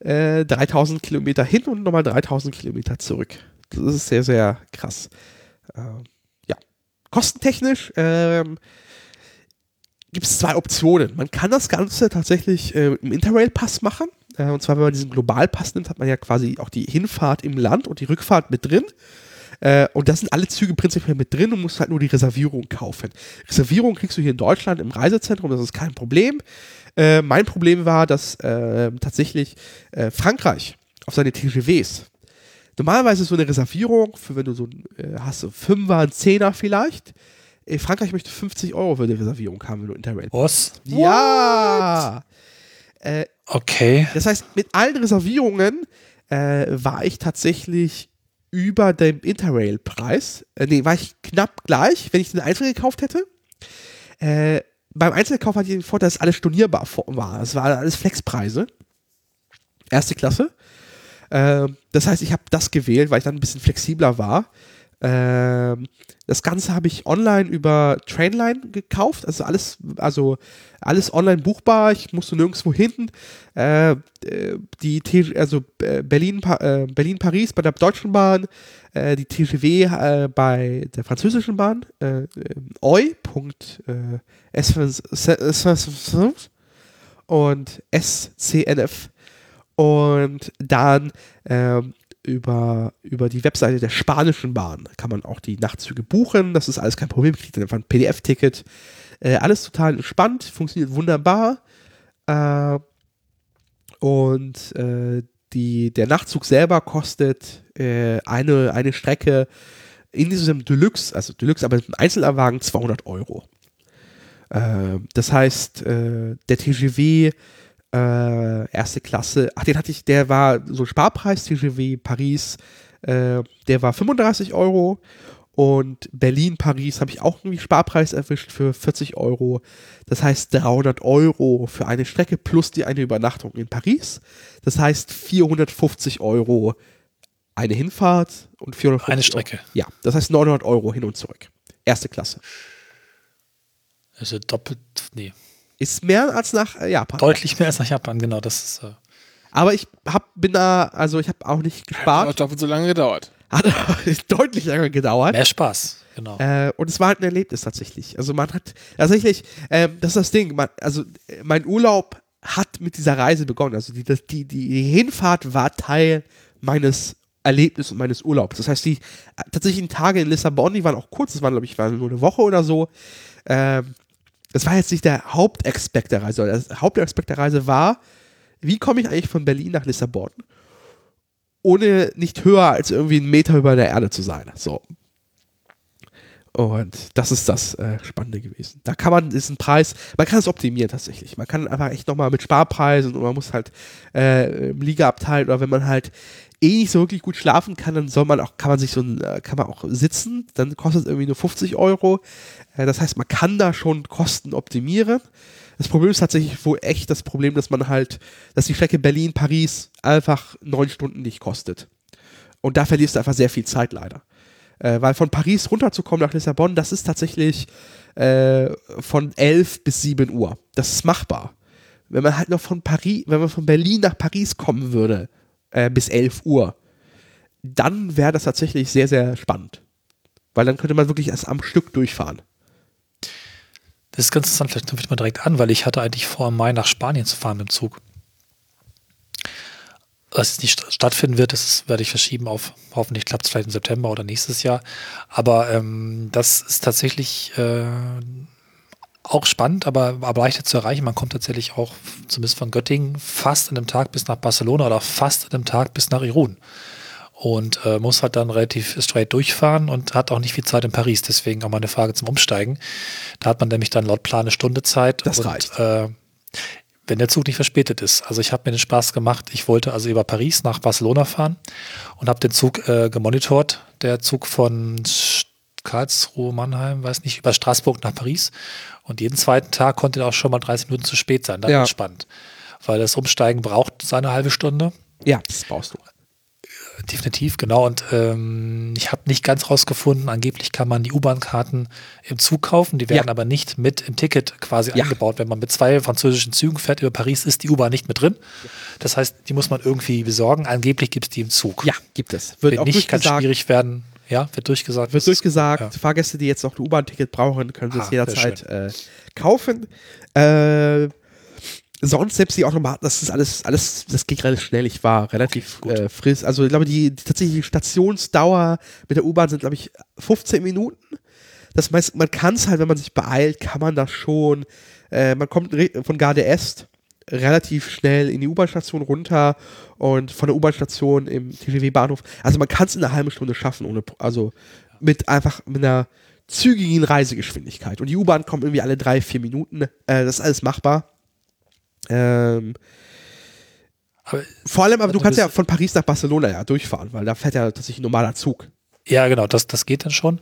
3000 Kilometer hin und nochmal 3000 Kilometer zurück. Das ist sehr, sehr krass. Ähm, ja. Kostentechnisch ähm, gibt es zwei Optionen. Man kann das Ganze tatsächlich äh, im Interrail-Pass machen. Äh, und zwar, wenn man diesen Globalpass nimmt, hat man ja quasi auch die Hinfahrt im Land und die Rückfahrt mit drin. Äh, und da sind alle Züge prinzipiell mit drin und musst halt nur die Reservierung kaufen. Reservierung kriegst du hier in Deutschland im Reisezentrum, das ist kein Problem. Äh, mein Problem war, dass äh, tatsächlich äh, Frankreich auf seine TGWs normalerweise so eine Reservierung für wenn du so äh, hast, so Fünfer, ein Zehner vielleicht. Äh, Frankreich möchte 50 Euro für die Reservierung haben, wenn du Interrail Was? Ja! Äh, Okay. das heißt, mit allen Reservierungen äh, war ich tatsächlich über dem Interrail-Preis. Äh, nee, war ich knapp gleich, wenn ich den Einzel gekauft hätte. Äh, beim Einzelkauf hatte ich den Vorteil, dass alles stornierbar war. Es war alles Flexpreise. Erste Klasse. Ähm, das heißt, ich habe das gewählt, weil ich dann ein bisschen flexibler war. Ähm, das Ganze habe ich online über Trainline gekauft, also alles, also alles online buchbar. Ich musste nirgendwo hin. Äh, die also äh, Berlin, äh, Berlin Paris bei der Deutschen Bahn, äh, die TGW äh, bei der französischen Bahn, äh, oi. und SCNF und dann ähm, über, über die Webseite der spanischen Bahn kann man auch die Nachtzüge buchen. Das ist alles kein Problem. Kriegt dann einfach ein PDF-Ticket. Äh, alles total entspannt, funktioniert wunderbar. Äh, und äh, die, der Nachtzug selber kostet äh, eine, eine Strecke in diesem Deluxe, also Deluxe, aber im Einzelwagen 200 Euro. Äh, das heißt, äh, der TGW äh, erste Klasse, ach, den hatte ich, der war so Sparpreis, TGW Paris, äh, der war 35 Euro und Berlin, Paris habe ich auch irgendwie Sparpreis erwischt für 40 Euro. Das heißt 300 Euro für eine Strecke plus die eine Übernachtung in Paris. Das heißt 450 Euro eine Hinfahrt und 450 Eine Strecke. Euro. Ja, das heißt 900 Euro hin und zurück. Erste Klasse. Also doppelt, nee. Ist mehr als nach äh, Japan. Deutlich mehr als nach Japan, genau. Das ist. Äh Aber ich hab, bin da, also ich habe auch nicht gespart. Hat doppelt so lange gedauert. Hat deutlich länger gedauert. Mehr Spaß, genau. Äh, und es war halt ein Erlebnis tatsächlich. Also man hat tatsächlich, äh, das ist das Ding, man, also mein Urlaub hat mit dieser Reise begonnen. Also die, das, die, die Hinfahrt war Teil meines Erlebnisses und meines Urlaubs. Das heißt, die tatsächlichen Tage in Lissabon, die waren auch kurz, das waren, glaube ich, waren nur eine Woche oder so. Ähm, das war jetzt nicht der Hauptaspekt der Reise. Der Hauptaspekt der Reise war, wie komme ich eigentlich von Berlin nach Lissabon, ohne nicht höher als irgendwie einen Meter über der Erde zu sein. So. Und das ist das äh, Spannende gewesen. Da kann man diesen Preis, man kann es optimieren tatsächlich. Man kann einfach echt nochmal mit Sparpreisen und man muss halt äh, im Ligaabteil oder wenn man halt eh nicht so wirklich gut schlafen kann, dann soll man auch, kann man sich so ein, äh, kann man auch sitzen, dann kostet es irgendwie nur 50 Euro. Äh, das heißt, man kann da schon Kosten optimieren. Das Problem ist tatsächlich wohl echt das Problem, dass man halt, dass die Strecke Berlin-Paris einfach neun Stunden nicht kostet. Und da verlierst du einfach sehr viel Zeit leider. Äh, weil von Paris runterzukommen nach Lissabon, das ist tatsächlich äh, von 11 bis 7 Uhr. Das ist machbar. Wenn man halt noch von Paris, wenn man von Berlin nach Paris kommen würde, äh, bis 11 Uhr, dann wäre das tatsächlich sehr, sehr spannend. Weil dann könnte man wirklich erst am Stück durchfahren. Das ist ganz interessant, vielleicht knüpfe ich mal direkt an, weil ich hatte eigentlich vor, im Mai nach Spanien zu fahren mit dem Zug. Was nicht stattfinden wird, das werde ich verschieben auf, hoffentlich klappt es vielleicht im September oder nächstes Jahr. Aber ähm, das ist tatsächlich äh, auch spannend, aber, aber leichter zu erreichen. Man kommt tatsächlich auch, zumindest von Göttingen, fast in einem Tag bis nach Barcelona oder fast in einem Tag bis nach Irun. Und äh, muss halt dann relativ straight durchfahren und hat auch nicht viel Zeit in Paris. Deswegen auch mal eine Frage zum Umsteigen. Da hat man nämlich dann laut Plan eine Stunde Zeit. Das und, reicht. Äh, wenn der Zug nicht verspätet ist. Also ich habe mir den Spaß gemacht. Ich wollte also über Paris nach Barcelona fahren und habe den Zug äh, gemonitort. Der Zug von Karlsruhe, Mannheim, weiß nicht, über Straßburg nach Paris. Und jeden zweiten Tag konnte er auch schon mal 30 Minuten zu spät sein. Das Ja. ist spannend. Weil das Umsteigen braucht seine halbe Stunde. Ja, das brauchst du. Definitiv, genau. Und ähm, ich habe nicht ganz rausgefunden, angeblich kann man die U-Bahn-Karten im Zug kaufen, die werden Ja. aber nicht mit im Ticket quasi Ja. eingebaut. Wenn man mit zwei französischen Zügen fährt über Paris, ist die U-Bahn nicht mit drin. Das heißt, die muss man irgendwie besorgen. Angeblich gibt es die im Zug. Ja, gibt es. Wird, Wird auch nicht ganz durchgesagt. schwierig werden. Ja, wird durchgesagt. Wird Das- durchgesagt. Ja. Fahrgäste, die jetzt noch ein U-Bahn-Ticket brauchen, können Ah, es jederzeit äh, kaufen. Äh, sonst selbst die Automaten, das ist alles, alles, das geht relativ schnell. Ich war relativ Okay, äh, frisch. Also ich glaube, die, die tatsächliche Stationsdauer mit der U-Bahn sind, glaube ich, 15 Minuten. Das heißt, man kann es halt, wenn man sich beeilt, kann man das schon. Äh, man kommt von Garde Est relativ schnell in die U-Bahn-Station runter und von der U-Bahn-Station im TGW-Bahnhof. Also man kann es in einer halben Stunde schaffen, ohne, also mit einfach mit einer zügigen Reisegeschwindigkeit. Und die U-Bahn kommt irgendwie alle drei, vier Minuten. Äh, das ist alles machbar. Ähm, Aber, vor allem, aber du Also kannst das- ja von Paris nach Barcelona ja durchfahren, weil da fährt ja tatsächlich ein normaler Zug. ja, genau, das, das geht dann schon.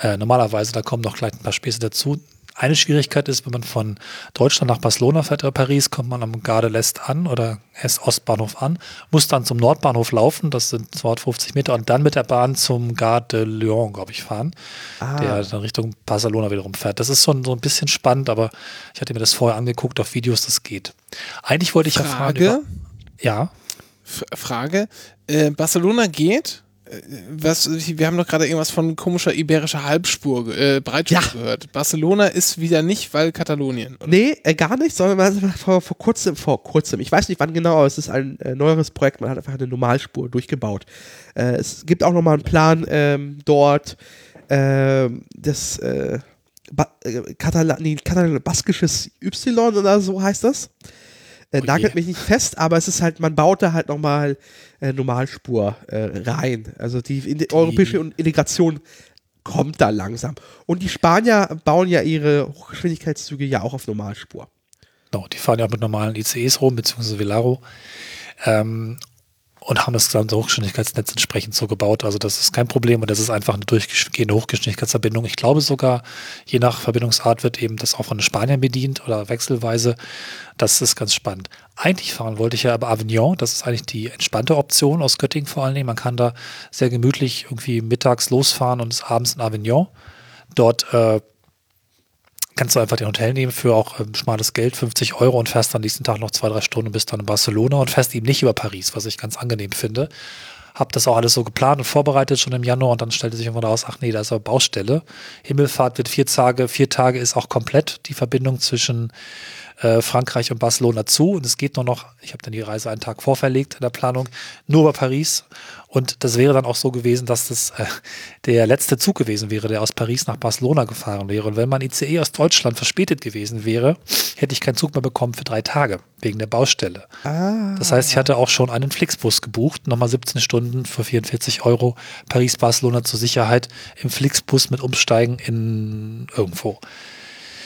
Äh, normalerweise, da kommen noch gleich ein paar Späße dazu. Eine Schwierigkeit ist, wenn man von Deutschland nach Barcelona fährt oder Paris, kommt man am Garde l'Est an oder erst Ostbahnhof an, muss dann zum Nordbahnhof laufen, das sind 250 Meter, und dann mit der Bahn zum Garde de Lyon, glaube ich, fahren, ah. der dann Richtung Barcelona wiederum fährt. Das ist so, so ein bisschen spannend, aber ich hatte mir das vorher angeguckt auf Videos, das geht. Eigentlich wollte ich Frage, ja fragen. ja. Frage. Äh, Barcelona geht was, wir haben doch gerade irgendwas von komischer iberischer Halbspur, äh, Breitspur ja. gehört. Barcelona ist wieder nicht, weil Katalonien. Oder? Nee, äh, gar nicht, sondern vor, vor kurzem, vor kurzem, ich weiß nicht wann genau, aber es ist ein äh, neueres Projekt, man hat einfach eine Normalspur durchgebaut. Äh, es gibt auch nochmal einen Plan ähm, dort, ähm, das äh, ba äh, Katal nee, Katal baskisches Y oder so heißt das. Äh, oh nagelt mich nicht fest, aber es ist halt, man baut da halt nochmal äh, Normalspur äh, rein. Also die, die, europäische Integration kommt da langsam. Und die Spanier bauen ja ihre Hochgeschwindigkeitszüge ja auch auf Normalspur. Genau, die fahren ja mit normalen ICEs rum, beziehungsweise Velaro. Ähm, und haben das gesamte Hochgeschwindigkeitsnetz entsprechend so gebaut. Also das ist kein Problem und das ist einfach eine durchgehende Hochgeschwindigkeitsverbindung. Ich glaube sogar, je nach Verbindungsart wird eben das auch von den Spaniern bedient oder wechselweise. Das ist ganz spannend. Eigentlich fahren wollte ich ja aber Avignon. Das ist eigentlich die entspannte Option aus Göttingen vor allen Dingen. Man kann da sehr gemütlich irgendwie mittags losfahren und ist abends in Avignon. Dort äh, kannst du einfach den Hotel nehmen für auch ähm, schmales Geld, 50 Euro und fährst dann nächsten Tag noch zwei, drei Stunden und bist dann in Barcelona und fährst eben nicht über Paris, was ich ganz angenehm finde. Hab das auch alles so geplant und vorbereitet schon im Januar und dann stellte sich irgendwann raus, ach nee, da ist aber Baustelle. Himmelfahrt wird vier Tage, vier Tage ist auch komplett die Verbindung zwischen äh, Frankreich und Barcelona zu. Und es geht nur noch, ich habe dann die Reise einen Tag vorverlegt in der Planung, nur über Paris. Und das wäre dann auch so gewesen, dass das äh, der letzte Zug gewesen wäre, der aus Paris nach Barcelona gefahren wäre. Und wenn mein ICE aus Deutschland verspätet gewesen wäre, hätte ich keinen Zug mehr bekommen für drei Tage, wegen der Baustelle. Ah. Das heißt, ich hatte auch schon einen Flixbus gebucht, nochmal 17 Stunden für 44 Euro, Paris-Barcelona zur Sicherheit, im Flixbus mit Umsteigen in irgendwo.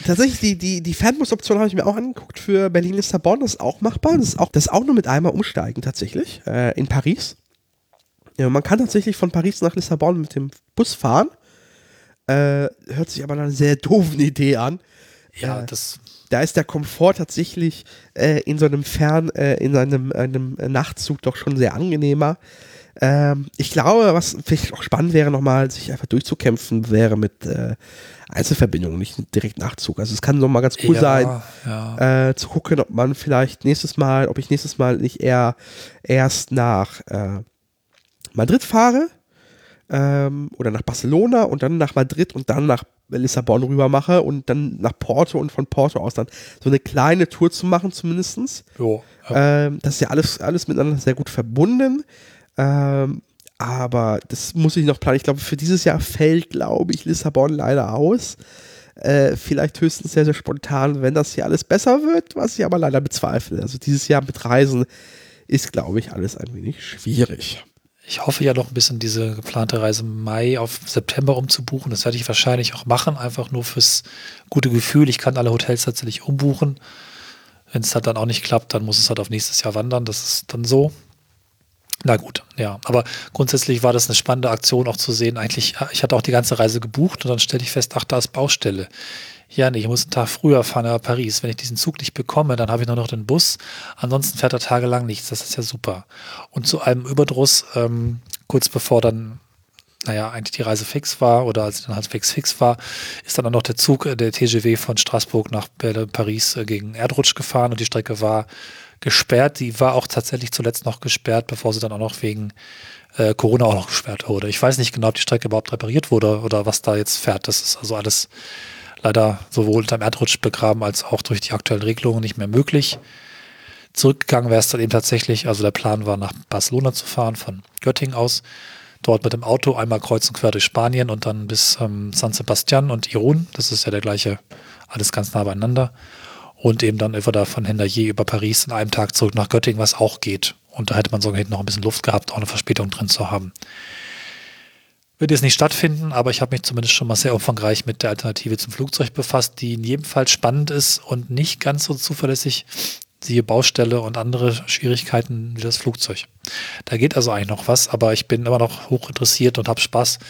Tatsächlich, die, die, die Fernbus-Option habe ich mir auch angeguckt für Berlin-Lissabon. Das ist auch machbar. Das ist auch, das ist auch nur mit einmal umsteigen, tatsächlich, äh, in Paris. Ja, man kann tatsächlich von Paris nach Lissabon mit dem Bus fahren. Äh, hört sich aber nach einer sehr doofen Idee an. Ja, äh, das. Da ist der Komfort tatsächlich äh, in so einem Fern, äh, in einem, einem Nachtzug doch schon sehr angenehmer. Ähm, ich glaube, was vielleicht auch spannend wäre, nochmal sich einfach durchzukämpfen, wäre mit äh, Einzelverbindungen, nicht direkt Nachzug. Also es kann nochmal ganz cool ja, sein, ja. Äh, zu gucken, ob man vielleicht nächstes Mal, ob ich nächstes Mal nicht eher erst nach äh, Madrid fahre ähm, oder nach Barcelona und dann nach Madrid und dann nach Lissabon rüber mache und dann nach Porto und von Porto aus dann so eine kleine Tour zu machen zumindestens. Jo, ja. ähm, das ist ja alles, alles miteinander sehr gut verbunden. Ähm, aber das muss ich noch planen. Ich glaube, für dieses Jahr fällt, glaube ich, Lissabon leider aus. Äh, vielleicht höchstens sehr, sehr spontan, wenn das hier alles besser wird, was ich aber leider bezweifle. Also dieses Jahr mit Reisen ist, glaube ich, alles ein wenig schwierig. Ich hoffe ja noch ein bisschen diese geplante Reise Mai auf September umzubuchen. Das werde ich wahrscheinlich auch machen, einfach nur fürs gute Gefühl. Ich kann alle Hotels tatsächlich umbuchen. Wenn es halt dann auch nicht klappt, dann muss es halt auf nächstes Jahr wandern. Das ist dann so. Na gut, ja. Aber grundsätzlich war das eine spannende Aktion auch zu sehen. Eigentlich, ich hatte auch die ganze Reise gebucht und dann stellte ich fest, ach, da ist Baustelle. Ja, nee, ich muss einen Tag früher fahren nach Paris. Wenn ich diesen Zug nicht bekomme, dann habe ich nur noch den Bus. Ansonsten fährt er tagelang nichts. Das ist ja super. Und zu einem Überdruss, ähm, kurz bevor dann naja, eigentlich die Reise fix war oder als dann halt fix fix war, ist dann auch noch der Zug, äh, der TGW von Straßburg nach Paris äh, gegen Erdrutsch gefahren und die Strecke war gesperrt. Die war auch tatsächlich zuletzt noch gesperrt, bevor sie dann auch noch wegen äh, Corona auch noch gesperrt wurde. Ich weiß nicht genau, ob die Strecke überhaupt repariert wurde oder was da jetzt fährt. Das ist also alles leider sowohl unter dem Erdrutsch begraben als auch durch die aktuellen Regelungen nicht mehr möglich. Zurückgegangen wäre es dann eben tatsächlich, also der Plan war nach Barcelona zu fahren von Göttingen aus, dort mit dem Auto einmal kreuz und quer durch Spanien und dann bis ähm, San Sebastian und Irun, das ist ja der gleiche, alles ganz nah beieinander und eben dann einfach da von Hendaye über Paris in einem Tag zurück nach Göttingen, was auch geht. Und da hätte man sogar noch ein bisschen Luft gehabt, auch eine Verspätung drin zu haben. Wird jetzt nicht stattfinden, aber ich habe mich zumindest schon mal sehr umfangreich mit der Alternative zum Flugzeug befasst, die in jedem Fall spannend ist und nicht ganz so zuverlässig, siehe Baustelle und andere Schwierigkeiten wie das Flugzeug. Da geht also eigentlich noch was, aber ich bin immer noch hoch interessiert und habe Spaß,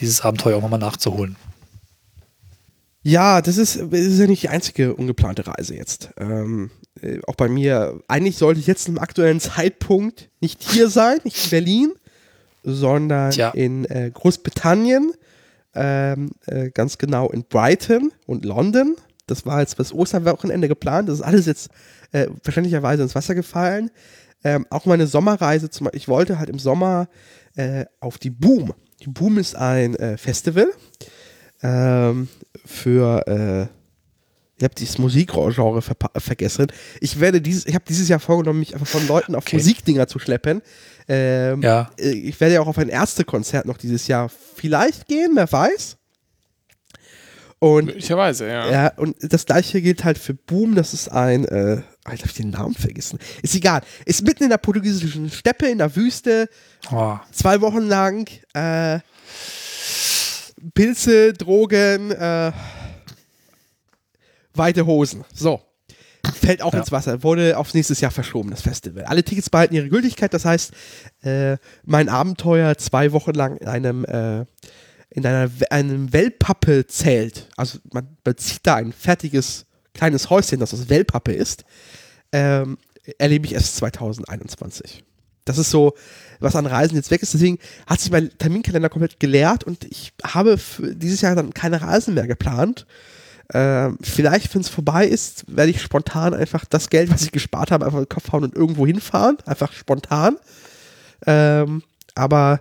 dieses Abenteuer auch mal nachzuholen. Ja, das ist, das ist ja nicht die einzige ungeplante Reise jetzt. Ähm, äh, auch bei mir, eigentlich sollte ich jetzt im aktuellen Zeitpunkt nicht hier sein, nicht in Berlin, sondern Tja. in äh, Großbritannien, ähm, äh, ganz genau in Brighton und London. Das war jetzt das Osterwochenende geplant. Das ist alles jetzt äh, verständlicherweise ins Wasser gefallen. Ähm, auch meine Sommerreise, zum, ich wollte halt im Sommer äh, auf die Boom. Die Boom ist ein äh, Festival ähm, für, äh, ich habe dieses Musikgenre verpa- vergessen. Ich werde dieses, ich habe dieses Jahr vorgenommen, mich einfach von Leuten auf Okay. Musikdinger zu schleppen. Ähm, Ja. äh, Ich werde ja auch auf ein Ärztekonzert noch dieses Jahr vielleicht gehen, wer weiß. Und Möglicherweise, ja. ja, und das gleiche gilt halt für Boom, das ist ein, äh, Alter, hab ich den Namen vergessen. Ist egal. Ist mitten in der portugiesischen Steppe, in der Wüste, Oh, zwei Wochen lang, äh, Pilze, Drogen, äh, weite Hosen. So. Fällt auch Ja. ins Wasser. Wurde aufs nächstes Jahr verschoben, das Festival. Alle Tickets behalten ihre Gültigkeit. Das heißt, äh, mein Abenteuer zwei Wochen lang in einem, äh, in einer, einem Wellpappe-Zelt. Also man bezieht da ein fertiges kleines Häuschen, das aus Wellpappe ist. Ähm, erlebe ich erst 2021. Das ist so, was an Reisen jetzt weg ist. Deswegen hat sich mein Terminkalender komplett geleert und ich habe dieses Jahr dann keine Reisen mehr geplant. Ähm, vielleicht, wenn es vorbei ist, werde ich spontan einfach das Geld, was ich gespart habe, einfach in den Kopf hauen und irgendwo hinfahren. Einfach spontan. Ähm, aber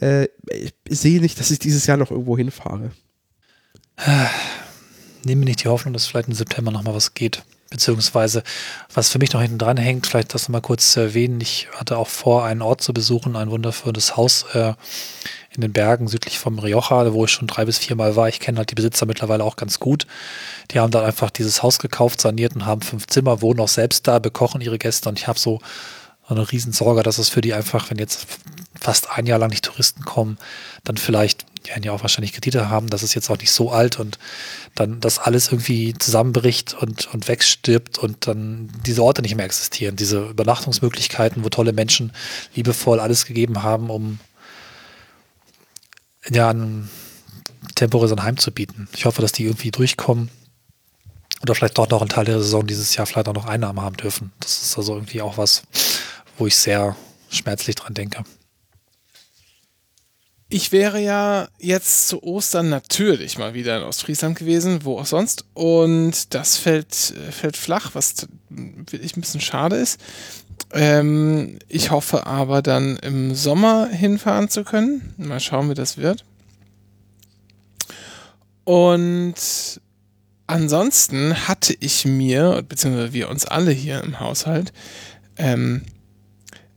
äh, ich sehe nicht, dass ich dieses Jahr noch irgendwo hinfahre. nehme mir nicht die Hoffnung, dass vielleicht im September nochmal was geht. Beziehungsweise, was für mich noch hinten dran hängt, vielleicht das nochmal kurz zu erwähnen. Ich hatte auch vor, einen Ort zu besuchen, ein wundervolles Haus äh, in den Bergen südlich vom Rioja, wo ich schon drei bis viermal war. Ich kenne halt die Besitzer mittlerweile auch ganz gut. Die haben dann einfach dieses Haus gekauft, saniert und haben fünf Zimmer, wohnen auch selbst da, bekochen ihre Gäste und ich habe so eine Riesensorge, dass es für die einfach, wenn jetzt fast ein Jahr lang nicht Touristen kommen, dann vielleicht, die werden ja auch wahrscheinlich Kredite haben, das ist jetzt auch nicht so alt und dann das alles irgendwie zusammenbricht und, und wegstirbt und dann diese Orte nicht mehr existieren, diese Übernachtungsmöglichkeiten, wo tolle Menschen liebevoll alles gegeben haben, um ja ein temporäres Heim zu bieten. Ich hoffe, dass die irgendwie durchkommen oder vielleicht doch noch ein Teil der Saison dieses Jahr vielleicht auch noch Einnahmen haben dürfen. Das ist also irgendwie auch was, wo ich sehr schmerzlich dran denke. Ich wäre ja jetzt zu Ostern natürlich mal wieder in Ostfriesland gewesen, wo auch sonst. Und das fällt, äh, fällt flach, was wirklich ein bisschen schade ist. Ähm, ich hoffe aber dann im Sommer hinfahren zu können. Mal schauen, wie das wird. Und ansonsten hatte ich mir, beziehungsweise wir uns alle hier im Haushalt, ähm,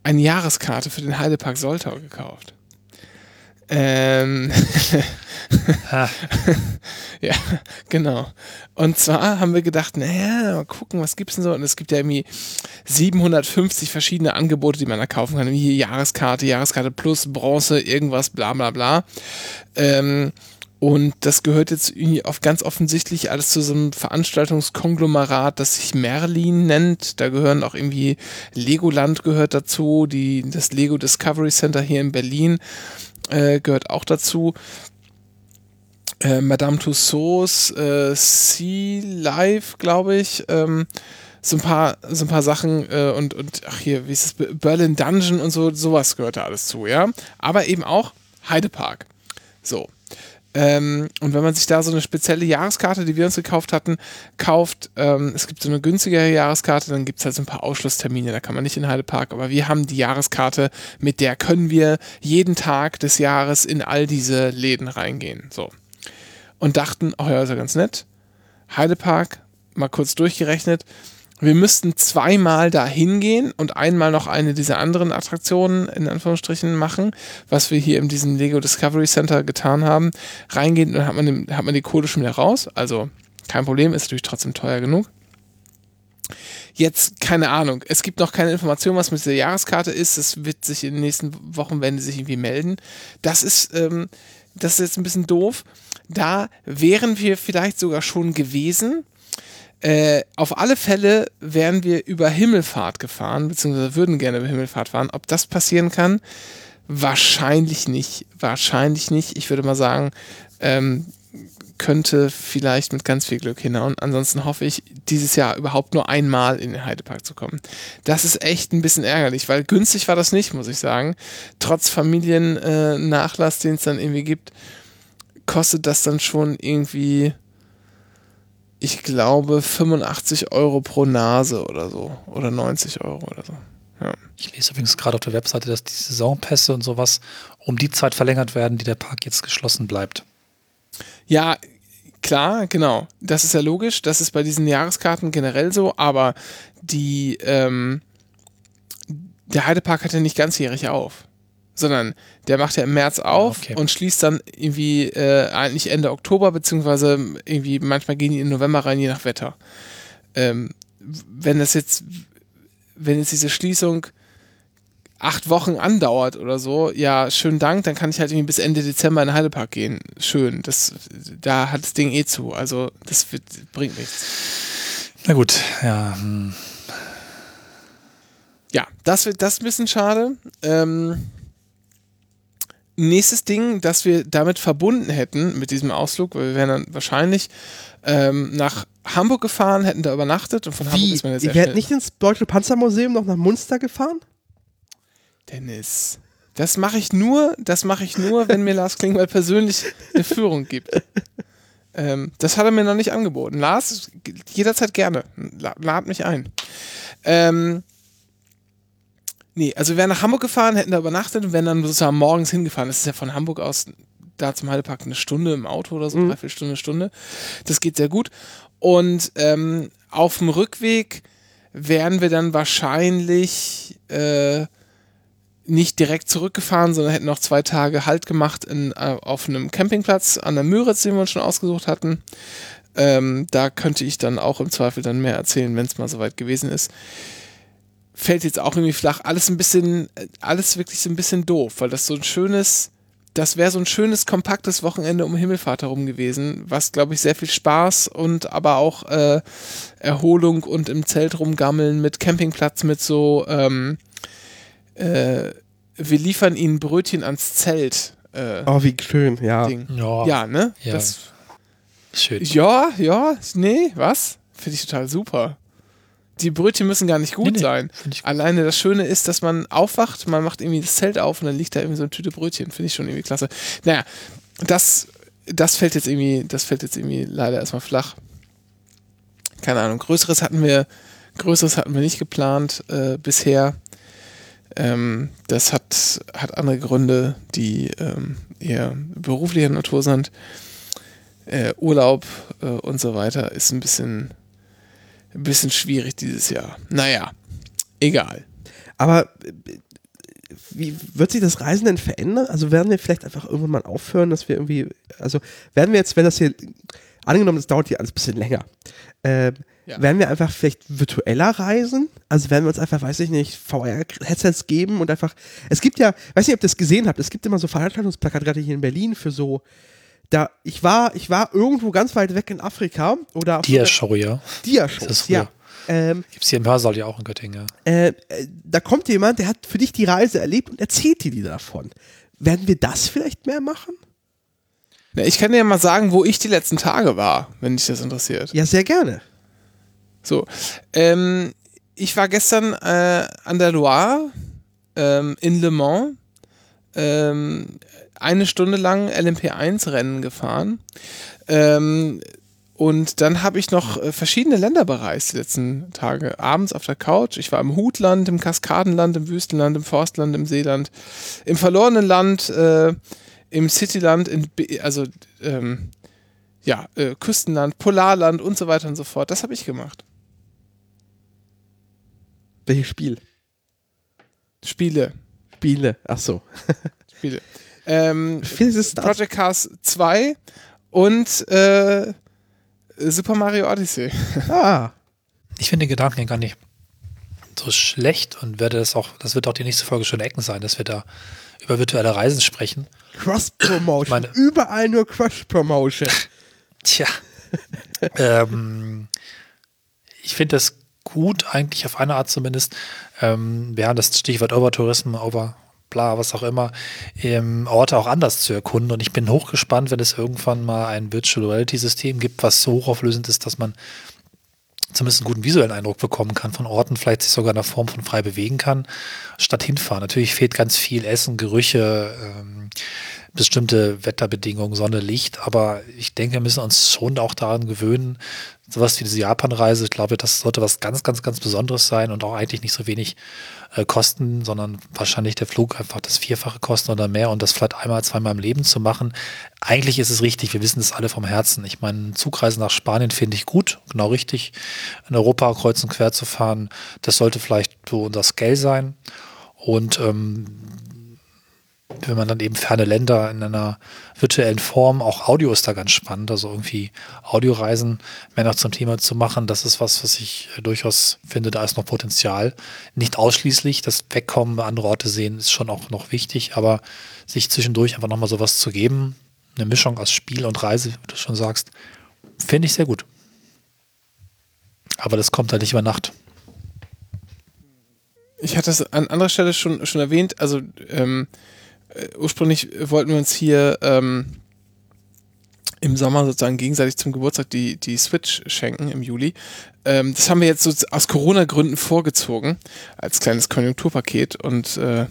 eine Jahreskarte für den Heidepark Soltau gekauft. Ähm, ja, genau. Und zwar haben wir gedacht, naja, mal gucken, was gibt's denn so? Und es gibt ja irgendwie 750 verschiedene Angebote, die man da kaufen kann. Wie Jahreskarte, Jahreskarte plus, Bronze, irgendwas, bla bla bla. Ähm, und das gehört jetzt irgendwie auf ganz offensichtlich alles zu so einem Veranstaltungskonglomerat, das sich Merlin nennt. Da gehören auch irgendwie Legoland gehört dazu, die, das Lego Discovery Center hier in Berlin äh, gehört auch dazu. Äh, Madame Tussauds äh, Sea Life, glaube ich. Ähm, so ein paar, so ein paar Sachen äh, und, und ach hier, wie ist es, Berlin Dungeon und so, sowas gehört da alles zu, ja. Aber eben auch Heidepark. So. Ähm, und wenn man sich da so eine spezielle Jahreskarte, die wir uns gekauft hatten, kauft, ähm, es gibt so eine günstigere Jahreskarte, dann gibt es halt so ein paar Ausschlusstermine, da kann man nicht in Heidepark, aber wir haben die Jahreskarte, mit der können wir jeden Tag des Jahres in all diese Läden reingehen. So. Und dachten, oh ja, ist ja ganz nett. Heidepark, mal kurz durchgerechnet, wir müssten zweimal da hingehen und einmal noch eine dieser anderen Attraktionen in Anführungsstrichen machen, was wir hier in diesem Lego Discovery Center getan haben. Reingehen und dann hat man, den, hat man die Kohle schon wieder raus. Also kein Problem, ist natürlich trotzdem teuer genug. Jetzt, keine Ahnung, es gibt noch keine Information, was mit dieser Jahreskarte ist. Es wird sich in den nächsten Wochen, werden sie sich irgendwie melden. Das ist, ähm, das ist jetzt ein bisschen doof. Da wären wir vielleicht sogar schon gewesen. Äh, auf alle Fälle wären wir über Himmelfahrt gefahren, beziehungsweise würden gerne über Himmelfahrt fahren. Ob das passieren kann? Wahrscheinlich nicht. Wahrscheinlich nicht. Ich würde mal sagen, ähm, könnte vielleicht mit ganz viel Glück hinhauen. Ansonsten hoffe ich, dieses Jahr überhaupt nur einmal in den Heidepark zu kommen. Das ist echt ein bisschen ärgerlich, weil günstig war das nicht, muss ich sagen. Trotz Familiennachlass, den es dann irgendwie gibt, kostet das dann schon irgendwie, ich glaube, 85 Euro pro Nase oder so. Oder 90 Euro oder so. Ja. Ich lese übrigens gerade auf der Webseite, dass die Saisonpässe und sowas um die Zeit verlängert werden, die der Park jetzt geschlossen bleibt. Ja, klar, genau. Das ist ja logisch. Das ist bei diesen Jahreskarten generell so, aber die, ähm, der Heidepark hat ja nicht ganzjährig auf. Sondern der macht ja im März auf okay. und schließt dann irgendwie äh, eigentlich Ende Oktober, beziehungsweise irgendwie manchmal gehen die in November rein, je nach Wetter. Ähm, wenn das jetzt, wenn jetzt diese Schließung acht Wochen andauert oder so, ja, schönen Dank, dann kann ich halt irgendwie bis Ende Dezember in den Heidepark gehen. Schön. Das, da hat das Ding eh zu. Also, das wird, bringt nichts. Na gut, ja. Hm. Ja, das wird das ist ein bisschen schade. Ähm, nächstes Ding, das wir damit verbunden hätten, mit diesem Ausflug, weil wir wären dann wahrscheinlich ähm, nach Hamburg gefahren, hätten da übernachtet und von Hamburg Wie? ist man sehr Ihr schnell- nicht ins Deutsche Panzermuseum noch nach Munster gefahren? Dennis, das mache ich nur, das mache ich nur, wenn mir Lars Klingbeil persönlich eine Führung gibt. Ähm, das hat er mir noch nicht angeboten. Lars, jederzeit gerne. La- Lad mich ein. Ähm, nee, also wir wären nach Hamburg gefahren, hätten da übernachtet und wären dann sozusagen morgens hingefahren. Das ist ja von Hamburg aus da zum Heidepark eine Stunde im Auto oder so, Mhm. dreiviertel Stunde, Stunde. Das geht sehr gut. Und ähm, auf dem Rückweg wären wir dann wahrscheinlich äh, nicht direkt zurückgefahren, sondern hätten noch zwei Tage Halt gemacht in, äh, auf einem Campingplatz an der Müritz, den wir uns schon ausgesucht hatten. Ähm, da könnte ich dann auch im Zweifel dann mehr erzählen, wenn es mal soweit gewesen ist. Fällt jetzt auch irgendwie flach. Alles ein bisschen, alles wirklich so ein bisschen doof, weil das so ein schönes, das wäre so ein schönes, kompaktes Wochenende um Himmelfahrt herum gewesen, was, glaube ich, sehr viel Spaß und aber auch äh, Erholung und im Zelt rumgammeln mit Campingplatz, mit so, ähm, äh, wir liefern ihnen Brötchen ans Zelt. Äh, Oh, wie schön, ja. Ding. Ja, Ja, ne? Ja. Das, schön. ja, ja, nee, was? Finde ich total super. Die Brötchen müssen gar nicht gut Nee, nee, sein. ich- Alleine das Schöne ist, dass man aufwacht, man macht irgendwie das Zelt auf und dann liegt da irgendwie so eine Tüte Brötchen. Finde ich schon irgendwie klasse. Naja, das, das fällt jetzt irgendwie, das fällt jetzt irgendwie leider erstmal flach. Keine Ahnung. Größeres hatten wir, Größeres hatten wir nicht geplant äh, bisher. Ähm, das hat, hat andere Gründe, die ähm, eher beruflicher Natur sind. Äh, Urlaub äh, und so weiter ist ein bisschen, ein bisschen schwierig dieses Jahr. Naja, egal. Aber äh, wie wird sich das Reisen denn verändern? Also werden wir vielleicht einfach irgendwann mal aufhören, dass wir irgendwie, also werden wir jetzt, wenn das hier, angenommen, das dauert hier alles ein bisschen länger, ähm, Ja. werden wir einfach vielleicht virtueller reisen? Also werden wir uns einfach, weiß ich nicht, VR-Headsets geben und einfach, es gibt ja, weiß nicht, ob ihr das gesehen habt, es gibt immer so Veranstaltungsplakate, gerade hier in Berlin, für so, da, ich war, ich war irgendwo ganz weit weg in Afrika oder Dia-Show, ja. Ist ja. Ähm, Gibt es hier im Hörsaal ja auch in Göttingen. Ja. äh, äh, da kommt jemand, der hat für dich die Reise erlebt und erzählt dir die davon. Werden wir das vielleicht mehr machen? Na, ich kann dir ja mal sagen, wo ich die letzten Tage war, wenn dich das interessiert. Ja, sehr gerne. So, ähm, ich war gestern äh, an der Loire ähm, in Le Mans ähm, eine Stunde lang LMP1-Rennen gefahren. Ähm, und dann habe ich noch äh, verschiedene Länder bereist die letzten Tage. Abends auf der Couch. Ich war im Hutland, im Kaskadenland, im Wüstenland, im Forstland, im Seeland, im verlorenen Land, äh, im Cityland, in, Be- also ähm, ja, äh, Küstenland, Polarland und so weiter und so fort. Das habe ich gemacht. Welches Spiel? Spiele. Spiele. Ach so. Spiele. Ähm. Project Cars 2 und äh, Super Mario Odyssey. Ah. Ich finde den Gedanken gar nicht so schlecht und werde das auch, das wird auch die nächste Folge schöne Ecken sein, dass wir da über virtuelle Reisen sprechen. Cross-Promotion. Meine- Überall nur Cross-Promotion. Tja. ähm, ich finde das gut, eigentlich auf eine Art zumindest. Ähm, wir haben das Stichwort Overtourismus, Over, bla, was auch immer, ähm, Orte auch anders zu erkunden. Und ich bin hochgespannt, wenn es irgendwann mal ein Virtual Reality System gibt, was so hochauflösend ist, dass man zumindest einen guten visuellen Eindruck bekommen kann von Orten, vielleicht sich sogar in der Form von frei bewegen kann, statt hinfahren. Natürlich fehlt ganz viel Essen, Gerüche, ähm, bestimmte Wetterbedingungen, Sonne, Licht, aber ich denke, wir müssen uns schon auch daran gewöhnen, sowas wie diese Japan-Reise, ich glaube, das sollte was ganz, ganz, ganz Besonderes sein und auch eigentlich nicht so wenig äh, kosten, sondern wahrscheinlich der Flug einfach das Vierfache kosten oder mehr und das vielleicht einmal, zweimal im Leben zu machen. Eigentlich ist es richtig, wir wissen das alle vom Herzen. Ich meine, Zugreisen nach Spanien finde ich gut, genau richtig. In Europa kreuz und quer zu fahren, das sollte vielleicht so unser Scale sein. Und ähm, wenn man dann eben ferne Länder in einer virtuellen Form, auch Audio ist da ganz spannend, also irgendwie Audioreisen mehr noch zum Thema zu machen, das ist was, was ich durchaus finde, da ist noch Potenzial. Nicht ausschließlich, das Wegkommen, andere Orte sehen, ist schon auch noch wichtig, aber sich zwischendurch einfach nochmal sowas zu geben, eine Mischung aus Spiel und Reise, wie du schon sagst, finde ich sehr gut. Aber das kommt halt nicht über Nacht. Ich hatte es an anderer Stelle schon, schon erwähnt, also ähm, äh, ursprünglich wollten wir uns hier ähm, im Sommer sozusagen gegenseitig zum Geburtstag die, die Switch schenken im Juli. Ähm, das haben wir jetzt so aus Corona-Gründen vorgezogen, als kleines Konjunkturpaket und äh,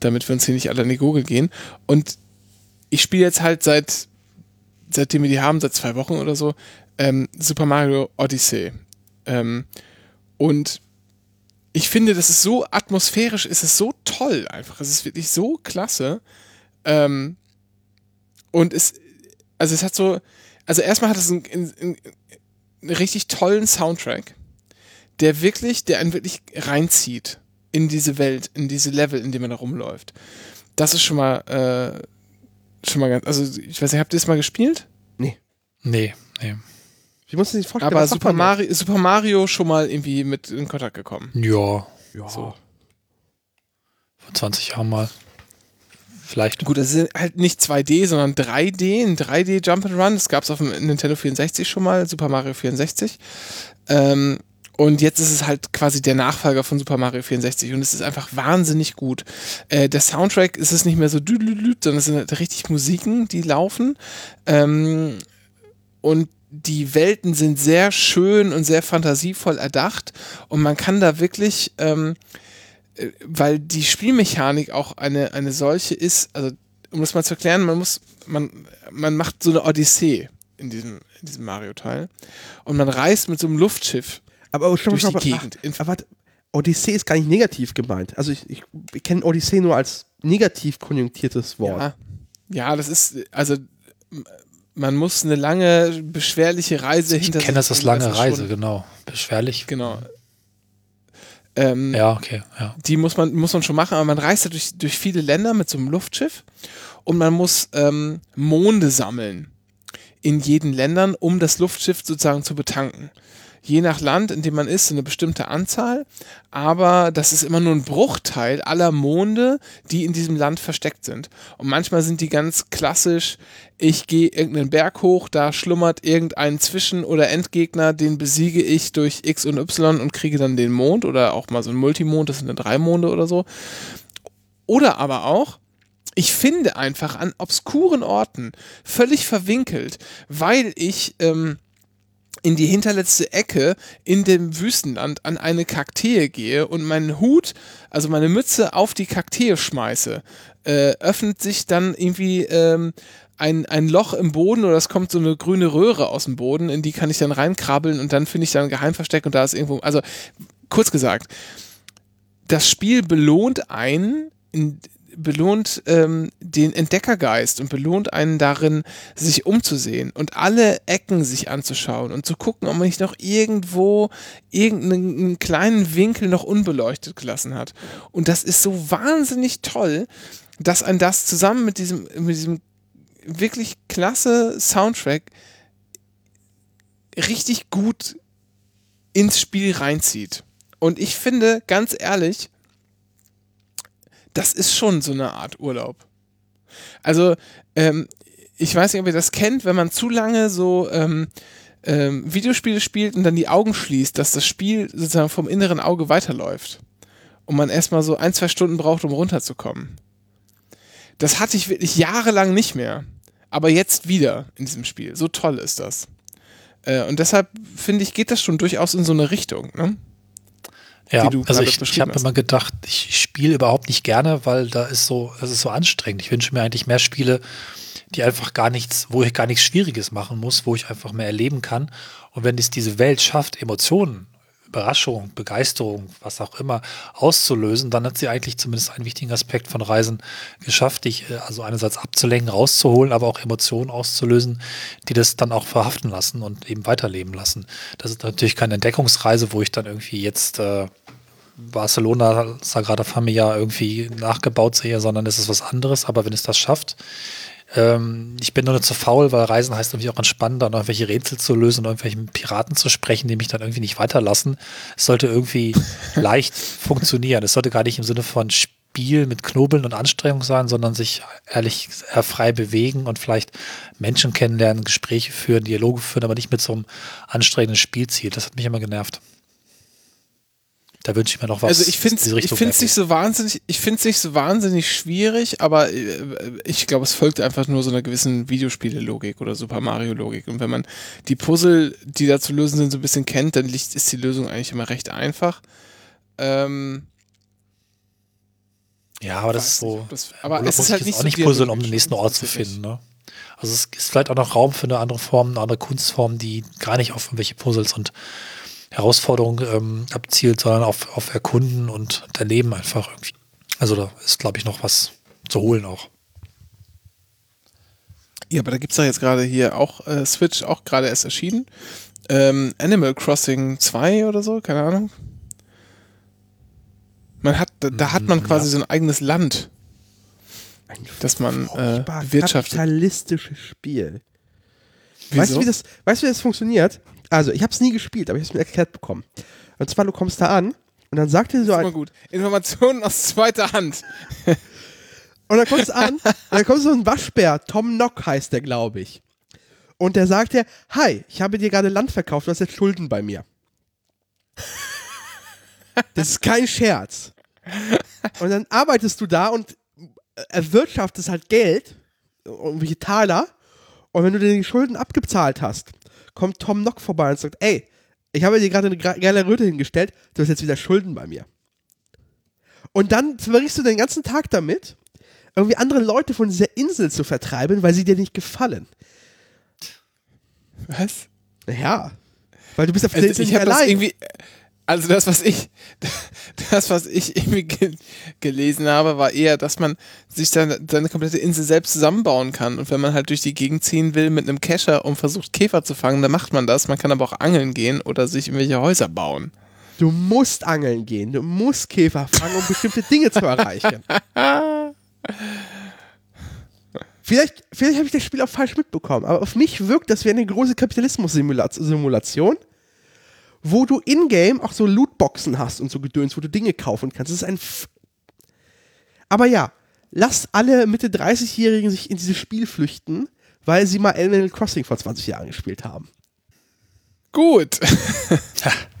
damit wir uns hier nicht alle in die Gurgel gehen. Und ich spiele jetzt halt seit, seitdem wir die haben, seit zwei Wochen oder so, ähm, Super Mario Odyssey. Ähm, und ich finde, das ist so atmosphärisch, ist es so toll einfach. Es ist wirklich so klasse. Ähm, und es, also es hat so, also erstmal hat es einen, einen, einen, richtig tollen Soundtrack, der wirklich, der einen wirklich reinzieht in diese Welt, in diese Level, in denen man da rumläuft. Das ist schon mal, äh, schon mal ganz, also ich weiß nicht, habt ihr das mal gespielt? Nee. Nee, nee. Wie musst du sich vorstellen? Aber Super Mario, Super Mario schon mal irgendwie mit in Kontakt gekommen. Ja. Ja. So. Vor 20 Jahren mal. Vielleicht. Gut, das ist halt nicht 2D, sondern 3D, ein 3D Jump'n'Run. Das gab es auf dem Nintendo 64 schon mal, Super Mario 64. Ähm, und jetzt ist es halt quasi der Nachfolger von Super Mario 64 und es ist einfach wahnsinnig gut. Äh, der Soundtrack ist es nicht mehr so düdelüt, sondern es sind halt richtig Musiken, die laufen. Ähm, und die Welten sind sehr schön und sehr fantasievoll erdacht und man kann da wirklich, ähm, äh, weil die Spielmechanik auch eine, eine solche ist, also um das mal zu erklären, man muss, man, man macht so eine Odyssee in diesem, in diesem Mario-Teil und man reist mit so einem Luftschiff aber, aber durch die aber, Gegend. Ach, aber warte, Odyssee ist gar nicht negativ gemeint. Also ich, ich, ich kenne Odyssee nur als negativ konjunktiertes Wort. Ja, ja, das ist, also man muss eine lange, beschwerliche Reise ich hinter Ich kenne das als lange Reise, genau. Beschwerlich. Genau. Ähm, ja, okay, ja. Die muss man, muss man schon machen, aber man reist ja durch, durch viele Länder mit so einem Luftschiff und man muss ähm, Monde sammeln in jeden Ländern, um das Luftschiff sozusagen zu betanken je nach Land, in dem man ist, eine bestimmte Anzahl, aber das ist immer nur ein Bruchteil aller Monde, die in diesem Land versteckt sind. Und manchmal sind die ganz klassisch, ich gehe irgendeinen Berg hoch, da schlummert irgendein Zwischen- oder Endgegner, den besiege ich durch X und Y und kriege dann den Mond oder auch mal so ein Multimond, das sind dann drei Monde oder so. Oder aber auch, ich finde einfach an obskuren Orten völlig verwinkelt, weil ich ähm, in die hinterletzte Ecke in dem Wüstenland an eine Kaktee gehe und meinen Hut, also meine Mütze auf die Kaktee schmeiße, äh, öffnet sich dann irgendwie ähm, ein, ein Loch im Boden oder es kommt so eine grüne Röhre aus dem Boden, in die kann ich dann reinkrabbeln und dann finde ich dann ein Geheimversteck und da ist irgendwo, also kurz gesagt, das Spiel belohnt einen, in, belohnt ähm, den Entdeckergeist und belohnt einen darin, sich umzusehen und alle Ecken sich anzuschauen und zu gucken, ob man nicht noch irgendwo irgendeinen kleinen Winkel noch unbeleuchtet gelassen hat. Und das ist so wahnsinnig toll, dass ein das zusammen mit diesem, mit diesem wirklich klasse Soundtrack richtig gut ins Spiel reinzieht. Und ich finde, ganz ehrlich, das ist schon so eine Art Urlaub. Also, ähm, ich weiß nicht, ob ihr das kennt, wenn man zu lange so ähm, ähm, Videospiele spielt und dann die Augen schließt, dass das Spiel sozusagen vom inneren Auge weiterläuft. Und man erstmal so ein, zwei Stunden braucht, um runterzukommen. Das hatte ich wirklich jahrelang nicht mehr. Aber jetzt wieder in diesem Spiel. So toll ist das. Äh, und deshalb finde ich, geht das schon durchaus in so eine Richtung. Ne? Ja, also ich, ich habe immer gedacht, ich spiele überhaupt nicht gerne, weil da ist so, das ist so anstrengend. Ich wünsche mir eigentlich mehr Spiele, die einfach gar nichts, wo ich gar nichts Schwieriges machen muss, wo ich einfach mehr erleben kann. Und wenn es diese Welt schafft, Emotionen Überraschung, Begeisterung, was auch immer auszulösen, dann hat sie eigentlich zumindest einen wichtigen Aspekt von Reisen geschafft, dich äh, also einerseits abzulenken, rauszuholen, aber auch Emotionen auszulösen, die das dann auch verhaften lassen und eben weiterleben lassen. Das ist natürlich keine Entdeckungsreise, wo ich dann irgendwie jetzt äh, Barcelona, Sagrada Familia irgendwie nachgebaut sehe, sondern es ist was anderes. Aber wenn es das schafft, ähm, ich bin nur nicht zu faul, weil Reisen heißt irgendwie auch entspannt, dann irgendwelche Rätsel zu lösen und irgendwelchen Piraten zu sprechen, die mich dann irgendwie nicht weiterlassen. Es sollte irgendwie leicht funktionieren. Es sollte gar nicht im Sinne von Spiel mit Knobeln und Anstrengung sein, sondern sich ehrlich eher frei bewegen und vielleicht Menschen kennenlernen, Gespräche führen, Dialoge führen, aber nicht mit so einem anstrengenden Spielziel. Das hat mich immer genervt. Da wünsche ich mir noch was. Also ich finde es nicht so wahnsinnig, ich finde es nicht so wahnsinnig schwierig, aber äh, ich glaube, es folgt einfach nur so einer gewissen Videospiele-Logik oder Super Mario-Logik. Und wenn man die Puzzle, die da zu lösen sind, so ein bisschen kennt, dann ist die Lösung eigentlich immer recht einfach. Ähm, ja, aber das ist so. Das, aber es ist halt nicht auch nicht puzzeln, um den nächsten Ort zu finden. Ne? Also es ist vielleicht auch noch Raum für eine andere Form, eine andere Kunstform, die gar nicht auf irgendwelche Puzzles und Herausforderung ähm, abzielt, sondern auf, auf Erkunden und Erleben einfach irgendwie. Also da ist, glaube ich, noch was zu holen auch. Ja, aber da gibt es ja jetzt gerade hier auch äh, Switch, auch gerade erst erschienen. Ähm, Animal Crossing 2 oder so, keine Ahnung. Man hat, da, da hat man mm, quasi ja. so ein eigenes Land, ein das man äh, bewirtschaftet. kapitalistisches Spiel. Weißt du, wie das, weißt du, wie das funktioniert? Also, ich habe es nie gespielt, aber ich habe es mir erklärt bekommen. Und zwar, du kommst da an und dann sagt dir so ein. gut. Informationen aus zweiter Hand. und dann kommst du an, und dann kommt so ein Waschbär, Tom Nock heißt der, glaube ich. Und der sagt dir: Hi, ich habe dir gerade Land verkauft, du hast jetzt Schulden bei mir. Das ist kein Scherz. Und dann arbeitest du da und erwirtschaftest halt Geld, irgendwelche Taler. Und wenn du dir die Schulden abgezahlt hast, kommt Tom Nock vorbei und sagt, ey, ich habe dir gerade eine geile Röte hingestellt, du hast jetzt wieder Schulden bei mir. Und dann verbringst du den ganzen Tag damit, irgendwie andere Leute von dieser Insel zu vertreiben, weil sie dir nicht gefallen. Was? Ja. Weil du bist auf der also Insel nicht allein. Irgendwie, also das, was ich, das, was ich irgendwie ge gelesen habe, war eher, dass man sich dann seine komplette Insel selbst zusammenbauen kann. Und wenn man halt durch die Gegend ziehen will mit einem Kescher und versucht Käfer zu fangen, dann macht man das. Man kann aber auch angeln gehen oder sich irgendwelche Häuser bauen. Du musst angeln gehen, du musst Käfer fangen, um bestimmte Dinge zu erreichen. Vielleicht, vielleicht habe ich das Spiel auch falsch mitbekommen, aber auf mich wirkt das wie eine große Kapitalismus-Simulation wo du in-game auch so Lootboxen hast und so Gedöns, wo du Dinge kaufen kannst. Das ist ein. F Aber ja, lasst alle Mitte 30-Jährigen sich in dieses Spiel flüchten, weil sie mal Animal Crossing vor 20 Jahren gespielt haben. Gut.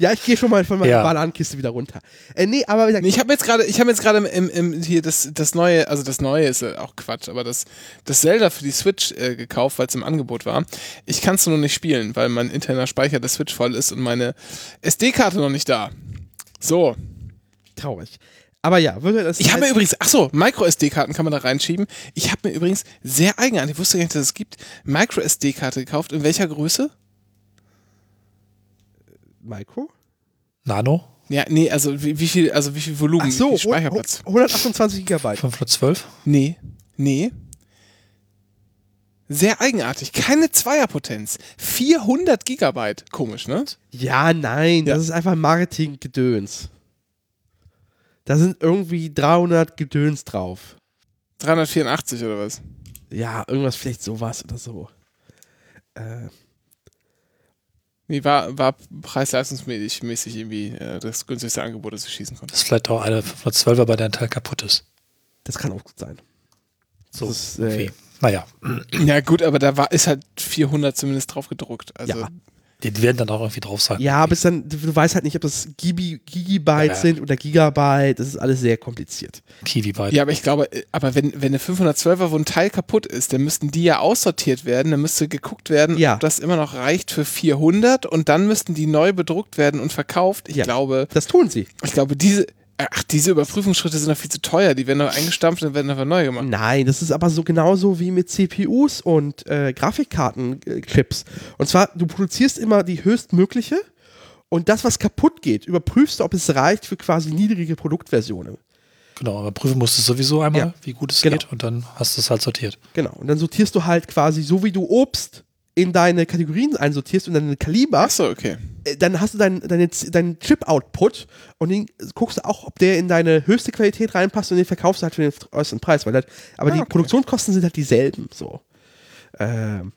Ja, ich gehe schon mal von meiner ja. Bananenkiste wieder runter. Äh, nee, aber wie gesagt, ich habe jetzt gerade, ich habe jetzt gerade im, im, hier das, das neue, also das neue ist auch Quatsch, aber das, das Zelda für die Switch äh, gekauft, weil es im Angebot war. Ich kann es nur nicht spielen, weil mein interner Speicher der Switch voll ist und meine SD-Karte noch nicht da. So. Traurig. Aber ja, würde das. Ich habe mir übrigens, ach so, Micro-SD-Karten kann man da reinschieben. Ich habe mir übrigens sehr eigenartig, ich wusste gar nicht, dass es gibt, Micro-SD-Karte gekauft. In welcher Größe? Micro? Nano? Ja, nee, also wie, wie viel, also wie viel Volumen, Ach so, wie viel Speicherplatz? 128 Gigabyte. 512? Nee, nee. Sehr eigenartig. Keine Zweierpotenz. 400 Gigabyte. Komisch, ne? Ja, nein, ja. das ist einfach Marketing-Gedöns. Da sind irgendwie 300 Gedöns drauf. 384 oder was? Ja, irgendwas, vielleicht sowas oder so. Äh, Nee, war, war preis-leistungsmäßig irgendwie äh, das günstigste Angebot, das ich schießen konnte. Das ist vielleicht auch eine 512er, bei der Teil kaputt ist. Das kann auch gut sein. So, das ist, äh, naja. Ja, gut, aber da war, ist halt 400 zumindest drauf gedruckt. Also, ja. Die, werden dann auch irgendwie drauf sein. Ja, aber es dann, du, weißt halt nicht, ob das Gibi, Gigabyte Ja. sind oder Gigabyte. Das ist alles sehr kompliziert. Kiwi bei. Ja, aber ich glaube, äh, aber wenn, wenn eine 512er, wo ein Teil kaputt ist, dann müssten die ja aussortiert werden, dann müsste geguckt werden, Ja. ob das immer noch reicht für 400 und dann müssten die neu bedruckt werden und verkauft. Ich Ja. glaube, Das tun sie. ich glaube, diese, ach, diese Überprüfungsschritte sind doch viel zu teuer. Die werden doch eingestampft und werden einfach neu gemacht. Nein, das ist aber so genauso wie mit CPUs und äh, Grafikkartenchips. Und zwar, du produzierst immer die höchstmögliche und das, was kaputt geht, überprüfst du, ob es reicht für quasi niedrige Produktversionen. Genau, aber prüfen musst du sowieso einmal, Ja. wie gut es Genau. geht und dann hast du es halt sortiert. Genau. Und dann sortierst du halt quasi, so wie du Obst in deine Kategorien einsortierst und deine Kaliber, Ach so, okay. Äh, dann hast du deinen deine, deinen Chip-Output und den guckst du auch, ob der in deine höchste Qualität reinpasst und den verkaufst du halt für den äußeren Preis. Weil halt, aber Ah, die okay. Produktionskosten sind halt dieselben. So. Ähm,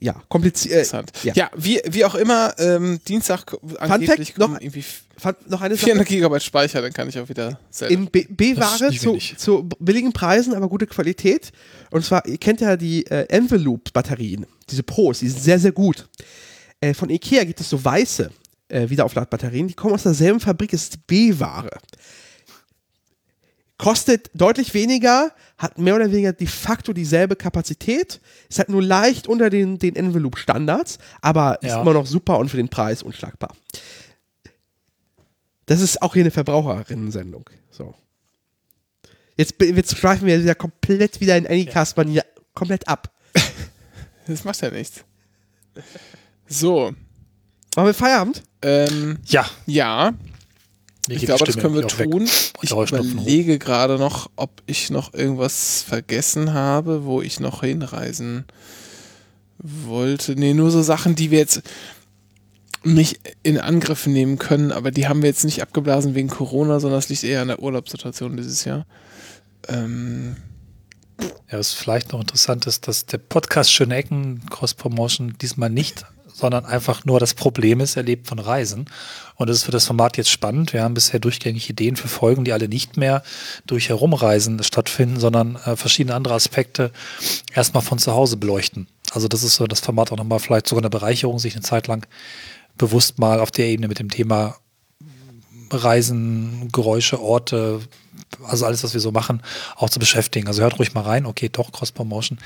ja, kompliziert. Interessant. ja. Ja, wie, wie auch immer, ähm, Dienstag angeblich noch- kommen irgendwie Fand noch eine Sache. 400 Gigabyte Speicher, dann kann ich auch wieder selber. In B-Ware zu, zu billigen Preisen, aber gute Qualität. Und zwar, ihr kennt ja die äh, Envelope-Batterien, diese Pros, die sind sehr, sehr gut. Äh, von Ikea gibt es so weiße äh, Wiederaufladbatterien, die kommen aus derselben Fabrik, es ist B-Ware. Kostet deutlich weniger, hat mehr oder weniger de facto dieselbe Kapazität, ist halt nur leicht unter den, den Envelope-Standards, aber ist Ja. immer noch super und für den Preis unschlagbar. Das ist auch hier eine Verbraucherinnen-Sendung. So. Jetzt, jetzt schweifen wir wieder komplett wieder in Anycast-Manier komplett ab. Das macht ja nichts. So, Machen wir Feierabend? ähm, Ja, ja, mir ich glaube, das können wir tun. Ich hoch. überlege gerade noch, ob ich noch irgendwas vergessen habe, wo ich noch hinreisen wollte. Nee, nur so Sachen, die wir jetzt nicht in Angriff nehmen können, aber die haben wir jetzt nicht abgeblasen wegen Corona, sondern es liegt eher an der Urlaubssituation dieses Jahr. Ähm, Ja, was vielleicht noch interessant ist, dass der Podcast Schöne Ecken Cross Promotion diesmal nicht, sondern einfach nur das Problem ist, er lebt von Reisen. Und das ist für das Format jetzt spannend. Wir haben bisher durchgängig Ideen für Folgen, die alle nicht mehr durch Herumreisen stattfinden, sondern äh, verschiedene andere Aspekte erstmal von zu Hause beleuchten. Also das ist so das Format auch nochmal vielleicht sogar eine Bereicherung, sich eine Zeit lang bewusst mal auf der Ebene mit dem Thema Reisen, Geräusche, Orte, also alles, was wir so machen, auch zu beschäftigen. Also hört ruhig mal rein, okay, doch Cross-Promotion,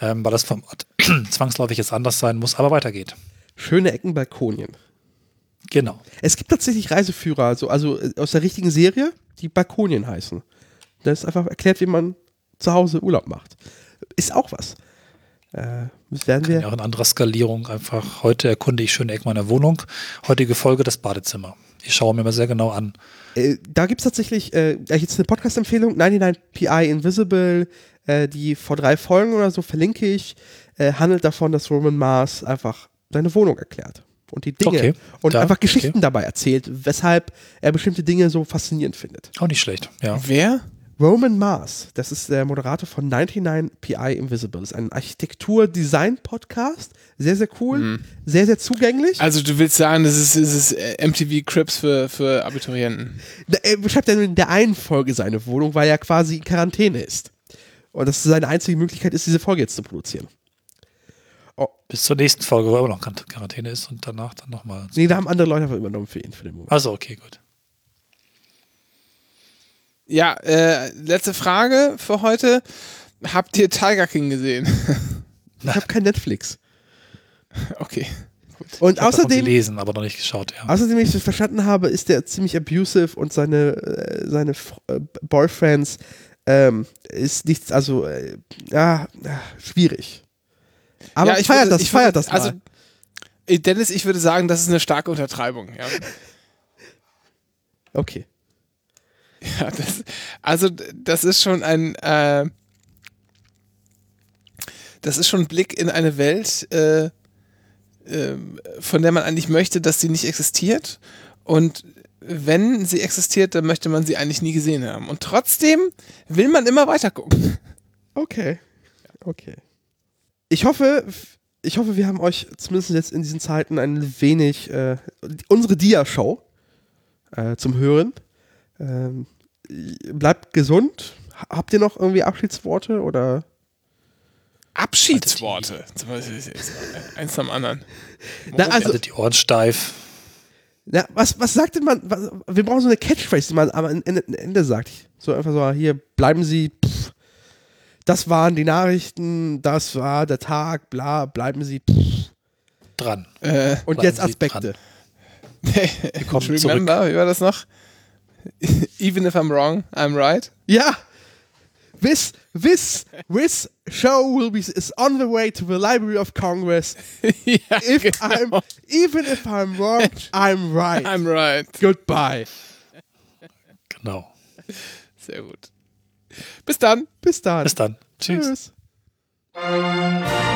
ähm, weil das Format zwangsläufig jetzt anders sein muss, aber weitergeht. Schöne Ecken Balkonien. Genau. Es gibt tatsächlich Reiseführer, so, also äh, aus der richtigen Serie, die Balkonien heißen. Da ist einfach erklärt, wie man zu Hause Urlaub macht. Ist auch was. Äh, das werden wir. Ja, auch in anderer Skalierung einfach. Heute erkunde ich schöne Eck meiner Wohnung. Heutige Folge das Badezimmer. Ich schaue mir mal sehr genau an. Äh, da gibt es tatsächlich äh, jetzt eine Podcast-Empfehlung, 99 PI Invisible, äh, die vor drei Folgen oder so verlinke ich, äh, handelt davon, dass Roman Mars einfach seine Wohnung erklärt und die Dinge Okay, und da, einfach Geschichten okay. dabei erzählt, weshalb er bestimmte Dinge so faszinierend findet. Auch nicht schlecht. Ja. wer? Roman Mars, das ist der Moderator von 99 PI Invisible, das ist ein Architektur-Design-Podcast, sehr, sehr cool, sehr, sehr zugänglich. Also du willst sagen, das ist, das ist äh, MTV Crips für, für Abiturienten. Da- Er beschreibt nur in der einen Folge seine Wohnung, weil er quasi in Quarantäne ist. Und das seine einzige Möglichkeit ist, diese Folge jetzt zu produzieren. Bis zur nächsten Folge, wo er immer noch Quar- Quarantäne ist und danach dann nochmal. Nee, da haben andere Leute aber übernommen für ihn, für den Moment. Also, okay, gut. Ja, äh, letzte Frage für heute. Habt ihr Tiger King gesehen? Ich habe kein Netflix. okay. Und Ich außerdem, gelesen, aber noch nicht geschaut, ja. außerdem, wenn ich das verstanden habe, ist der ziemlich abusive und seine, äh, seine F- äh, Boyfriends ähm, ist nichts, also, äh, ja, schwierig. Aber ja, ich feiert würde- das, ich feiert das mal. Also, äh, Dennis, ich würde sagen, das ist eine starke Untertreibung. Ja. okay. Ja, das, also das ist schon ein, äh, das ist schon ein Blick in eine Welt, äh, ähm, von der man eigentlich möchte, dass sie nicht existiert. Und wenn sie existiert, dann möchte man sie eigentlich nie gesehen haben. Und trotzdem will man immer weiter gucken. Okay. Okay. Ich hoffe, ich hoffe, wir haben euch zumindest jetzt in diesen Zeiten ein wenig äh, unsere Dia-Show äh, zum Hören. Ähm, bleibt gesund. Ha- Habt ihr noch irgendwie Abschiedsworte oder? Abschiedsworte. Zum Beispiel, Eins am anderen. Na, also, die Ohren steif. na, was, was sagt denn man? Was, wir brauchen so eine Catchphrase, die man am Ende, Ende sagt. So einfach so, hier, bleiben Sie. Pff, das waren die Nachrichten, das war der Tag, bla, bleiben Sie. Pff. Dran. Äh, Und Bleiben jetzt Aspekte. kommen remember, wie war das noch? Even if I'm wrong, I'm right. Ja. This, this, this show will be is on the way to the Library of Congress. ja, If genau. I'm, even if I'm wrong, I'm right. I'm right. Goodbye. Genau. Sehr gut. Bis dann. Bis dann. Bis dann. Tschüss. Tschüss.